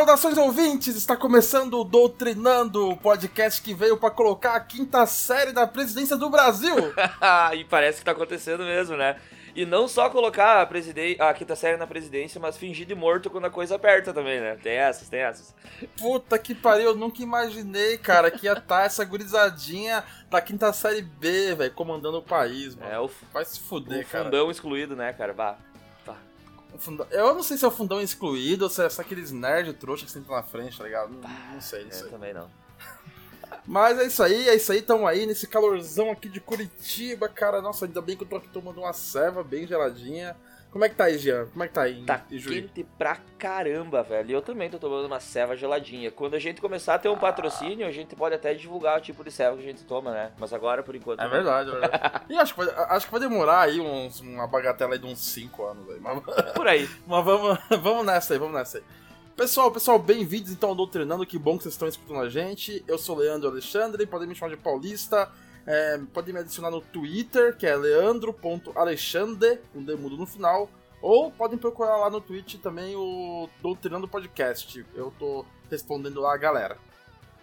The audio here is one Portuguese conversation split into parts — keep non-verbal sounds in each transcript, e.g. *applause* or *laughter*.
Saudações ouvintes, está começando o Doutrinando, o podcast que veio para colocar a quinta série da presidência do Brasil. *laughs* e parece que tá acontecendo mesmo, né? E não só colocar a, presiden... a quinta série na presidência, mas fingir de morto quando a coisa aperta também, né? Tem essas, tem essas. Puta que pariu, eu nunca imaginei, cara, que ia estar tá essa gurizadinha da quinta série B, velho, comandando o país, mano. É, o... Vai se fuder, o cara. fundão excluído, né, cara? Vá. Eu não sei se é o fundão excluído ou se é só aqueles nerd trouxa que sentam na frente, tá ligado? Não, não sei, não sei. Eu também não. Mas é isso aí, é isso aí, tamo aí nesse calorzão aqui de Curitiba, cara. Nossa, ainda bem que eu tô aqui tomando uma ceva bem geladinha. Como é que tá aí, Jean? Como é que tá aí? Tá quente pra caramba, velho. Eu também tô tomando uma ceva geladinha. Quando a gente começar a ter um patrocínio, a gente pode até divulgar o tipo de ceva que a gente toma, né? Mas agora, por enquanto. É verdade, é verdade. *laughs* e acho que, vai, acho que vai demorar aí uns, uma bagatela aí de uns 5 anos aí. Mas... Por aí. *laughs* Mas vamos, vamos nessa aí, vamos nessa aí. Pessoal, pessoal, bem-vindos então ao Doutrinando, que bom que vocês estão escutando a gente. Eu sou Leandro Alexandre, podem me chamar de Paulista. É, podem me adicionar no Twitter, que é leandro.alexandre, com demudo no final. Ou podem procurar lá no Twitch também o Doutrinando Podcast. Eu tô respondendo lá a galera.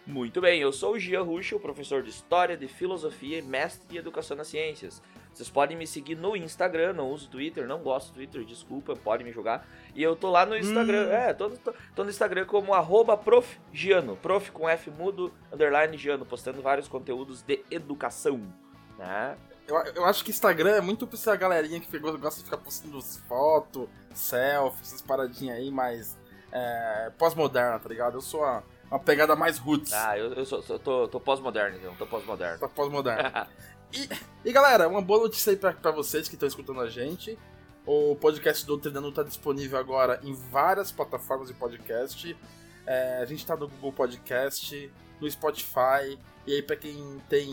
Muito bem, eu sou o Gia Ruschel, professor de História, de Filosofia e mestre em Educação nas Ciências. Vocês podem me seguir no Instagram, não uso Twitter, não gosto do Twitter, desculpa, pode me jogar. E eu tô lá no Instagram, hum. é, tô, tô, tô, no Instagram como arroba profgiano, prof com F mudo, underline Giano, postando vários conteúdos de educação, né? Eu, eu acho que Instagram é muito pra essa galerinha que pegou, gosta de ficar postando fotos, selfies, essas paradinhas aí, mais é, pós-moderna, tá ligado? Eu sou a, uma pegada mais roots. Ah, eu, eu, sou, eu tô, tô pós-moderno, então, tô pós-moderno. Tô pós-moderno. *laughs* E, e galera, uma boa notícia aí pra, pra vocês que estão escutando a gente. O podcast do Treinando está disponível agora em várias plataformas de podcast. É, a gente está no Google Podcast, no Spotify, e aí para quem tem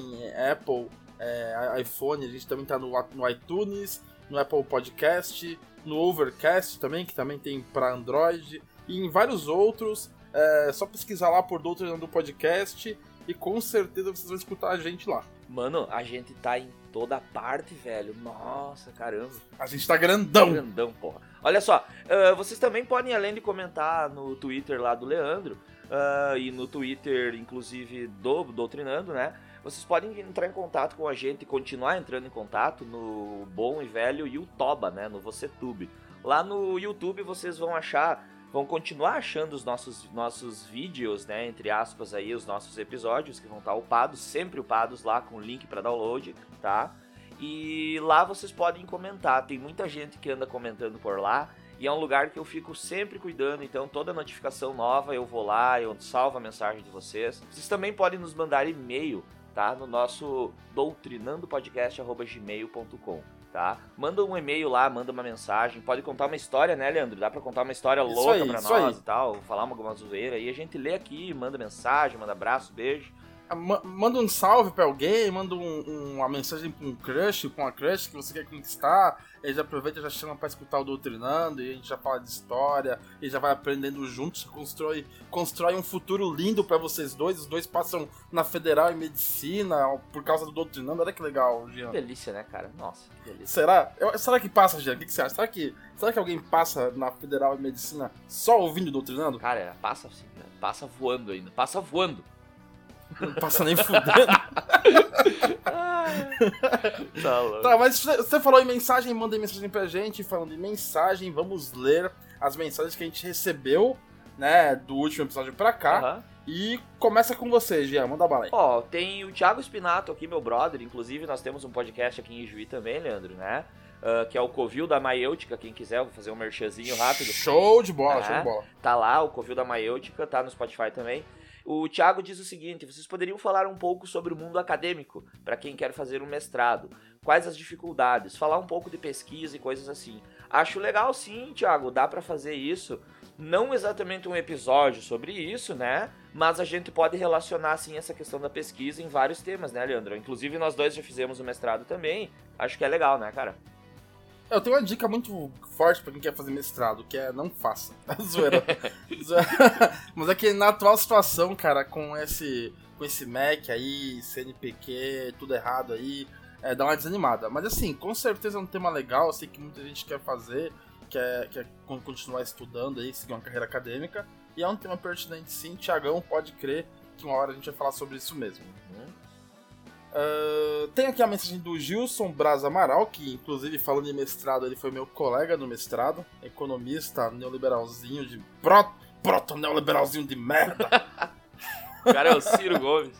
Apple, é, iPhone, a gente também está no, no iTunes, no Apple Podcast, no Overcast também, que também tem para Android, e em vários outros. É só pesquisar lá por Doutrinando Podcast e com certeza vocês vão escutar a gente lá. Mano, a gente tá em toda parte, velho. Nossa, caramba. A gente tá grandão. Grandão, porra. Olha só, uh, vocês também podem, além de comentar no Twitter lá do Leandro, uh, e no Twitter, inclusive, do Doutrinando, né? Vocês podem entrar em contato com a gente e continuar entrando em contato no bom e velho YouTube, né? No VocêTube. Lá no YouTube vocês vão achar vão continuar achando os nossos, nossos vídeos, né, entre aspas aí, os nossos episódios que vão estar upados, sempre upados lá com link para download, tá? E lá vocês podem comentar, tem muita gente que anda comentando por lá, e é um lugar que eu fico sempre cuidando, então toda notificação nova eu vou lá, eu salvo a mensagem de vocês. Vocês também podem nos mandar e-mail, tá? No nosso doutrinandopodcast.gmail.com tá? Manda um e-mail lá, manda uma mensagem, pode contar uma história, né, Leandro? Dá pra contar uma história isso louca aí, pra nós aí. e tal, falar uma, uma zoeira, e a gente lê aqui, manda mensagem, manda abraço, beijo. Ah, manda um salve pra alguém, manda um, um, uma mensagem pra um crush, pra uma crush que você quer conquistar. Eles aproveita e já chama pra escutar o Doutrinando, e a gente já fala de história, e já vai aprendendo juntos, constrói, constrói um futuro lindo para vocês dois. Os dois passam na Federal em Medicina por causa do Doutrinando. Olha que legal, Jean. Que delícia, né, cara? Nossa, que delícia. Será? Eu, será que passa, Jean? O que, que você acha? Será que, será que alguém passa na Federal em Medicina só ouvindo Doutrinando? Cara, passa sim, passa voando ainda, passa voando. Não passa nem fudendo. *laughs* tá, tá, mas você falou em mensagem, manda mensagem pra gente. Falando em mensagem, vamos ler as mensagens que a gente recebeu, né, do último episódio pra cá. Uhum. E começa com você, Gia, manda bala aí. Ó, tem o Thiago Spinato aqui, meu brother. Inclusive, nós temos um podcast aqui em Juí também, Leandro, né? Uh, que é o Covil da Maiêutica, quem quiser, vou fazer um merchanzinho rápido. Show de bola, é, show de bola. Tá lá, o Covil da Maiêutica, tá no Spotify também. O Thiago diz o seguinte: vocês poderiam falar um pouco sobre o mundo acadêmico, para quem quer fazer um mestrado. Quais as dificuldades? Falar um pouco de pesquisa e coisas assim. Acho legal sim, Thiago, dá para fazer isso. Não exatamente um episódio sobre isso, né? Mas a gente pode relacionar assim essa questão da pesquisa em vários temas, né, Leandro? Inclusive nós dois já fizemos o mestrado também. Acho que é legal, né, cara? Eu tenho uma dica muito forte pra quem quer fazer mestrado, que é não faça. *laughs* Zoeira. *laughs* Mas é que na atual situação, cara, com esse, com esse Mac aí, CNPq, tudo errado aí, é, dá uma desanimada. Mas assim, com certeza é um tema legal, eu sei que muita gente quer fazer, quer, quer continuar estudando aí, seguir uma carreira acadêmica. E é um tema pertinente sim, Tiagão, pode crer que uma hora a gente vai falar sobre isso mesmo. Uh, tem aqui a mensagem do Gilson Braz Amaral, que inclusive falando em mestrado, ele foi meu colega no mestrado, economista neoliberalzinho de proto, proto neoliberalzinho de merda. *laughs* o cara é o Ciro Gomes.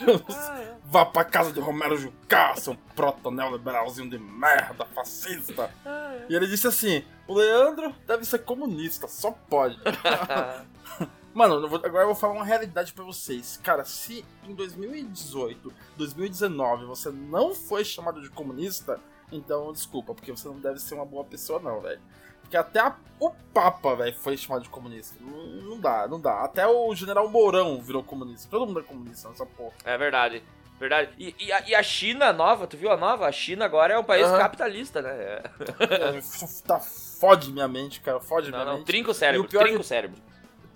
*laughs* Vá pra casa de Romero Jucá, seu proto neoliberalzinho de merda, fascista. E ele disse assim: o Leandro deve ser comunista, só pode. *laughs* Mano, agora eu vou falar uma realidade para vocês. Cara, se em 2018, 2019 você não foi chamado de comunista, então desculpa, porque você não deve ser uma boa pessoa, não, velho. Porque até a, o Papa, velho, foi chamado de comunista. Não, não, dá, não dá. Até o General Mourão virou comunista. Todo mundo é comunista nessa porra. É verdade. Verdade. E, e, a, e, a, China nova, tu viu a nova? A China agora é um país uhum. capitalista, né? É. *laughs* tá fode minha mente, cara. Fode não, minha não, mente. Trinca o cérebro, trinca o cérebro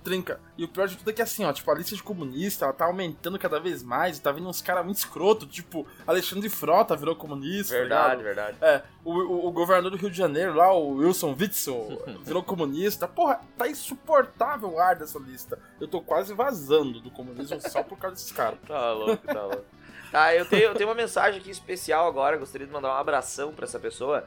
trinca. E o pior de tudo é que assim, ó, tipo, a lista de comunista, ela tá aumentando cada vez mais, e tá vindo uns caras muito escroto, tipo, Alexandre Frota virou comunista. Tá verdade, tá verdade. É, o, o, o, governador do Rio de Janeiro lá, o Wilson Witzel, *laughs* virou comunista. Porra, tá insuportável o ar dessa lista. Eu tô quase vazando do comunismo só por causa desses caras. *laughs* Tá louco, tá louco. Tá, eu tenho, eu tenho uma mensagem aqui especial agora, gostaria de mandar um abração para essa pessoa,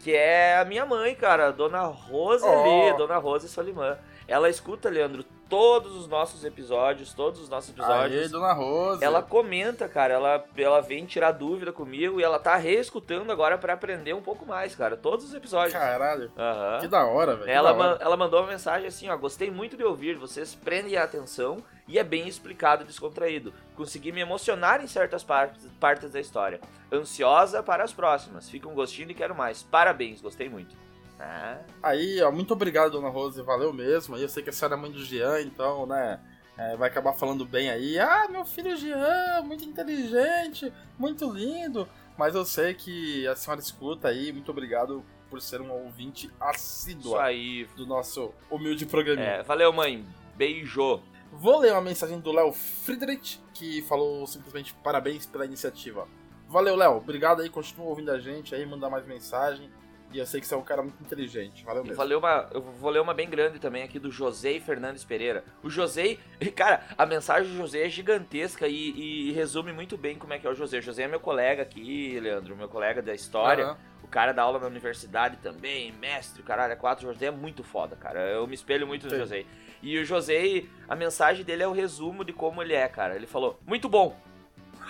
que é a minha mãe, cara, Dona Roseli, oh. Dona Rose Solimã. Ela escuta, Leandro, todos os nossos episódios, todos os nossos episódios. Aê, dona Rosa. Ela comenta, cara, ela, ela vem tirar dúvida comigo e ela tá reescutando agora para aprender um pouco mais, cara. Todos os episódios. Caralho. Uhum. Que da hora, velho. Ela, ela mandou uma mensagem assim, ó, gostei muito de ouvir, vocês prendem a atenção e é bem explicado e descontraído. Consegui me emocionar em certas partes, partes da história. Ansiosa para as próximas. Fica um gostinho e quero mais. Parabéns, gostei muito. Ah. Aí, ó, muito obrigado, dona Rose, valeu mesmo. Eu sei que a senhora é mãe do Jean, então, né, é, vai acabar falando bem aí. Ah, meu filho Jean, muito inteligente, muito lindo. Mas eu sei que a senhora escuta aí, muito obrigado por ser um ouvinte assídua aí. do nosso humilde programa. É, valeu, mãe. Beijo. Vou ler uma mensagem do Léo Friedrich, que falou simplesmente parabéns pela iniciativa. Valeu, Léo. Obrigado aí, continua ouvindo a gente aí, mandar mais mensagem. E eu sei que você é um cara muito inteligente. Valeu mesmo. Eu vou, ler uma, eu vou ler uma bem grande também aqui do José Fernandes Pereira. O José, *laughs* cara, a mensagem do José é gigantesca e, e, resume muito bem como é que é o José. O José é meu colega aqui, Leandro, meu colega da história. Uhum. O cara dá aula na universidade também, mestre, caralho, é quatro. O José é muito foda, cara. Eu me espelho muito no Sim. José. E o José, a mensagem dele é o resumo de como ele é, cara. Ele falou: muito bom,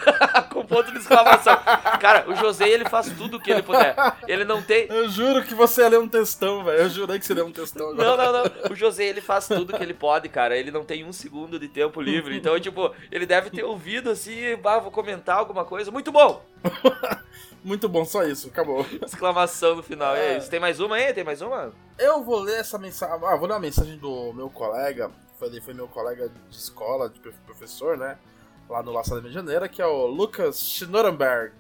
*laughs* com ponto de exclamação. Cara, o José, ele faz tudo o que ele puder. Ele não tem. Eu juro que você ia ler um textão, velho. Eu jurei que você ia ler um textão agora. Não, não, não. O José, ele faz tudo o que ele pode, cara. Ele não tem um segundo de tempo livre. Então, tipo, ele deve ter ouvido assim, bah, vou comentar alguma coisa. Muito bom! *laughs* Muito bom, só isso, acabou. Exclamação no final. É. isso. Tem mais uma aí? Tem mais uma? Eu vou ler essa mensagem. Ah, vou ler uma mensagem do meu colega. Foi meu colega de escola, de professor, né? Lá no Laçada de Janeiro, que é o Lucas Schnorenberg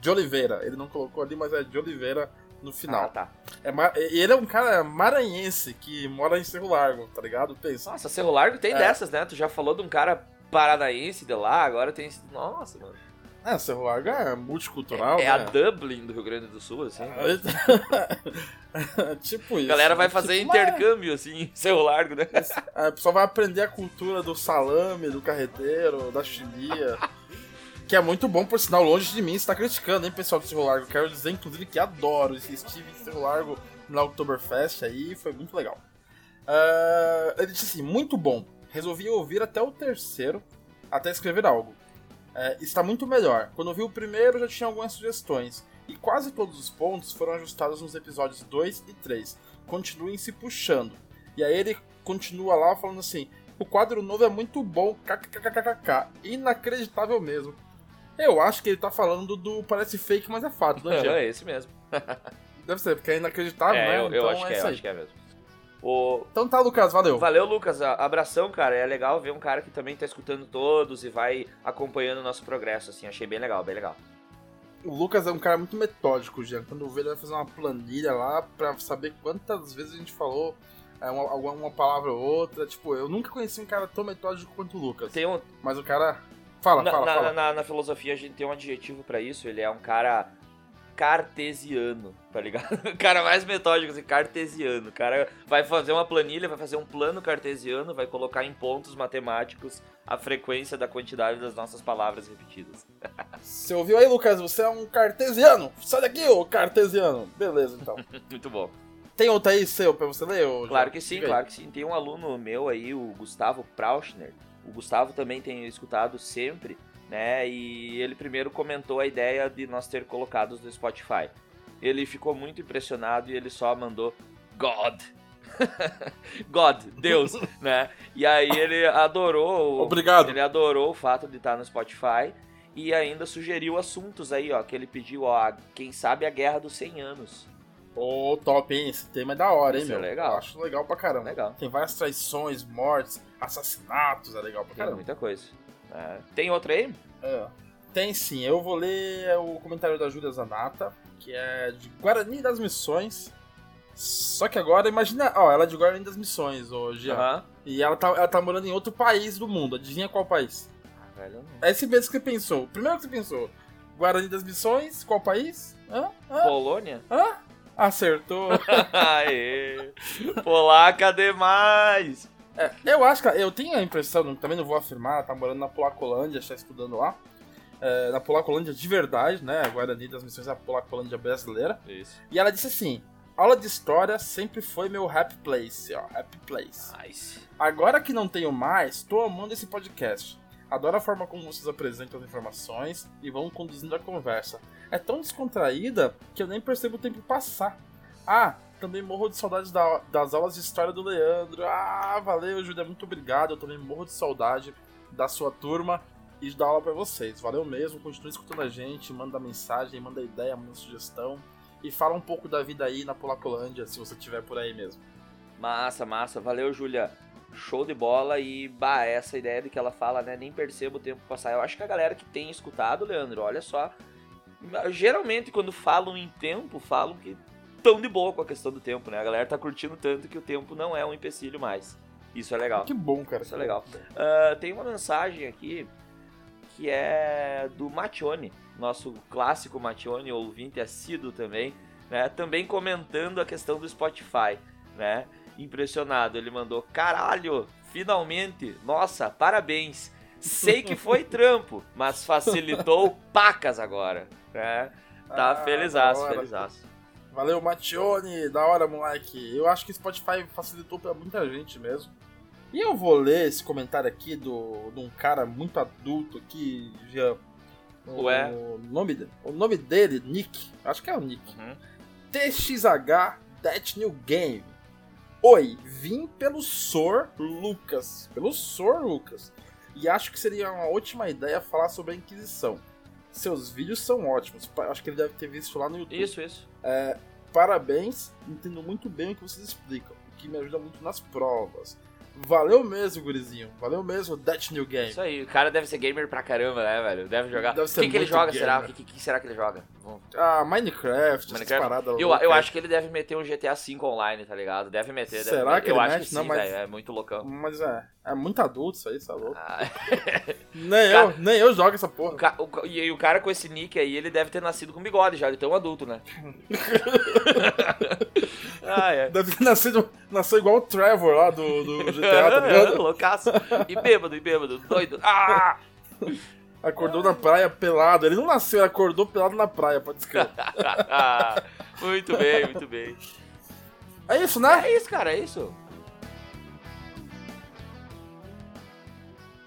de Oliveira. Ele não colocou ali, mas é de Oliveira no final. Ah, tá. É, ele é um cara maranhense que mora em Cerro Largo, tá ligado? Pensa. Nossa, Cerro Largo tem é. dessas, né? Tu já falou de um cara paranaense de lá, agora tem esse. Nossa, mano. É, Cerro Largo é multicultural. É, é né? a Dublin do Rio Grande do Sul, assim. *laughs* tipo isso. A galera vai fazer tipo, intercâmbio, mas... assim, *laughs* em Cerro Largo, né? É, a pessoa vai aprender a cultura do salame, do carreteiro, da chilia. que é muito bom, por sinal, longe de mim, você tá criticando, hein, pessoal do Cerro Largo. Quero dizer, inclusive, que adoro. Estive em Cerro Largo no Oktoberfest aí, foi muito legal. Uh, ele disse assim, muito bom. Resolvi ouvir até o terceiro, até escrever algo. É, está muito melhor. Quando eu vi o primeiro, já tinha algumas sugestões. E quase todos os pontos foram ajustados nos episódios 2 e 3. Continuem se puxando. E aí ele continua lá falando assim: o quadro novo é muito bom, kkkkkk. Inacreditável mesmo. Eu acho que ele tá falando do parece fake, mas é fato, né, *laughs* É, esse mesmo. *laughs* Deve ser, porque é inacreditável, é, né? Eu, eu então acho é que é, eu acho que é mesmo. O... Então tá, Lucas, valeu. Valeu, Lucas. Abração, cara. É legal ver um cara que também tá escutando todos e vai acompanhando o nosso progresso, assim. Achei bem legal, bem legal. O Lucas é um cara muito metódico, Jean. Quando vê, ele vai fazer uma planilha lá pra saber quantas vezes a gente falou é, uma, uma palavra ou outra. Tipo, eu nunca conheci um cara tão metódico quanto o Lucas. Tem um... Mas o cara. Fala, na, fala, na, fala. Na, na, filosofia a gente tem um adjetivo para isso. Ele é um cara cartesiano, tá ligado? *laughs* O cara mais metódico, assim, cartesiano. O cara vai fazer uma planilha, vai fazer um plano cartesiano, vai colocar em pontos matemáticos a frequência da quantidade das nossas palavras repetidas. *laughs* Você ouviu aí, Lucas? Você é um cartesiano. Sai daqui, ô cartesiano. Beleza, então. *laughs* Muito bom. Tem outro aí seu pra você ler? Ou claro que sim, claro que sim. Tem um aluno meu aí, o Gustavo Prauschner. O Gustavo também tem escutado sempre né? E ele primeiro comentou a ideia de nós ter colocados no Spotify. Ele ficou muito impressionado e ele só mandou God. *laughs* God, Deus, *laughs* né? E aí ele adorou. Obrigado. Ele adorou o fato de estar no Spotify e ainda sugeriu assuntos aí, ó, que ele pediu, ó, quem sabe a Guerra dos 100 Anos. Ô, oh, top, hein? Esse tema é da hora, hein, Isso meu? É legal. Eu acho legal pra caramba. Legal. Tem várias traições, mortes, assassinatos, é legal pra Tem caramba. muita coisa. É. Tem outra aí? É. Tem sim, eu vou ler o comentário da Júlia Zanata, que é de Guarani das Missões. Só que agora, imagina, ó, ela é de Guarani das Missões hoje. Uhum. E ela tá, ela tá morando em outro país do mundo. Adivinha qual país? Ah, velho, não. É esse mesmo que você pensou. Primeiro que você pensou. Guarani das Missões, qual país? Hã? Hã? Polônia? Hã? Acertou. *laughs* Aê! Polaca demais! É, eu acho que eu tenho a impressão, também não vou afirmar, ela tá morando na Polacolândia, está estudando lá. É, na Polacolândia de verdade, né? A Guarani das Missões é a Polacolândia brasileira. Isso. E ela disse assim: aula de história sempre foi meu happy place, ó. Happy place. Nice. Agora que não tenho mais, tô amando esse podcast. Adoro a forma como vocês apresentam as informações e vão conduzindo a conversa. É tão descontraída que eu nem percebo o tempo passar. Ah, também morro de saudades da, das aulas de história do Leandro. Ah, valeu, Júlia, muito obrigado. Eu também morro de saudade da sua turma e dar aula pra vocês. Valeu mesmo, continue escutando a gente, manda mensagem, manda ideia, manda sugestão. E fala um pouco da vida aí na Polacolândia, se você tiver por aí mesmo. Massa, massa. Valeu, Júlia. Show de bola e, bah, essa ideia de que ela fala, né? Nem percebo o tempo passar. Eu acho que a galera que tem escutado, Leandro, olha só. Geralmente, quando falam em tempo, falam que tão de boa com a questão do tempo, né? A galera tá curtindo tanto que o tempo não é um empecilho mais. Isso é legal. Que bom, cara. Isso é legal. Uh, tem uma mensagem aqui que é do Matione, nosso clássico Matione, ouvinte assíduo também, né? Também comentando a questão do Spotify, né? Impressionado, ele mandou: "Caralho, finalmente! Nossa, parabéns. Sei que foi *laughs* trampo, mas facilitou pacas agora", né? Tá Ah, felizaço, felizaço. Valeu, Matione, da hora, moleque. Eu acho que o Spotify facilitou pra muita gente mesmo. E eu vou ler esse comentário aqui do, de um cara muito adulto aqui, Jean. O, Ué? nome, de- o nome dele, Nick, acho que é o Nick. Uhum. TXH That New Game. Oi, vim pelo Sor Lucas. Pelo Sor Lucas. E acho que seria uma ótima ideia falar sobre a Inquisição. Seus vídeos são ótimos. Acho que ele deve ter visto lá no YouTube. Isso, isso. Parabéns, entendo muito bem o que vocês explicam, o que me ajuda muito nas provas. Valeu mesmo, gurizinho. Valeu mesmo, That New Game. Isso aí, o cara deve ser gamer pra caramba, né, velho? Deve jogar. Deve O ser que, que ele joga, gamer. será? O que, que será que ele joga? Ah, Minecraft, Minecraft? essas paradas Eu, eu acho que ele deve meter um GTA V online, tá ligado? Deve meter. deve Será meter. que Eu ele acho mete? que sim, Não, mas-. É muito loucão. Mas é, é muito adulto isso aí, é louco. Ah, *laughs* Nem Cara- eu, nem eu jogo essa o porra. ca- o ca- e aí o cara com esse nick aí, ele deve ter nascido com bigode já, de tão adulto, né? *laughs* ah, é. Deve ter nascido, nasceu igual o Trevor lá do, do Tá ligado? Loucaço. E bêbado, e bêbado, doido. Ah! Acordou na praia pelado. Ele não nasceu, ele acordou pelado na praia, pode escrever. *laughs* muito bem, muito bem. É isso, né? É isso, cara, é isso.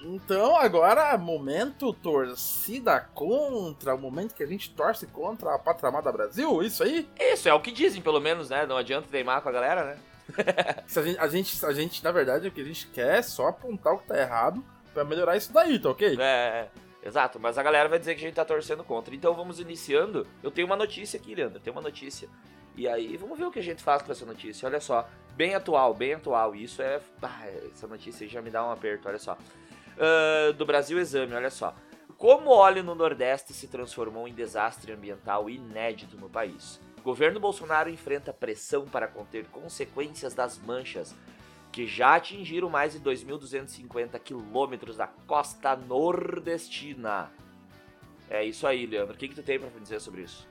Então agora, momento torcida contra, o momento que a gente torce contra a Pátria Amada Brasil, isso aí? Isso, é o que dizem, pelo menos, né? Não adianta teimar com a galera, né? *laughs* A, gente, a, gente, a gente, na verdade, o que a gente quer é só apontar o que tá errado pra melhorar isso daí, tá ok? É, exato, mas a galera vai dizer que a gente tá torcendo contra. Então vamos iniciando. Eu tenho uma notícia aqui, Leandro, tem uma notícia. E aí, vamos ver o que a gente faz com essa notícia. Olha só, bem atual, bem atual. Isso é. ah, essa notícia já me dá um aperto, olha só. Ah, do Brasil Exame, olha só. Como óleo no Nordeste se transformou em desastre ambiental inédito no país? O governo Bolsonaro enfrenta pressão para conter consequências das manchas que já atingiram mais de 2.250 quilômetros da costa nordestina. É isso aí, Leandro. O que, que tu tem pra dizer sobre isso?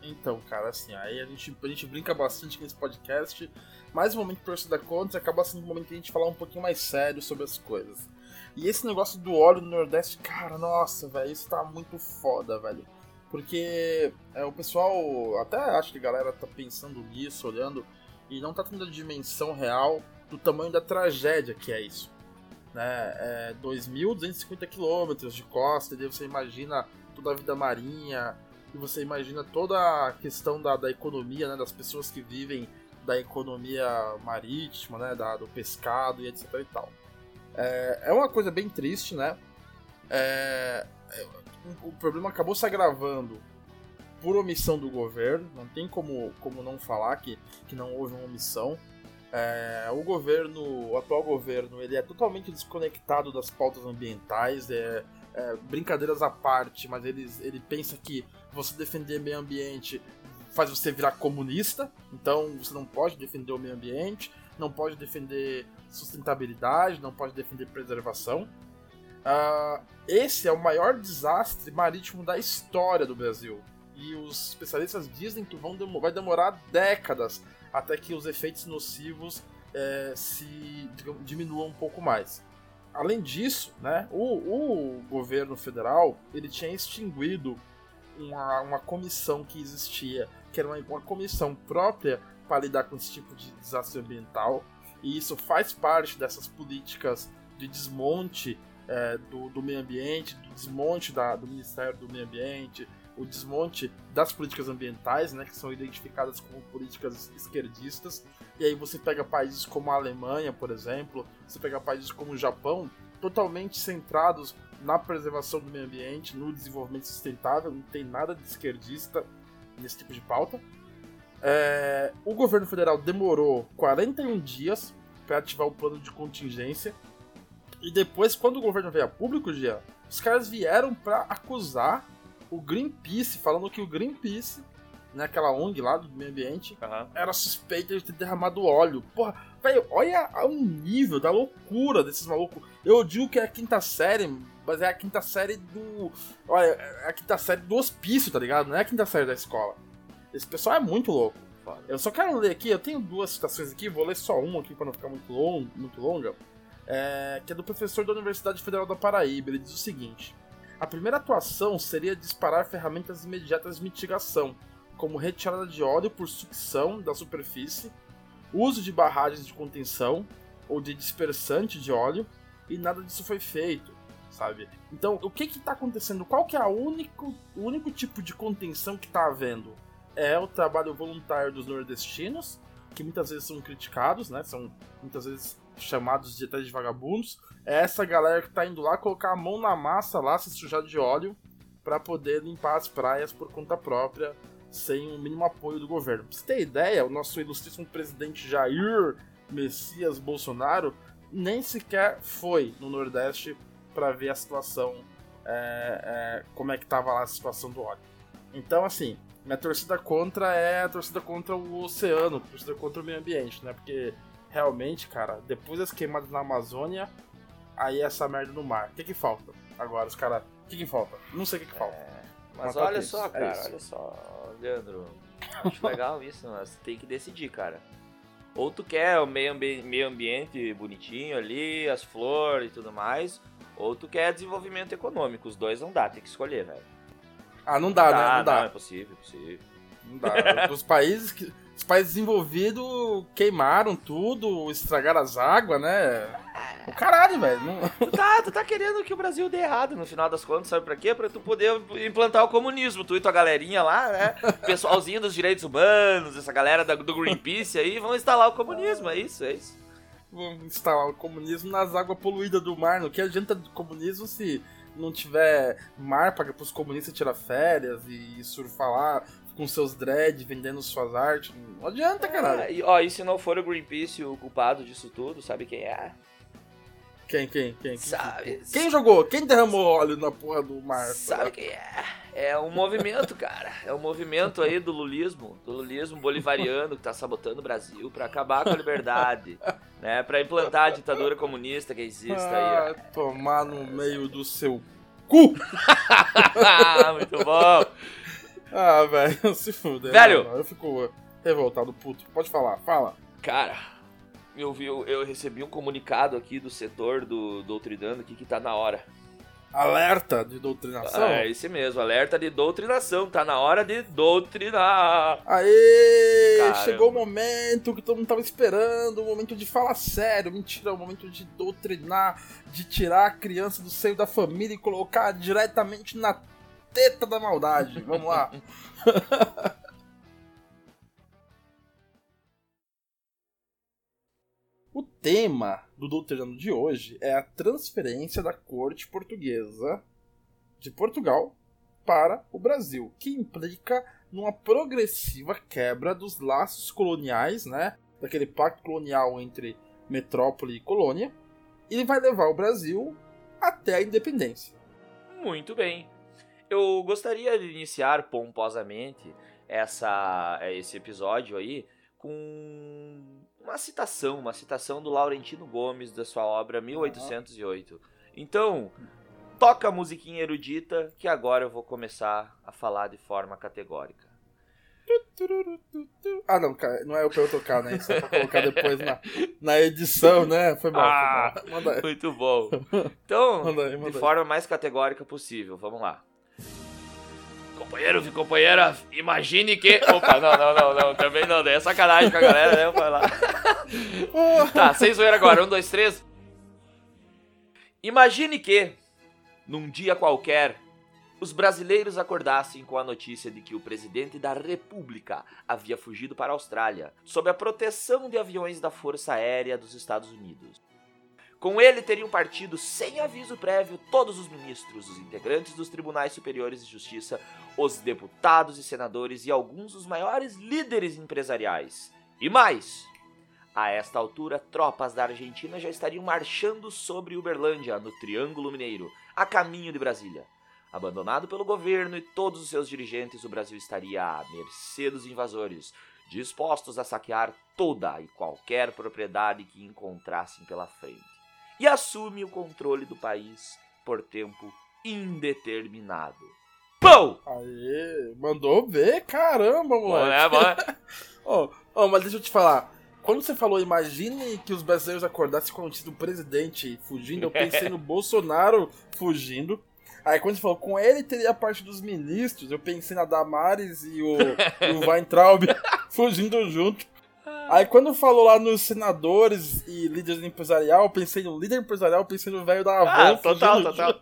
Então, cara, assim, aí a gente, a gente brinca bastante nesse podcast, mas o momento de torcida contra acaba sendo um momento que a gente falar um pouquinho mais sério sobre as coisas. E esse negócio do óleo no Nordeste, cara, nossa, velho, isso tá muito foda, velho. Porque é, o pessoal, até acho que a galera tá pensando nisso, olhando, e não tá tendo a dimensão real do tamanho da tragédia que é isso. Né? É 2.250 quilômetros de costa, e daí você imagina toda a vida marinha, e você imagina toda a questão da, da economia, né, das pessoas que vivem da economia marítima, né, da, do pescado e etc e tal. É, é uma coisa bem triste, né? É, o problema acabou se agravando por omissão do governo, não tem como, como não falar que, que não houve uma omissão. É, o governo, o atual governo, ele é totalmente desconectado das pautas ambientais, é, é, brincadeiras à parte, mas ele, ele pensa que você defender meio ambiente faz você virar comunista, então você não pode defender o meio ambiente, não pode defender sustentabilidade, não pode defender preservação. Uh, esse é o maior desastre marítimo da história do Brasil. E os especialistas dizem que vão dem vai demorar décadas até que os efeitos nocivos é, se diminuam um pouco mais. Além disso, né, o, o governo federal ele tinha extinguido uma, uma comissão que existia, que era uma, uma comissão própria para lidar com esse tipo de desastre ambiental, e isso faz parte dessas políticas de desmonte é, do, do, meio ambiente, do desmonte da, do Ministério do Meio Ambiente, o desmonte das políticas ambientais, né, que são identificadas como políticas esquerdistas. E aí você pega países como a Alemanha, por exemplo, você pega países como o Japão, totalmente centrados na preservação do meio ambiente, no desenvolvimento sustentável, não tem nada de esquerdista nesse tipo de pauta. É, o governo federal demorou 41 dias para ativar o plano de contingência. E depois, quando o governo veio a público, Gia, os caras vieram para acusar o Greenpeace, falando que o Greenpeace, né, aquela ONG lá do meio ambiente, uhum. era suspeita de ter derramado óleo. Porra, velho, olha o nível da loucura desses malucos. Eu digo que é a quinta série, mas é a quinta série do. Olha, é a quinta série do hospício, tá ligado? Não é a quinta série da escola. Esse pessoal é muito louco. Eu só quero ler aqui, eu tenho duas citações aqui, vou ler só uma aqui para não ficar muito, long, muito longa. É, que é do professor da Universidade Federal da Paraíba. Ele diz o seguinte: A primeira atuação seria disparar ferramentas imediatas de mitigação, como retirada de óleo por sucção da superfície, uso de barragens de contenção ou de dispersante de óleo, e nada disso foi feito sabe? Então, o que que tá acontecendo? Qual que é a único, o único tipo de contenção que tá havendo? É o trabalho voluntário dos nordestinos, que muitas vezes são criticados, né? São muitas vezes chamados de até de vagabundos. É essa galera que tá indo lá colocar a mão na massa lá, se sujar de óleo, para poder limpar as praias por conta própria, sem o mínimo apoio do governo. Pra você ter ideia, o nosso ilustríssimo presidente Jair Messias Bolsonaro nem sequer foi no Nordeste para ver a situação, é, é, como é que tava lá a situação do óleo. Então, assim, minha torcida contra é a torcida contra o oceano, torcida contra o meio ambiente, né? Porque realmente, cara, depois das queimadas na Amazônia, aí é essa merda no mar. O que que falta? Agora, os caras. O que que falta? Não sei o que que falta. É, mas olha só, é cara, é olha só, Leandro. Acho legal *laughs* isso, mas tem que decidir, cara. Ou tu quer o meio, ambi meio ambiente bonitinho ali, as flores e tudo mais, ou tu quer desenvolvimento econômico. Os dois não dá, tem que escolher, velho. Ah, não dá, não né? Dá, não dá. Não, é possível, é possível. Não dá. *laughs* Os países que. Países desenvolvidos queimaram tudo, estragaram as águas, né? O caralho, velho. Não... Tu, tá, tu tá querendo que o Brasil dê errado no final das contas, sabe pra quê? Pra tu poder implantar o comunismo. Tu e tua galerinha lá, né? *laughs* Pessoalzinho dos direitos humanos, essa galera do Greenpeace aí, vão instalar o comunismo. É isso, é isso vamos instalar o comunismo nas águas poluídas do mar. Não que adianta do comunismo se não tiver mar para os comunistas tirar férias e surfar lá com seus dread vendendo suas artes. Não adianta, é, caralho. E, ó, e se não for o Greenpeace o culpado disso tudo, sabe quem é? Quem, quem, quem? Sabe? Quem jogou? Quem derramou óleo na porra do mar? Sabe quem é? É um movimento, cara. É um movimento aí do lulismo, do lulismo bolivariano que tá sabotando o Brasil para acabar com a liberdade, *laughs* né? Para implantar a ditadura comunista que existe ah, aí. Tomar no meio do seu cu! *laughs* Muito bom. Ah, velho, *laughs* se fuder. Velho! Não, eu fico revoltado, puto. Pode falar, fala. Cara, eu, vi, eu, eu recebi um comunicado aqui do setor do Doutrinando aqui que tá na hora. Alerta de doutrinação? É esse mesmo, alerta de doutrinação. Tá na hora de doutrinar. Aê! Caramba. Chegou o momento que todo mundo tava esperando, o momento de falar sério. Mentira, o momento de doutrinar, de tirar a criança do seio da família e colocar diretamente na teta da maldade. Vamos lá. *laughs* o tema do Doutrinando de hoje é a transferência da corte portuguesa de Portugal para o Brasil, que implica numa progressiva quebra dos laços coloniais, né, daquele pacto colonial entre metrópole e colônia, e vai levar o Brasil até a independência. Muito bem. Eu gostaria de iniciar pomposamente essa, esse episódio aí com uma citação, uma citação do Laurentino Gomes da sua obra 1808. Então, toca a musiquinha erudita que agora eu vou começar a falar de forma categórica. Ah, não, cara, não é pra eu tocar, né? Isso é pra colocar depois na, na edição, né? Foi mal, Ah, foi aí. Muito bom. *laughs* Então, Manda aí, manda de forma mais categórica possível, vamos lá. Companheiro e companheira, imagine que. Opa, não, não, não, não, também não, daí é sacanagem com a galera, né? Vai lá. *laughs* Tá, sem zoeira agora, um, dois, três. Imagine que, num dia qualquer, os brasileiros acordassem com a notícia de que o presidente da República havia fugido para a Austrália, sob a proteção de aviões da Força Aérea dos Estados Unidos. Com ele teriam partido sem aviso prévio todos os ministros, os integrantes dos tribunais superiores de justiça, os deputados e senadores e alguns dos maiores líderes empresariais. E mais, a esta altura, tropas da Argentina já estariam marchando sobre Uberlândia, no Triângulo Mineiro, a caminho de Brasília. Abandonado pelo governo e todos os seus dirigentes, o Brasil estaria à mercê dos invasores, dispostos a saquear toda e qualquer propriedade que encontrassem pela frente. E assume o controle do país por tempo indeterminado. Pão! Aê, mandou ver, caramba, moleque. né, bom? *laughs* Ó, ó, mas deixa eu te falar. Quando você falou, imagine que os brasileiros acordassem com notícia do presidente fugindo, eu pensei no *laughs* Bolsonaro fugindo. Aí quando você falou, com ele teria a parte dos ministros, eu pensei na Damares e o, e o *laughs* Weintraub fugindo junto. Aí quando falou lá nos senadores e líderes empresarial, eu pensei no líder empresarial, eu pensei no velho da Avon Ah, total, fugindo total.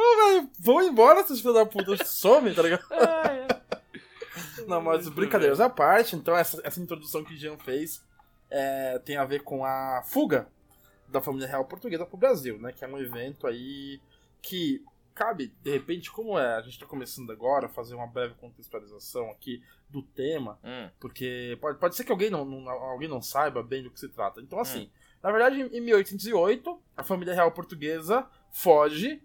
Velho, vão embora, seus filhos da puta, some, tá ligado? *laughs* Não, mas brincadeiras à parte, então essa, essa introdução que o Jean fez é, tem a ver com a fuga da família real portuguesa pro Brasil, né? Que é um evento aí que cabe, de repente, como é, a gente tá começando agora, fazer uma breve contextualização aqui do tema, Hum, porque pode, pode ser que alguém não, não- alguém não saiba bem do que se trata. Então, assim, na verdade, em 1808, a família real portuguesa foge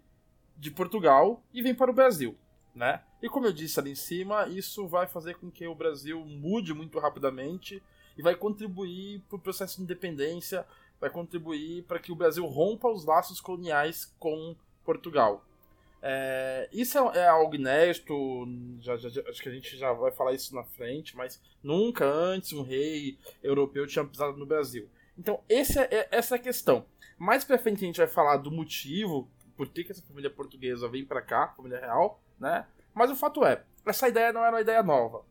de Portugal e vem para o Brasil, né? E como eu disse ali em cima, isso vai fazer com que o Brasil mude muito rapidamente e vai contribuir para o processo de independência, vai contribuir para que o Brasil rompa os laços coloniais com Portugal. É, isso é, é algo inédito, já, já- acho que a gente já vai falar isso na frente, mas nunca antes um rei europeu tinha pisado no Brasil. Então, esse é- é- essa é a questão. Mais pra frente a gente vai falar do motivo, por que, que essa família portuguesa vem pra cá, família real, né? Mas o fato é, essa ideia não era uma ideia nova.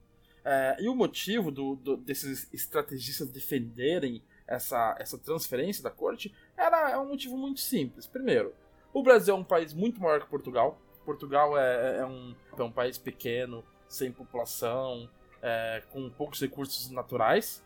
É, e o motivo do- do- desses estrategistas defenderem essa, essa transferência da corte era é um motivo muito simples. Primeiro, o Brasil é um país muito maior que Portugal. Portugal é, é um, é um país pequeno, sem população, é, com poucos recursos naturais.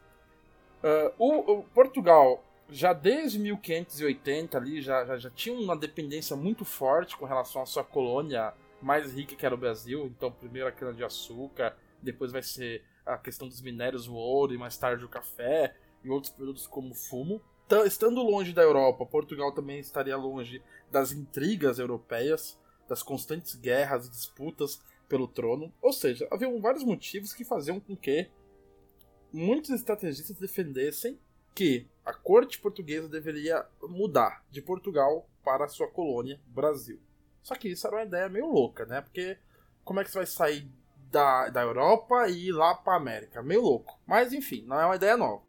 Ah, o, o Portugal, já desde 1580 ali, já, já, já tinha uma dependência muito forte com relação à sua colônia mais rica que era o Brasil. Então, primeiro a cana-de-açúcar, depois vai ser a questão dos minérios, o ouro e mais tarde o café e outros produtos como fumo. Então, estando longe da Europa, Portugal também estaria longe das intrigas europeias, das constantes guerras e disputas pelo trono. Ou seja, haviam vários motivos que faziam com que muitos estrategistas defendessem que a corte portuguesa deveria mudar de Portugal para sua colônia, Brasil. Só que isso era uma ideia meio louca, né? Porque como é que você vai sair da, da Europa e ir lá pra América. Meio louco. Mas enfim, não é uma ideia nova.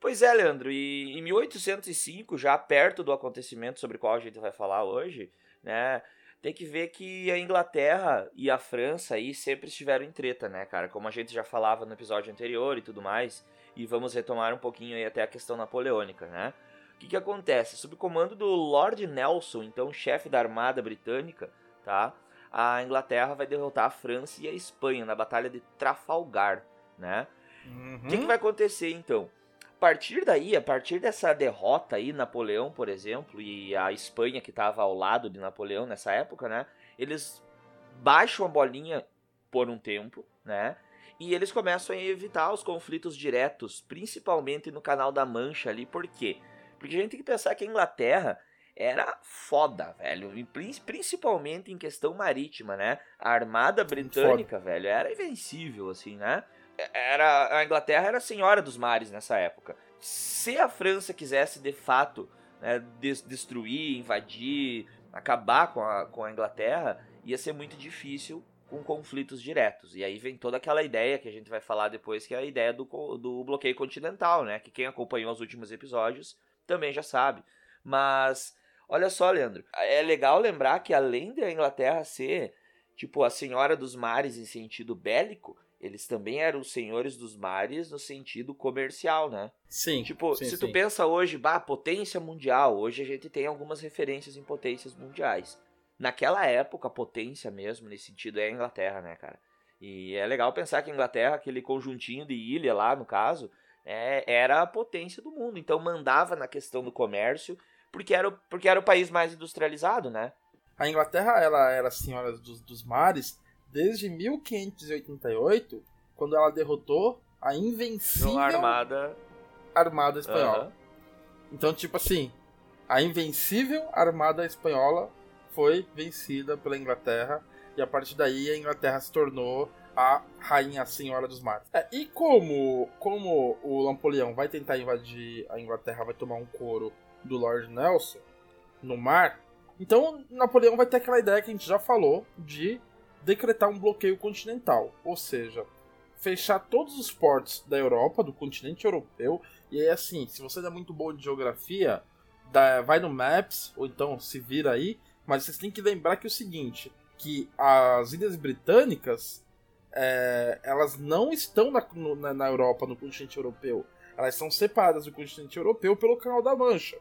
Pois é, Leandro, e em 1805, já perto do acontecimento sobre o qual a gente vai falar hoje, né, tem que ver que a Inglaterra e a França aí sempre estiveram em treta, né, cara? Como a gente já falava no episódio anterior e tudo mais, e vamos retomar um pouquinho aí até a questão napoleônica, né? O que que acontece? Sob o comando do Lord Nelson, então chefe da armada britânica, tá? A Inglaterra vai derrotar a França e a Espanha na Batalha de Trafalgar, né? O Uhum. que, que vai acontecer então? A partir daí, a partir dessa derrota aí, Napoleão, por exemplo, e a Espanha que estava ao lado de Napoleão nessa época, né? Eles baixam a bolinha por um tempo, né? E eles começam a evitar os conflitos diretos, principalmente no Canal da Mancha ali. Por quê? Porque a gente tem que pensar que a Inglaterra era foda, velho. Prin- principalmente em questão marítima, né? A armada britânica, velho, era invencível, assim, né? Era, a Inglaterra era a senhora dos mares nessa época. Se a França quisesse, de fato, né, des- destruir, invadir, acabar com a, com a Inglaterra, ia ser muito difícil com conflitos diretos. E aí vem toda aquela ideia que a gente vai falar depois, que é a ideia do, do bloqueio continental, né? Que quem acompanhou os últimos episódios também já sabe. Mas, olha só, Leandro, é legal lembrar que além da Inglaterra ser, tipo, a senhora dos mares em sentido bélico, eles também eram os senhores dos mares no sentido comercial, né? Sim. Tipo, sim, se sim. tu pensa hoje, bah, potência mundial, hoje a gente tem algumas referências em potências mundiais. Naquela época, a potência mesmo, nesse sentido, é a Inglaterra, né, cara? E é legal pensar que a Inglaterra, aquele conjuntinho de ilha lá, no caso, é, era a potência do mundo. Então mandava na questão do comércio, porque era, o- porque era o país mais industrializado, né? A Inglaterra ela era senhora dos, dos mares desde 1588, quando ela derrotou a invencível Uma armada. armada espanhola. Aham. Então, tipo assim, a invencível armada espanhola foi vencida pela Inglaterra e a partir daí a Inglaterra se tornou a rainha a senhora dos mares. É, e como como o Napoleão vai tentar invadir a Inglaterra, vai tomar um couro do Lord Nelson no mar, então Napoleão vai ter aquela ideia que a gente já falou de decretar um bloqueio continental, ou seja, fechar todos os portos da Europa, do continente europeu, e aí assim, se você é muito bom de geografia, vai no Maps, ou então se vira aí, mas vocês têm que lembrar que é o seguinte, que as ilhas britânicas, é, elas não estão na, na, na Europa, no continente europeu. Elas são separadas do continente europeu pelo Canal da Mancha.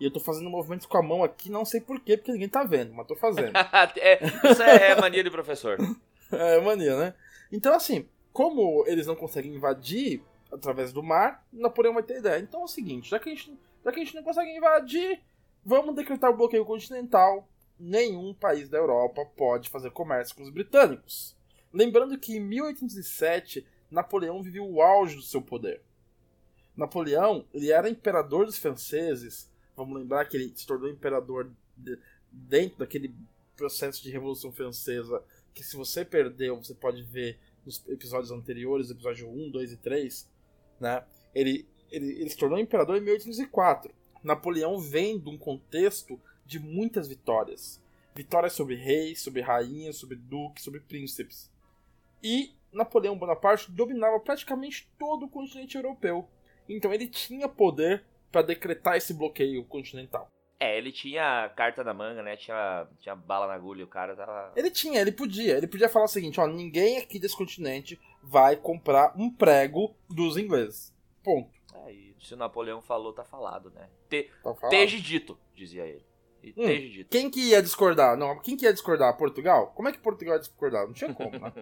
E eu tô fazendo movimentos com a mão aqui, não sei porquê, porque ninguém tá vendo, mas tô fazendo. *laughs* É, isso é, é mania de professor. *laughs* É mania, né? Então, assim, como eles não conseguem invadir através do mar, Napoleão vai ter ideia. Então é o seguinte, já que a gente, já que a gente não consegue invadir, vamos decretar o bloqueio continental. Nenhum país da Europa pode fazer comércio com os britânicos. Lembrando que em 1807, Napoleão viveu o auge do seu poder. Napoleão, ele era imperador dos franceses. Vamos lembrar que ele se tornou imperador de- dentro daquele processo de Revolução Francesa que se você perdeu, você pode ver nos episódios anteriores, episódio 1, 2 e 3, né? Ele, ele, ele se tornou imperador em 1804. Napoleão vem de um contexto de muitas vitórias. Vitórias sobre reis, sobre rainhas, sobre duques, sobre príncipes. E Napoleão Bonaparte dominava praticamente todo o continente europeu. Então ele tinha poder para decretar esse bloqueio continental. É, ele tinha carta na manga, né? Tinha, tinha bala na agulha, o cara tava. Ele tinha, ele podia. Ele podia falar o seguinte, ó, ninguém aqui desse continente vai comprar um prego dos ingleses. Ponto. É, e se o Napoleão falou, tá falado, né? Te, Tá falado. teje dito, dizia ele. E Hum. teje dito. Quem que ia discordar? Não, quem que ia discordar? Portugal? Como é que Portugal ia discordar? Não tinha *laughs* como, né?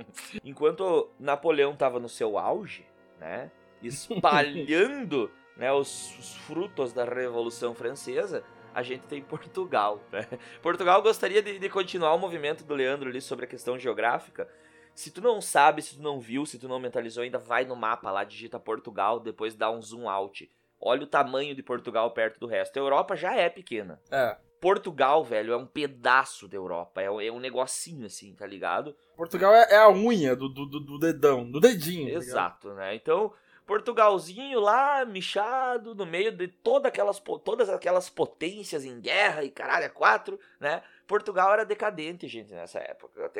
Enquanto Napoleão tava no seu auge, né? Espalhando *laughs* né, os, os frutos da Revolução Francesa, a gente tem Portugal. Né? Portugal gostaria de, de continuar o movimento do Leandro ali sobre a questão geográfica. Se tu não sabe, se tu não viu, se tu não mentalizou ainda, vai no mapa lá, digita Portugal, depois dá um zoom out. Olha o tamanho de Portugal perto do resto. A Europa já é pequena. É. Portugal, velho, é um pedaço da Europa. É, um- é um negocinho assim, tá ligado? Portugal é, é a unha do, do, do- dedão, do dedinho. tá? Exato, né? Então, Portugalzinho lá, michado, no meio de toda aquelas, todas aquelas potências em guerra e caralho, é quatro, né? Portugal era decadente, gente, nessa época.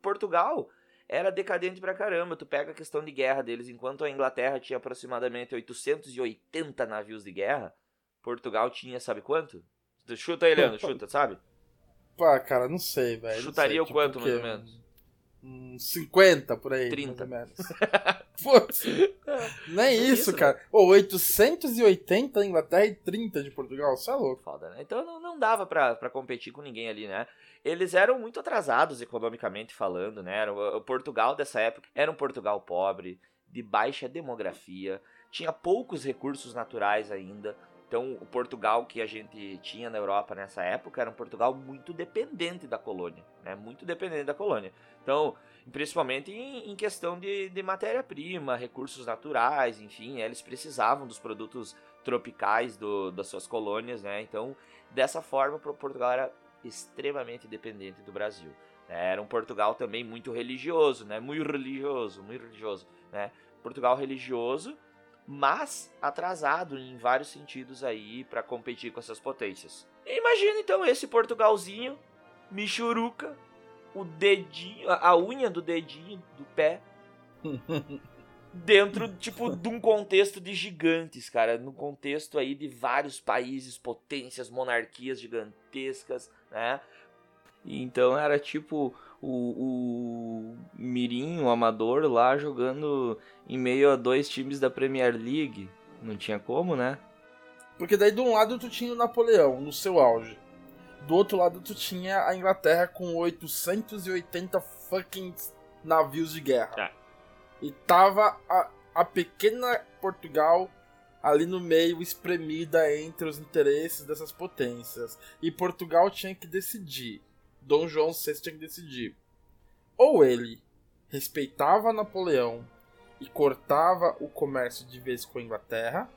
Portugal era decadente pra caramba. Tu pega a questão de guerra deles, enquanto a Inglaterra tinha aproximadamente 880 navios de guerra, Portugal tinha, sabe quanto? Chuta aí, Leandro, chuta, sabe? Pá, cara, não sei, velho. Chutaria sei, o tipo, quanto, mais ou menos? Uns 50 por aí. 30. Mais ou menos. *laughs* Putz, nem É isso, isso, cara. Ô, 880 da Inglaterra e 30 de Portugal, você é louco. Foda, né? Então não, não dava pra, pra competir com ninguém ali, né? Eles eram muito atrasados economicamente falando, né? Era, o Portugal dessa época era um Portugal pobre, de baixa demografia, tinha poucos recursos naturais ainda. Então, o Portugal que a gente tinha na Europa nessa época era um Portugal muito dependente da colônia, né? Muito dependente da colônia. Então, principalmente em, em questão de, de matéria-prima, recursos naturais, enfim, eles precisavam dos produtos tropicais do, das suas colônias, né? Então, dessa forma, Portugal era extremamente dependente do Brasil. né? Era um Portugal também muito religioso, né? Muito religioso, muito religioso, né? Portugal religioso, mas atrasado em vários sentidos aí para competir com essas potências. Imagina então esse Portugalzinho, Michuruca, o dedinho, a unha do dedinho do pé *laughs* dentro, tipo, de um contexto de gigantes, cara. No contexto aí de vários países, potências, monarquias gigantescas, né? Então era tipo o, o Mirim, o amador lá jogando em meio a dois times da Premier League. Não tinha como, né? Porque daí de um lado tu tinha o Napoleão no seu auge. Do outro lado tu tinha a Inglaterra com 880 fucking navios de guerra. É. E tava a, a pequena Portugal ali no meio, espremida entre os interesses dessas potências. E Portugal tinha que decidir. Dom João VI tinha que decidir. Ou ele respeitava Napoleão e cortava o comércio de vez com a Inglaterra,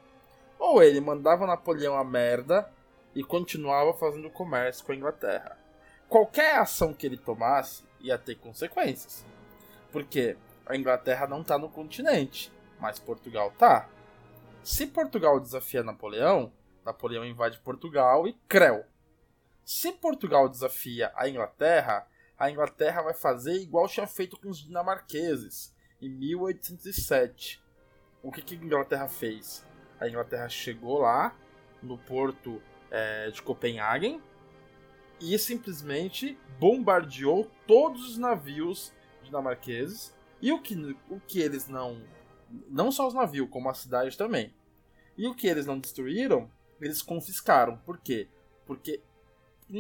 ou ele mandava Napoleão a merda e continuava fazendo comércio com a Inglaterra. Qualquer ação que ele tomasse ia ter consequências. Porque a Inglaterra não tá no continente, mas Portugal tá. Se Portugal desafia Napoleão, Napoleão invade Portugal e creu. Se Portugal desafia a Inglaterra, a Inglaterra vai fazer igual tinha feito com os dinamarqueses em 1807. O que, que a Inglaterra fez? A Inglaterra chegou lá no porto é, de Copenhagen e simplesmente bombardeou todos os navios dinamarqueses e o que, o que eles não não só os navios como a cidade também. E o que eles não destruíram eles confiscaram. Por quê? Porque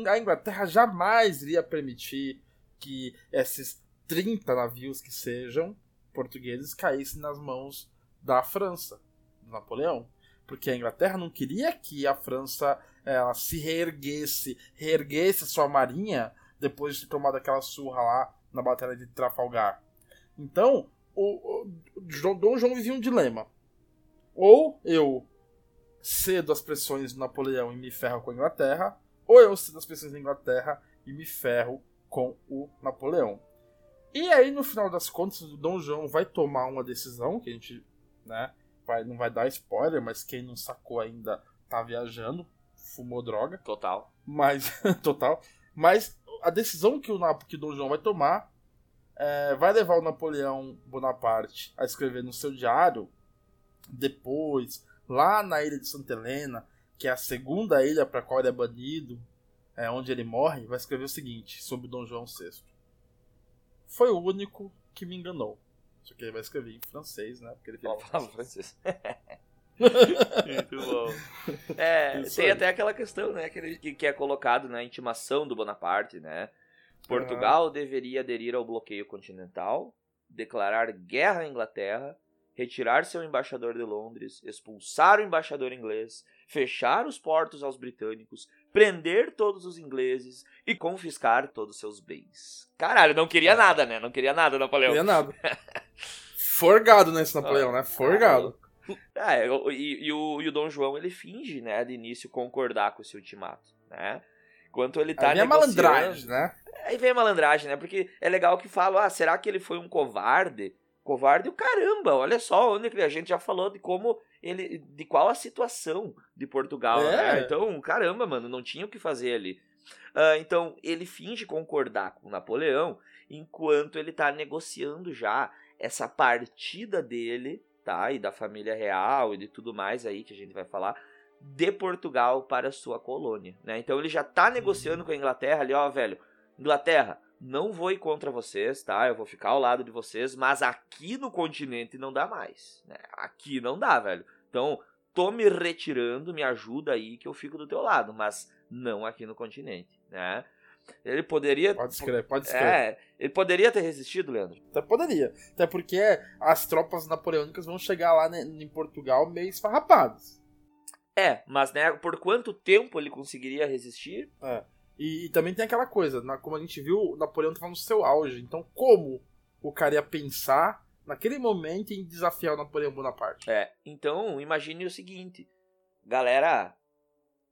a Inglaterra jamais iria permitir que esses 30 navios que sejam portugueses caíssem nas mãos da França, do Napoleão. Porque a Inglaterra não queria que a França ela, se reerguesse, reerguesse a sua marinha depois de ter tomado aquela surra lá na Batalha de Trafalgar. Então, o, o, Dom João vivia um dilema. Ou eu cedo as pressões do Napoleão e me ferro com a Inglaterra, ou eu cedo as pressões da Inglaterra e me ferro com o Napoleão. E aí, no final das contas, o Dom João vai tomar uma decisão, que a gente né, vai, não vai dar spoiler, mas quem não sacou ainda tá viajando, fumou droga. Total. Mas, *laughs* total. Mas a decisão que o, Nap- que Dom João vai tomar é, vai levar o Napoleão Bonaparte a escrever no seu diário, depois, lá na ilha de Santa Helena, que é a segunda ilha para qual ele é banido, é, onde ele morre, vai escrever o seguinte sobre Dom João VI. Foi o único que me enganou. Só que ele vai escrever em francês, né? Porque ele fala francês. *laughs* Muito bom. É, Isso tem aí. até aquela questão, né, que, que, é colocado na intimação do Bonaparte, né? Portugal deveria aderir ao bloqueio continental, declarar guerra à Inglaterra, retirar seu embaixador de Londres, expulsar o embaixador inglês, fechar os portos aos britânicos, prender todos os ingleses e confiscar todos os seus bens. Caralho, não queria nada, né? Não queria nada, Napoleão. Não nada. *laughs* Forgado nesse Napoleão, né? Forgado. *laughs* É, e, e o, e o Dom João ele finge, né, de início concordar com esse ultimato, né? Enquanto ele tá Aí vem a malandragem, né? Aí vem a malandragem, né? Porque é legal que falam, ah, será que ele foi um covarde? Covarde o caramba, olha só onde a gente já falou de como ele, de qual a situação de Portugal, É. né? Então, caramba, mano, não tinha o que fazer ali. Uh, então ele finge concordar com Napoleão enquanto ele está negociando já essa partida dele, tá? E da família real e de tudo mais aí que a gente vai falar de Portugal para sua colônia, né? Então ele já está negociando com a Inglaterra ali, ó, velho. Inglaterra, não vou ir contra vocês, tá? Eu vou ficar ao lado de vocês, mas aqui no continente não dá mais, né? Aqui não dá, velho. Então, tô me retirando, me ajuda aí que eu fico do teu lado, mas não aqui no continente, né? Ele poderia. Pode escrever, pode escrever. É, ele poderia ter resistido, Leandro. Até poderia. Até porque as tropas napoleônicas vão chegar lá né, em Portugal meio esfarrapadas. É, mas né, por quanto tempo ele conseguiria resistir? É. E, e, também tem aquela coisa, na, como a gente viu, Napoleão estava no seu auge. Então, como o cara ia pensar naquele momento em desafiar o Napoleão Bonaparte? É, então imagine o seguinte: galera,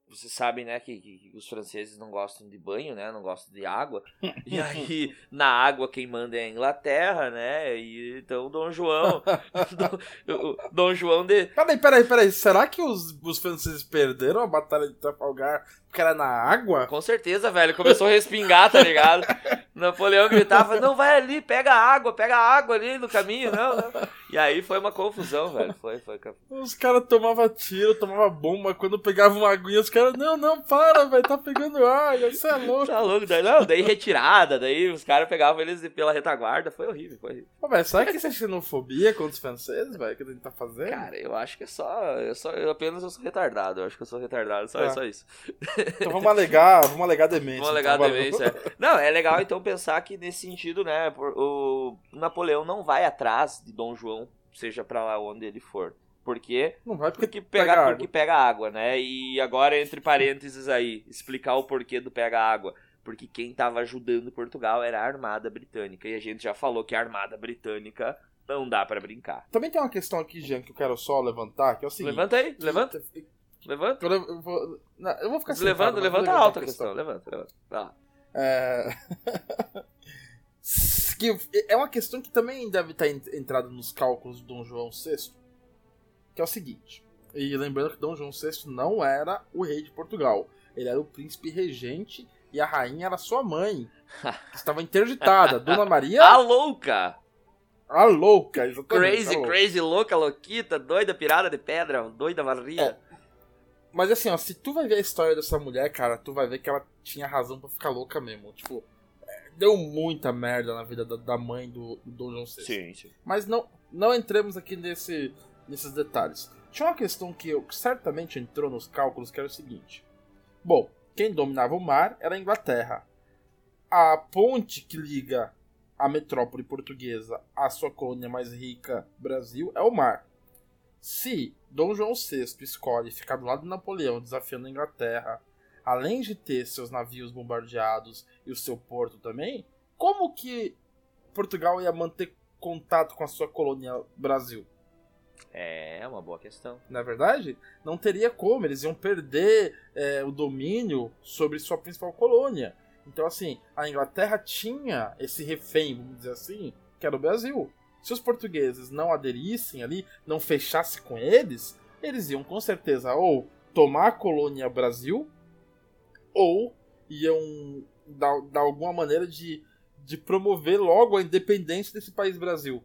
vocês sabem, né, que, que, os franceses não gostam de banho, né, não gostam de água. *laughs* E aí, na água, quem manda é a Inglaterra, né, e então Dom João... *laughs* *laughs* Dom, Dom João de... Peraí, peraí, peraí, será que os, os franceses perderam a batalha de Trafalgar era na água? Com certeza, velho, começou a respingar, tá ligado? *laughs* Napoleão gritava, não, vai ali, pega água, pega água ali no caminho, não, não. E aí foi uma confusão, velho, foi, foi. Os caras tomavam tiro, tomavam bomba, quando pegavam uma aguinha, os caras, não, não, para, velho, tá pegando água, você é louco. Tá louco, daí, não, daí retirada, daí os caras pegavam eles pela retaguarda, foi horrível, foi horrível. Pô, velho, será que isso é xenofobia contra os franceses, velho, que a gente tá fazendo? Cara, eu acho que é só, eu só, eu apenas eu sou retardado, eu acho que eu sou retardado, só, é. só isso. Então vamos alegar, vamos alegar demência. Vamos alegar então, demência. É. Não, é legal então pensar que nesse sentido, né, o Napoleão não vai atrás de Dom João, seja para lá onde ele for. Por quê? Não vai porque, porque pega, pega porque pega água, né? E agora, entre parênteses aí, explicar o porquê do pega água. Porque quem estava ajudando Portugal era a Armada Britânica. E a gente já falou que a Armada Britânica não dá para brincar. Também tem uma questão aqui, Jean, que eu quero só levantar, que é o seguinte. Levanta aí, levanta. Levanta. Eu vou, não, eu vou ficar Levanta, levanta alta a questão. questão. Levanta, levanta. Tá. É... *laughs* que é uma questão que também deve estar entrada nos cálculos do Dom João VI, que é o seguinte. E lembrando que Dom João VI não era o rei de Portugal, ele era o príncipe regente e a rainha era sua mãe, *laughs* que estava interditada, Dona Maria. A louca! A louca, exatamente. Crazy, louca. crazy, louca, louquita, doida, pirada de pedra, doida varria. É. Mas assim, ó, se tu vai ver a história dessa mulher, cara, tu vai ver que ela tinha razão para ficar louca mesmo. Tipo, é, deu muita merda na vida da, da mãe do, do Dom João VI. Sim, sim. Mas não, não entremos aqui nesse, nesses detalhes. Tinha uma questão que eu, certamente entrou nos cálculos, que era o seguinte. Bom, quem dominava o mar era a Inglaterra. A ponte que liga a metrópole portuguesa à sua colônia mais rica, Brasil, é o mar. Se Dom João VI escolhe ficar do lado de Napoleão desafiando a Inglaterra, além de ter seus navios bombardeados e o seu porto também, como que Portugal ia manter contato com a sua colônia Brasil? É uma boa questão. Na é verdade, não teria como, eles iam perder é, o domínio sobre sua principal colônia. Então, assim, a Inglaterra tinha esse refém, vamos dizer assim, que era o Brasil. Se os portugueses não aderissem ali, não fechassem com eles, eles iam com certeza ou tomar a colônia Brasil, ou iam dar, dar alguma maneira de, de promover logo a independência desse país Brasil.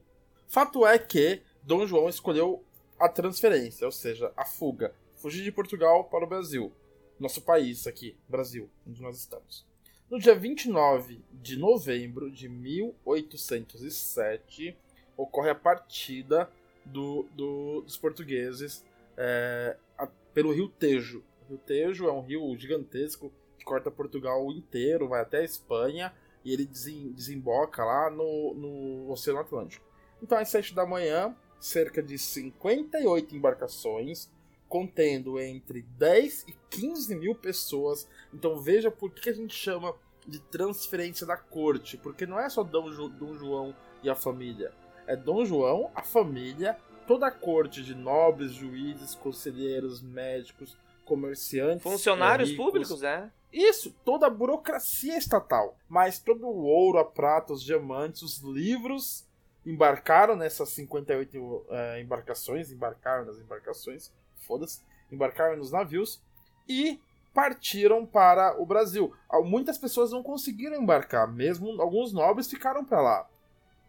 Fato é que Dom João escolheu a transferência, ou seja, a fuga, fugir de Portugal para o Brasil, nosso país aqui, Brasil, onde nós estamos. No dia 29 de novembro de 1807, ocorre a partida do, do, dos portugueses é, a, pelo rio Tejo. O rio Tejo é um rio gigantesco que corta Portugal inteiro, vai até a Espanha e ele desem, desemboca lá no, no Oceano Atlântico. Então, às 7 da manhã, cerca de 58 embarcações, contendo entre 10 e 15 mil pessoas. Então, veja por que a gente chama de transferência da corte, porque não é só Dom, Dom João e a família é Dom João, a família, toda a corte de nobres, juízes, conselheiros, médicos, comerciantes. Funcionários ricos. públicos, é? Isso, toda a burocracia estatal. Mas todo o ouro, a prata, os diamantes, os livros embarcaram nessas 58 é, embarcações, embarcaram nas embarcações, foda-se, embarcaram nos navios e partiram para o Brasil. Muitas pessoas não conseguiram embarcar, mesmo alguns nobres ficaram para lá.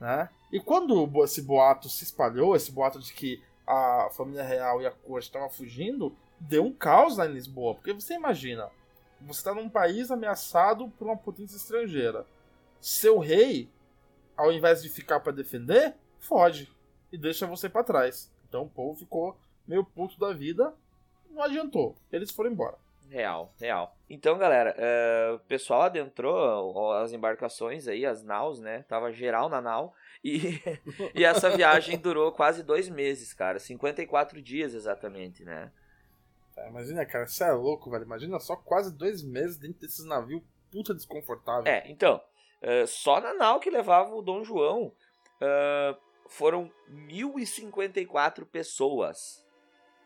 Né? E quando esse boato se espalhou, esse boato de que a família real e a corte estavam fugindo, deu um caos lá em Lisboa. Porque você imagina, você está num país ameaçado por uma potência estrangeira. Seu rei, ao invés de ficar para defender, foge e deixa você para trás. Então o povo ficou meio puto da vida, não adiantou. Eles foram embora. Real, real. Então, galera, uh, o pessoal adentrou as embarcações aí, as naus, né? Tava geral na nau. E, *laughs* e essa viagem durou quase dois meses, cara. 54 dias exatamente, né? É, imagina, cara, você é louco, velho. Imagina só quase dois meses dentro desses navios puta desconfortável. É, então, uh, só na nau que levava o Dom João uh, foram 1.054 pessoas.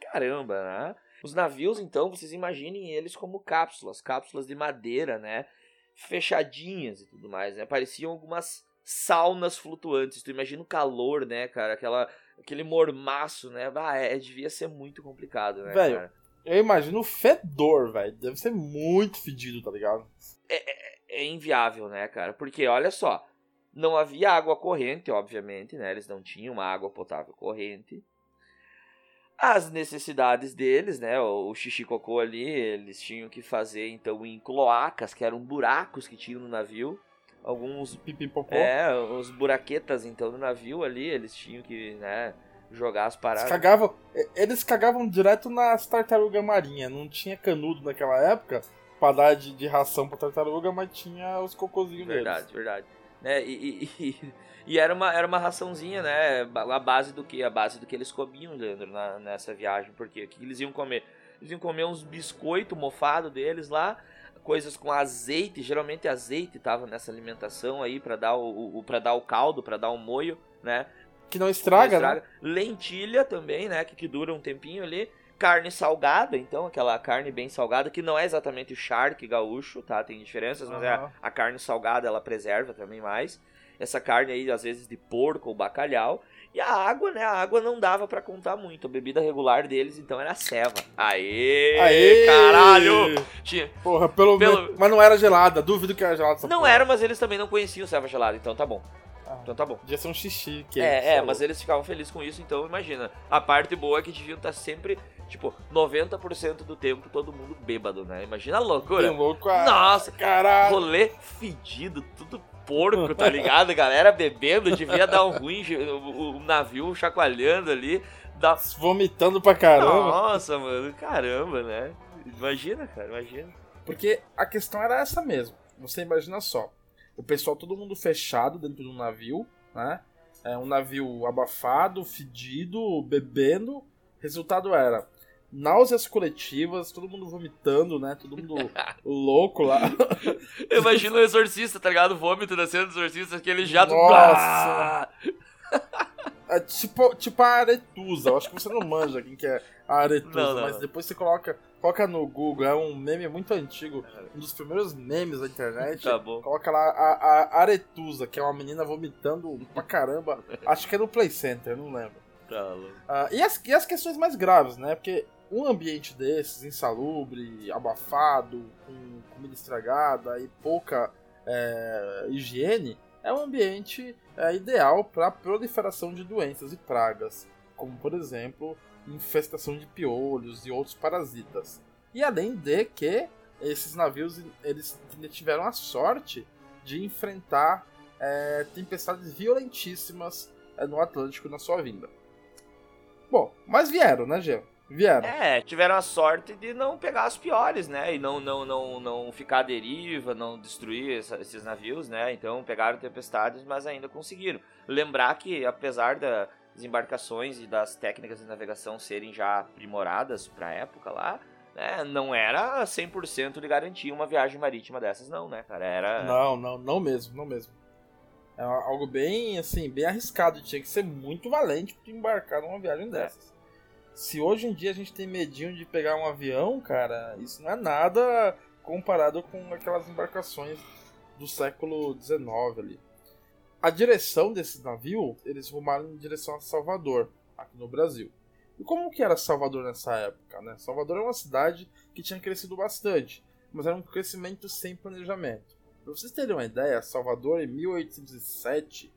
Caramba, né? Os navios, então, vocês imaginem eles como cápsulas, cápsulas de madeira, né? Fechadinhas e tudo mais, né? Pareciam algumas saunas flutuantes. Tu imagina o calor, né, cara? Aquela, aquele mormaço, né? Ah, é, devia ser muito complicado, né, velho, cara? Eu imagino o fedor, velho. Deve ser muito fedido, tá ligado? É, é, é, inviável, né, cara? Porque, olha só, não havia água corrente, obviamente, né? Eles não tinham uma água potável corrente as necessidades deles, né? O, xixi cocô ali, eles tinham que fazer então em cloacas, que eram buracos que tinham no navio. Alguns pipipopó. É, os buraquetas então no navio ali, eles tinham que, né, jogar as paradas. Eles cagavam, eles cagavam direto nas tartarugas marinhas, não tinha canudo naquela época pra dar de, de ração pra tartaruga, mas tinha os cocôzinhos verdade, deles. Verdade, verdade. Né? E, e, *laughs* e, era, uma, era uma raçãozinha, né? A base do que? A base do que eles comiam, Leandro, na, nessa viagem. Porque o que eles iam comer? Eles iam comer uns biscoitos mofados deles lá, coisas com azeite, geralmente azeite tava nessa alimentação aí para dar o, o para dar o caldo, para dar o moio, né? Que não estraga, não estraga. Né? Lentilha também, né, que, que dura um tempinho ali. Carne salgada, então, aquela carne bem salgada, que não é exatamente o charque gaúcho, tá? Tem diferenças, mas uhum. é a, a carne salgada, ela preserva também mais. Essa carne aí, às vezes, de porco ou bacalhau. E a água, né? A água não dava para contar muito. A bebida regular deles, então, era ceva. Aê! Aê! Caralho! Tinha... Porra, pelo, pelo... Mas não era gelada. Duvido que era gelada. Não porra. era, mas eles também não conheciam ceva gelada, então tá bom. Ah, então tá bom. Podia ser um xixi. Que é, é, mas eles ficavam felizes com isso, então imagina. A parte boa é que deviam estar sempre, tipo, 90% do tempo todo mundo bêbado, né? Imagina a loucura. Bem louco, Nossa, caralho. Rolê fedido, tudo porco, tá ligado? Galera bebendo, devia dar um ruim, o, o navio chacoalhando ali. Dá... Vomitando pra caramba. Nossa, mano, caramba, né? Imagina, cara, imagina. Porque a questão era essa mesmo. Você imagina só o pessoal todo mundo fechado dentro do navio, né? É um navio abafado, fedido, bebendo. Resultado era náuseas coletivas, todo mundo vomitando, né? Todo mundo louco lá. *laughs* Imagina o exorcista, tá ligado? Vômito da cena do exorcista, aquele jato. Nossa! É tipo, tipo a aretusa. Eu acho que você não manja quem que é a aretusa, não, não, mas não. depois você coloca, coloca no Google, é um meme muito antigo, um dos primeiros memes da internet. Tá bom. Coloca lá a, a aretusa, que é uma menina vomitando pra caramba. acho que é no Play Center, não lembro. Tá louco. Uh, e, as, e as questões mais graves, né? Porque um ambiente desses, insalubre, abafado, com comida estragada e pouca é, higiene, é um ambiente é, ideal para proliferação de doenças e pragas, como por exemplo infestação de piolhos e outros parasitas. E além de que esses navios eles tiveram a sorte de enfrentar é, tempestades violentíssimas é, no Atlântico na sua vinda. Bom, mas vieram, né, Gê? Vieram. É, tiveram a sorte de não pegar as piores, né? E não, não, não, não ficar à deriva, não destruir essa, esses navios, né? Então pegaram tempestades, mas ainda conseguiram. Lembrar que, apesar das embarcações e das técnicas de navegação serem já aprimoradas para a época lá, né? Não era 100% de garantia uma viagem marítima dessas, não, né, cara? Era. Não, não, não mesmo, não mesmo. É algo bem, assim, bem arriscado. Tinha que ser muito valente para embarcar numa viagem dessas. É. Se hoje em dia a gente tem medinho de pegar um avião, cara, isso não é nada comparado com aquelas embarcações do século XIX ali. A direção desse navio, eles rumaram em direção a Salvador, aqui no Brasil. E como que era Salvador nessa época? Né? Salvador é uma cidade que tinha crescido bastante, mas era um crescimento sem planejamento. Para vocês terem uma ideia, Salvador em 1807,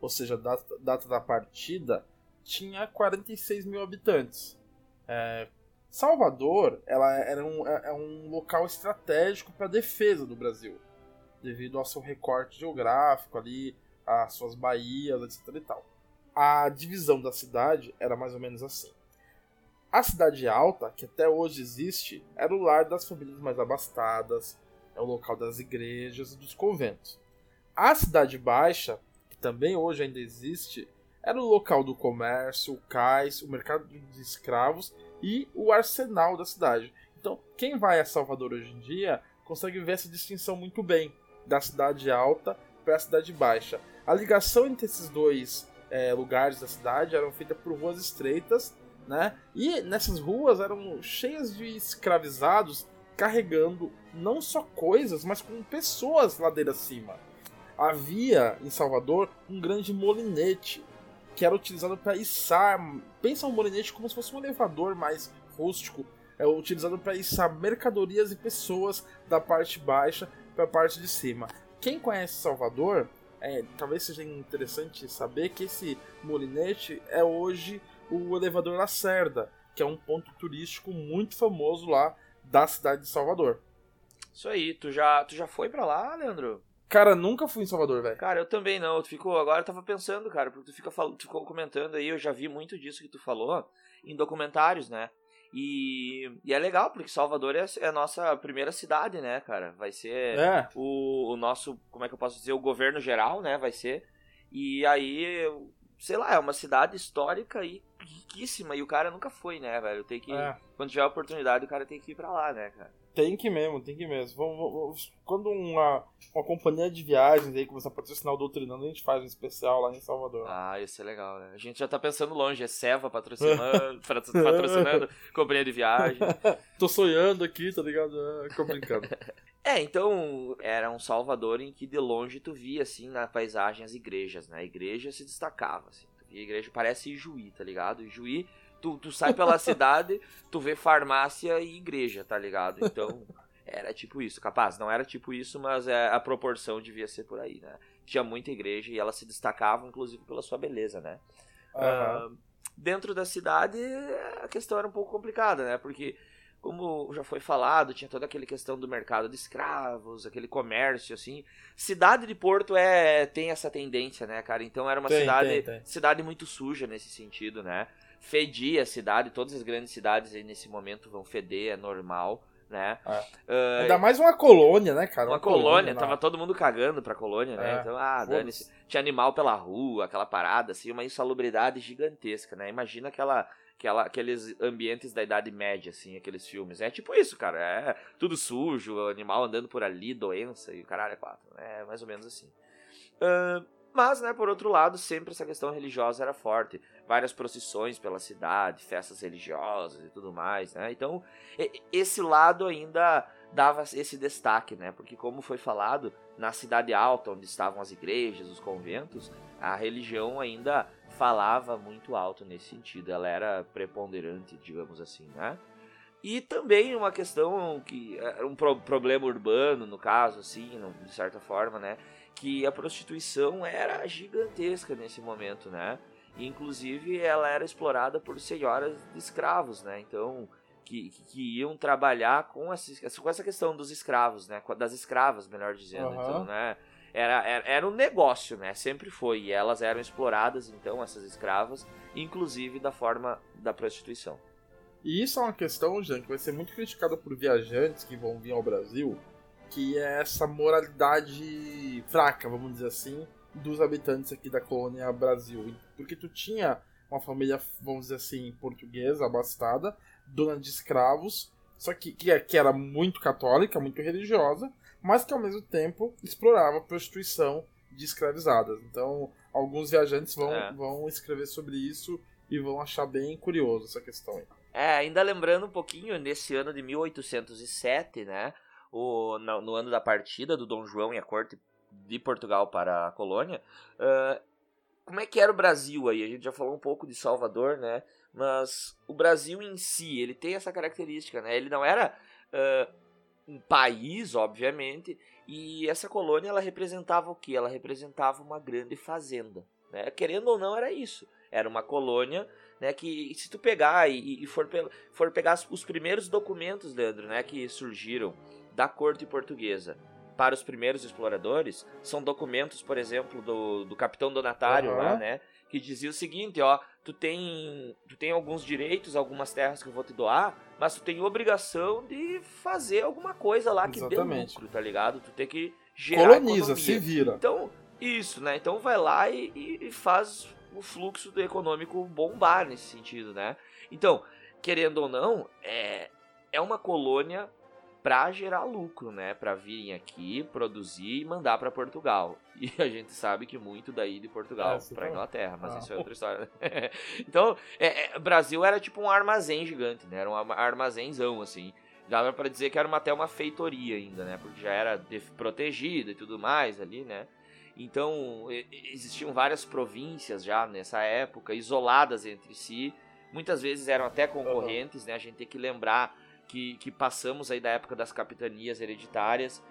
ou seja, data, data da partida, tinha 46 mil habitantes. É, Salvador ela era um, é, é um local estratégico para a defesa do Brasil, devido ao seu recorte geográfico ali, às suas baías, etc. E tal. A divisão da cidade era mais ou menos assim. A cidade alta, que até hoje existe, era o lar das famílias mais abastadas, é o local das igrejas e dos conventos. A cidade baixa, que também hoje ainda existe, era o local do comércio, o cais, o mercado de escravos e o arsenal da cidade. Então, quem vai a Salvador hoje em dia consegue ver essa distinção muito bem da cidade alta para a cidade baixa. A ligação entre esses dois é, lugares da cidade eram feitas por ruas estreitas, né? E nessas ruas eram cheias de escravizados carregando não só coisas, mas com pessoas ladeira acima. Havia em Salvador um grande molinete que era utilizado para içar. Pensa um molinete como se fosse um elevador mais rústico, é utilizado para içar mercadorias e pessoas da parte baixa para a parte de cima. Quem conhece Salvador, é, talvez seja interessante saber que esse molinete é hoje o elevador Lacerda, que é um ponto turístico muito famoso lá da cidade de Salvador. Isso aí, tu já, tu já foi para lá, Leandro? Cara, nunca fui em Salvador, velho. Cara, eu também não. Tu ficou, agora eu tava pensando, cara, porque tu fica tu ficou comentando aí, eu já vi muito disso que tu falou em documentários, né? E, e é legal, porque Salvador é, é, a nossa primeira cidade, né, cara? Vai ser é. o, o nosso, como é que eu posso dizer, o governo geral, né? Vai ser. E aí, sei lá, é uma cidade histórica e riquíssima. E o cara nunca foi, né, velho? Tem que. É. Quando tiver a oportunidade, o cara tem que ir pra lá, né, cara? Tem que mesmo, tem que mesmo. Vamos, vamos, quando uma, uma companhia de viagens aí começar a patrocinar o Doutrinando, a gente faz um especial lá em Salvador. Ah, isso é legal, né? A gente já tá pensando longe, é Seva patrocinando, *laughs* patrocinando *laughs* companhia de viagem. *laughs* Tô sonhando aqui, tá ligado? É, tô brincando. É, então era um Salvador em que de longe tu via, assim, na paisagem as igrejas, né? A igreja se destacava, assim. Tu via a igreja, parece Ijuí, tá ligado? Ijuí Tu, tu sai pela *laughs* cidade, tu vê farmácia e igreja, tá ligado? Então, era tipo isso. Capaz, não era tipo isso, mas é, a proporção devia ser por aí, né? Tinha muita igreja e ela se destacava, inclusive, pela sua beleza, né? Uhum. Uh, dentro da cidade, a questão era um pouco complicada, né? Porque, como já foi falado, tinha toda aquela questão do mercado de escravos, aquele comércio, assim. Cidade de Porto é tem essa tendência, né, cara? Então era uma tem, cidade, tem, tem. cidade muito suja nesse sentido, né? Fedia a cidade, todas as grandes cidades aí nesse momento vão feder, é normal, né? É. Uh, Ainda mais uma colônia, né, cara? Uma, uma colônia, colônia tava todo mundo cagando pra colônia, né? É. Então, ah, dane-se. Tinha animal pela rua, aquela parada, assim, uma insalubridade gigantesca, né? Imagina aquela, aquela, aqueles ambientes da Idade Média, assim, aqueles filmes. É tipo isso, cara. É tudo sujo, animal andando por ali, doença e o caralho é quatro. É mais ou menos assim. Uh, mas, né, por outro lado, sempre essa questão religiosa era forte. Várias procissões pela cidade, festas religiosas e tudo mais, né? Então, esse lado ainda dava esse destaque, né? Porque como foi falado, na cidade alta, onde estavam as igrejas, os conventos, a religião ainda falava muito alto nesse sentido. Ela era preponderante, digamos assim, né? E também uma questão que era um pro problema urbano, no caso, assim, de certa forma, né? que a prostituição era gigantesca nesse momento, né? E, inclusive ela era explorada por senhoras de escravos, né? Então que, que, iam trabalhar com essa, com essa questão dos escravos, né? Das escravas, melhor dizendo. Uhum. Então, né? Era, era, era um negócio, né? Sempre foi. E elas eram exploradas, então, essas escravas, inclusive da forma da prostituição. E isso é uma questão, Jean, que vai ser muito criticada por viajantes que vão vir ao Brasil, que é essa moralidade fraca, vamos dizer assim, dos habitantes aqui da colônia Brasil. Porque tu tinha uma família, vamos dizer assim, portuguesa, abastada, dona de escravos, só que, que, é, que era muito católica, muito religiosa, mas que ao mesmo tempo explorava a prostituição de escravizadas. Então, alguns viajantes vão, é. vão escrever sobre isso e vão achar bem curioso essa questão aí. É, ainda lembrando um pouquinho, nesse ano de 1807, né, o, no, no, ano da partida do Dom João e a corte de Portugal para a colônia, uh, como é que era o Brasil aí? A gente já falou um pouco de Salvador, né? mas o Brasil em si, ele tem essa característica, né? Ele não era uh, um país, obviamente, e essa colônia ela representava o que? Ela representava uma grande fazenda, né? Querendo ou não, era isso. Era uma colônia, né? Que se tu pegar e, e for, for pegar os primeiros documentos, Leandro, né? Que surgiram da corte portuguesa para os primeiros exploradores são documentos, por exemplo, do, do capitão donatário uhum. lá, né? Que dizia o seguinte, ó, tu tem, tu tem alguns direitos, algumas terras que eu vou te doar, mas tu tem obrigação de fazer alguma coisa lá que Exatamente. dê lucro, tá ligado? Tu tem que gerar Coloniza, economia. se vira. Então, isso, né? Então vai lá e, e faz o fluxo do econômico bombar nesse sentido, né? Então, querendo ou não, é, é uma colônia para gerar lucro, né? Para virem aqui, produzir e mandar para Portugal. *laughs* E a gente sabe que muito daí de Portugal é, para Inglaterra, mas ah. isso é outra história. Né? *laughs* então, é, é, Brasil era tipo um armazém gigante, né? Era um armazémzão assim. Dava para dizer que era uma, até uma feitoria ainda, né? Porque já era protegida e tudo mais ali, né? Então, existiam várias províncias já nessa época, isoladas entre si. Muitas vezes eram até concorrentes, né? A gente tem que lembrar que, que passamos aí da época das capitanias hereditárias.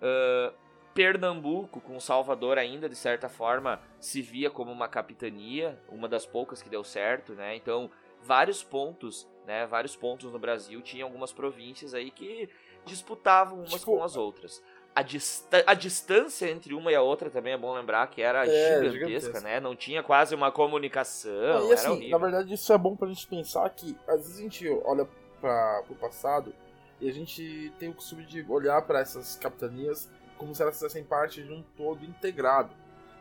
Uh, Pernambuco, com Salvador ainda, de certa forma, se via como uma capitania, uma das poucas que deu certo, né? Então, vários pontos, né? Vários pontos no Brasil tinham algumas províncias aí que disputavam umas tipo, com as outras. A, dista a distância entre uma e a outra também é bom lembrar que era é, gigantesca, gigantesca, né? Não tinha quase uma comunicação. e assim, na verdade, isso é bom pra gente pensar que às vezes a gente olha para o passado e a gente tem o costume de olhar para essas capitanias como se elas fizessem parte de um todo integrado.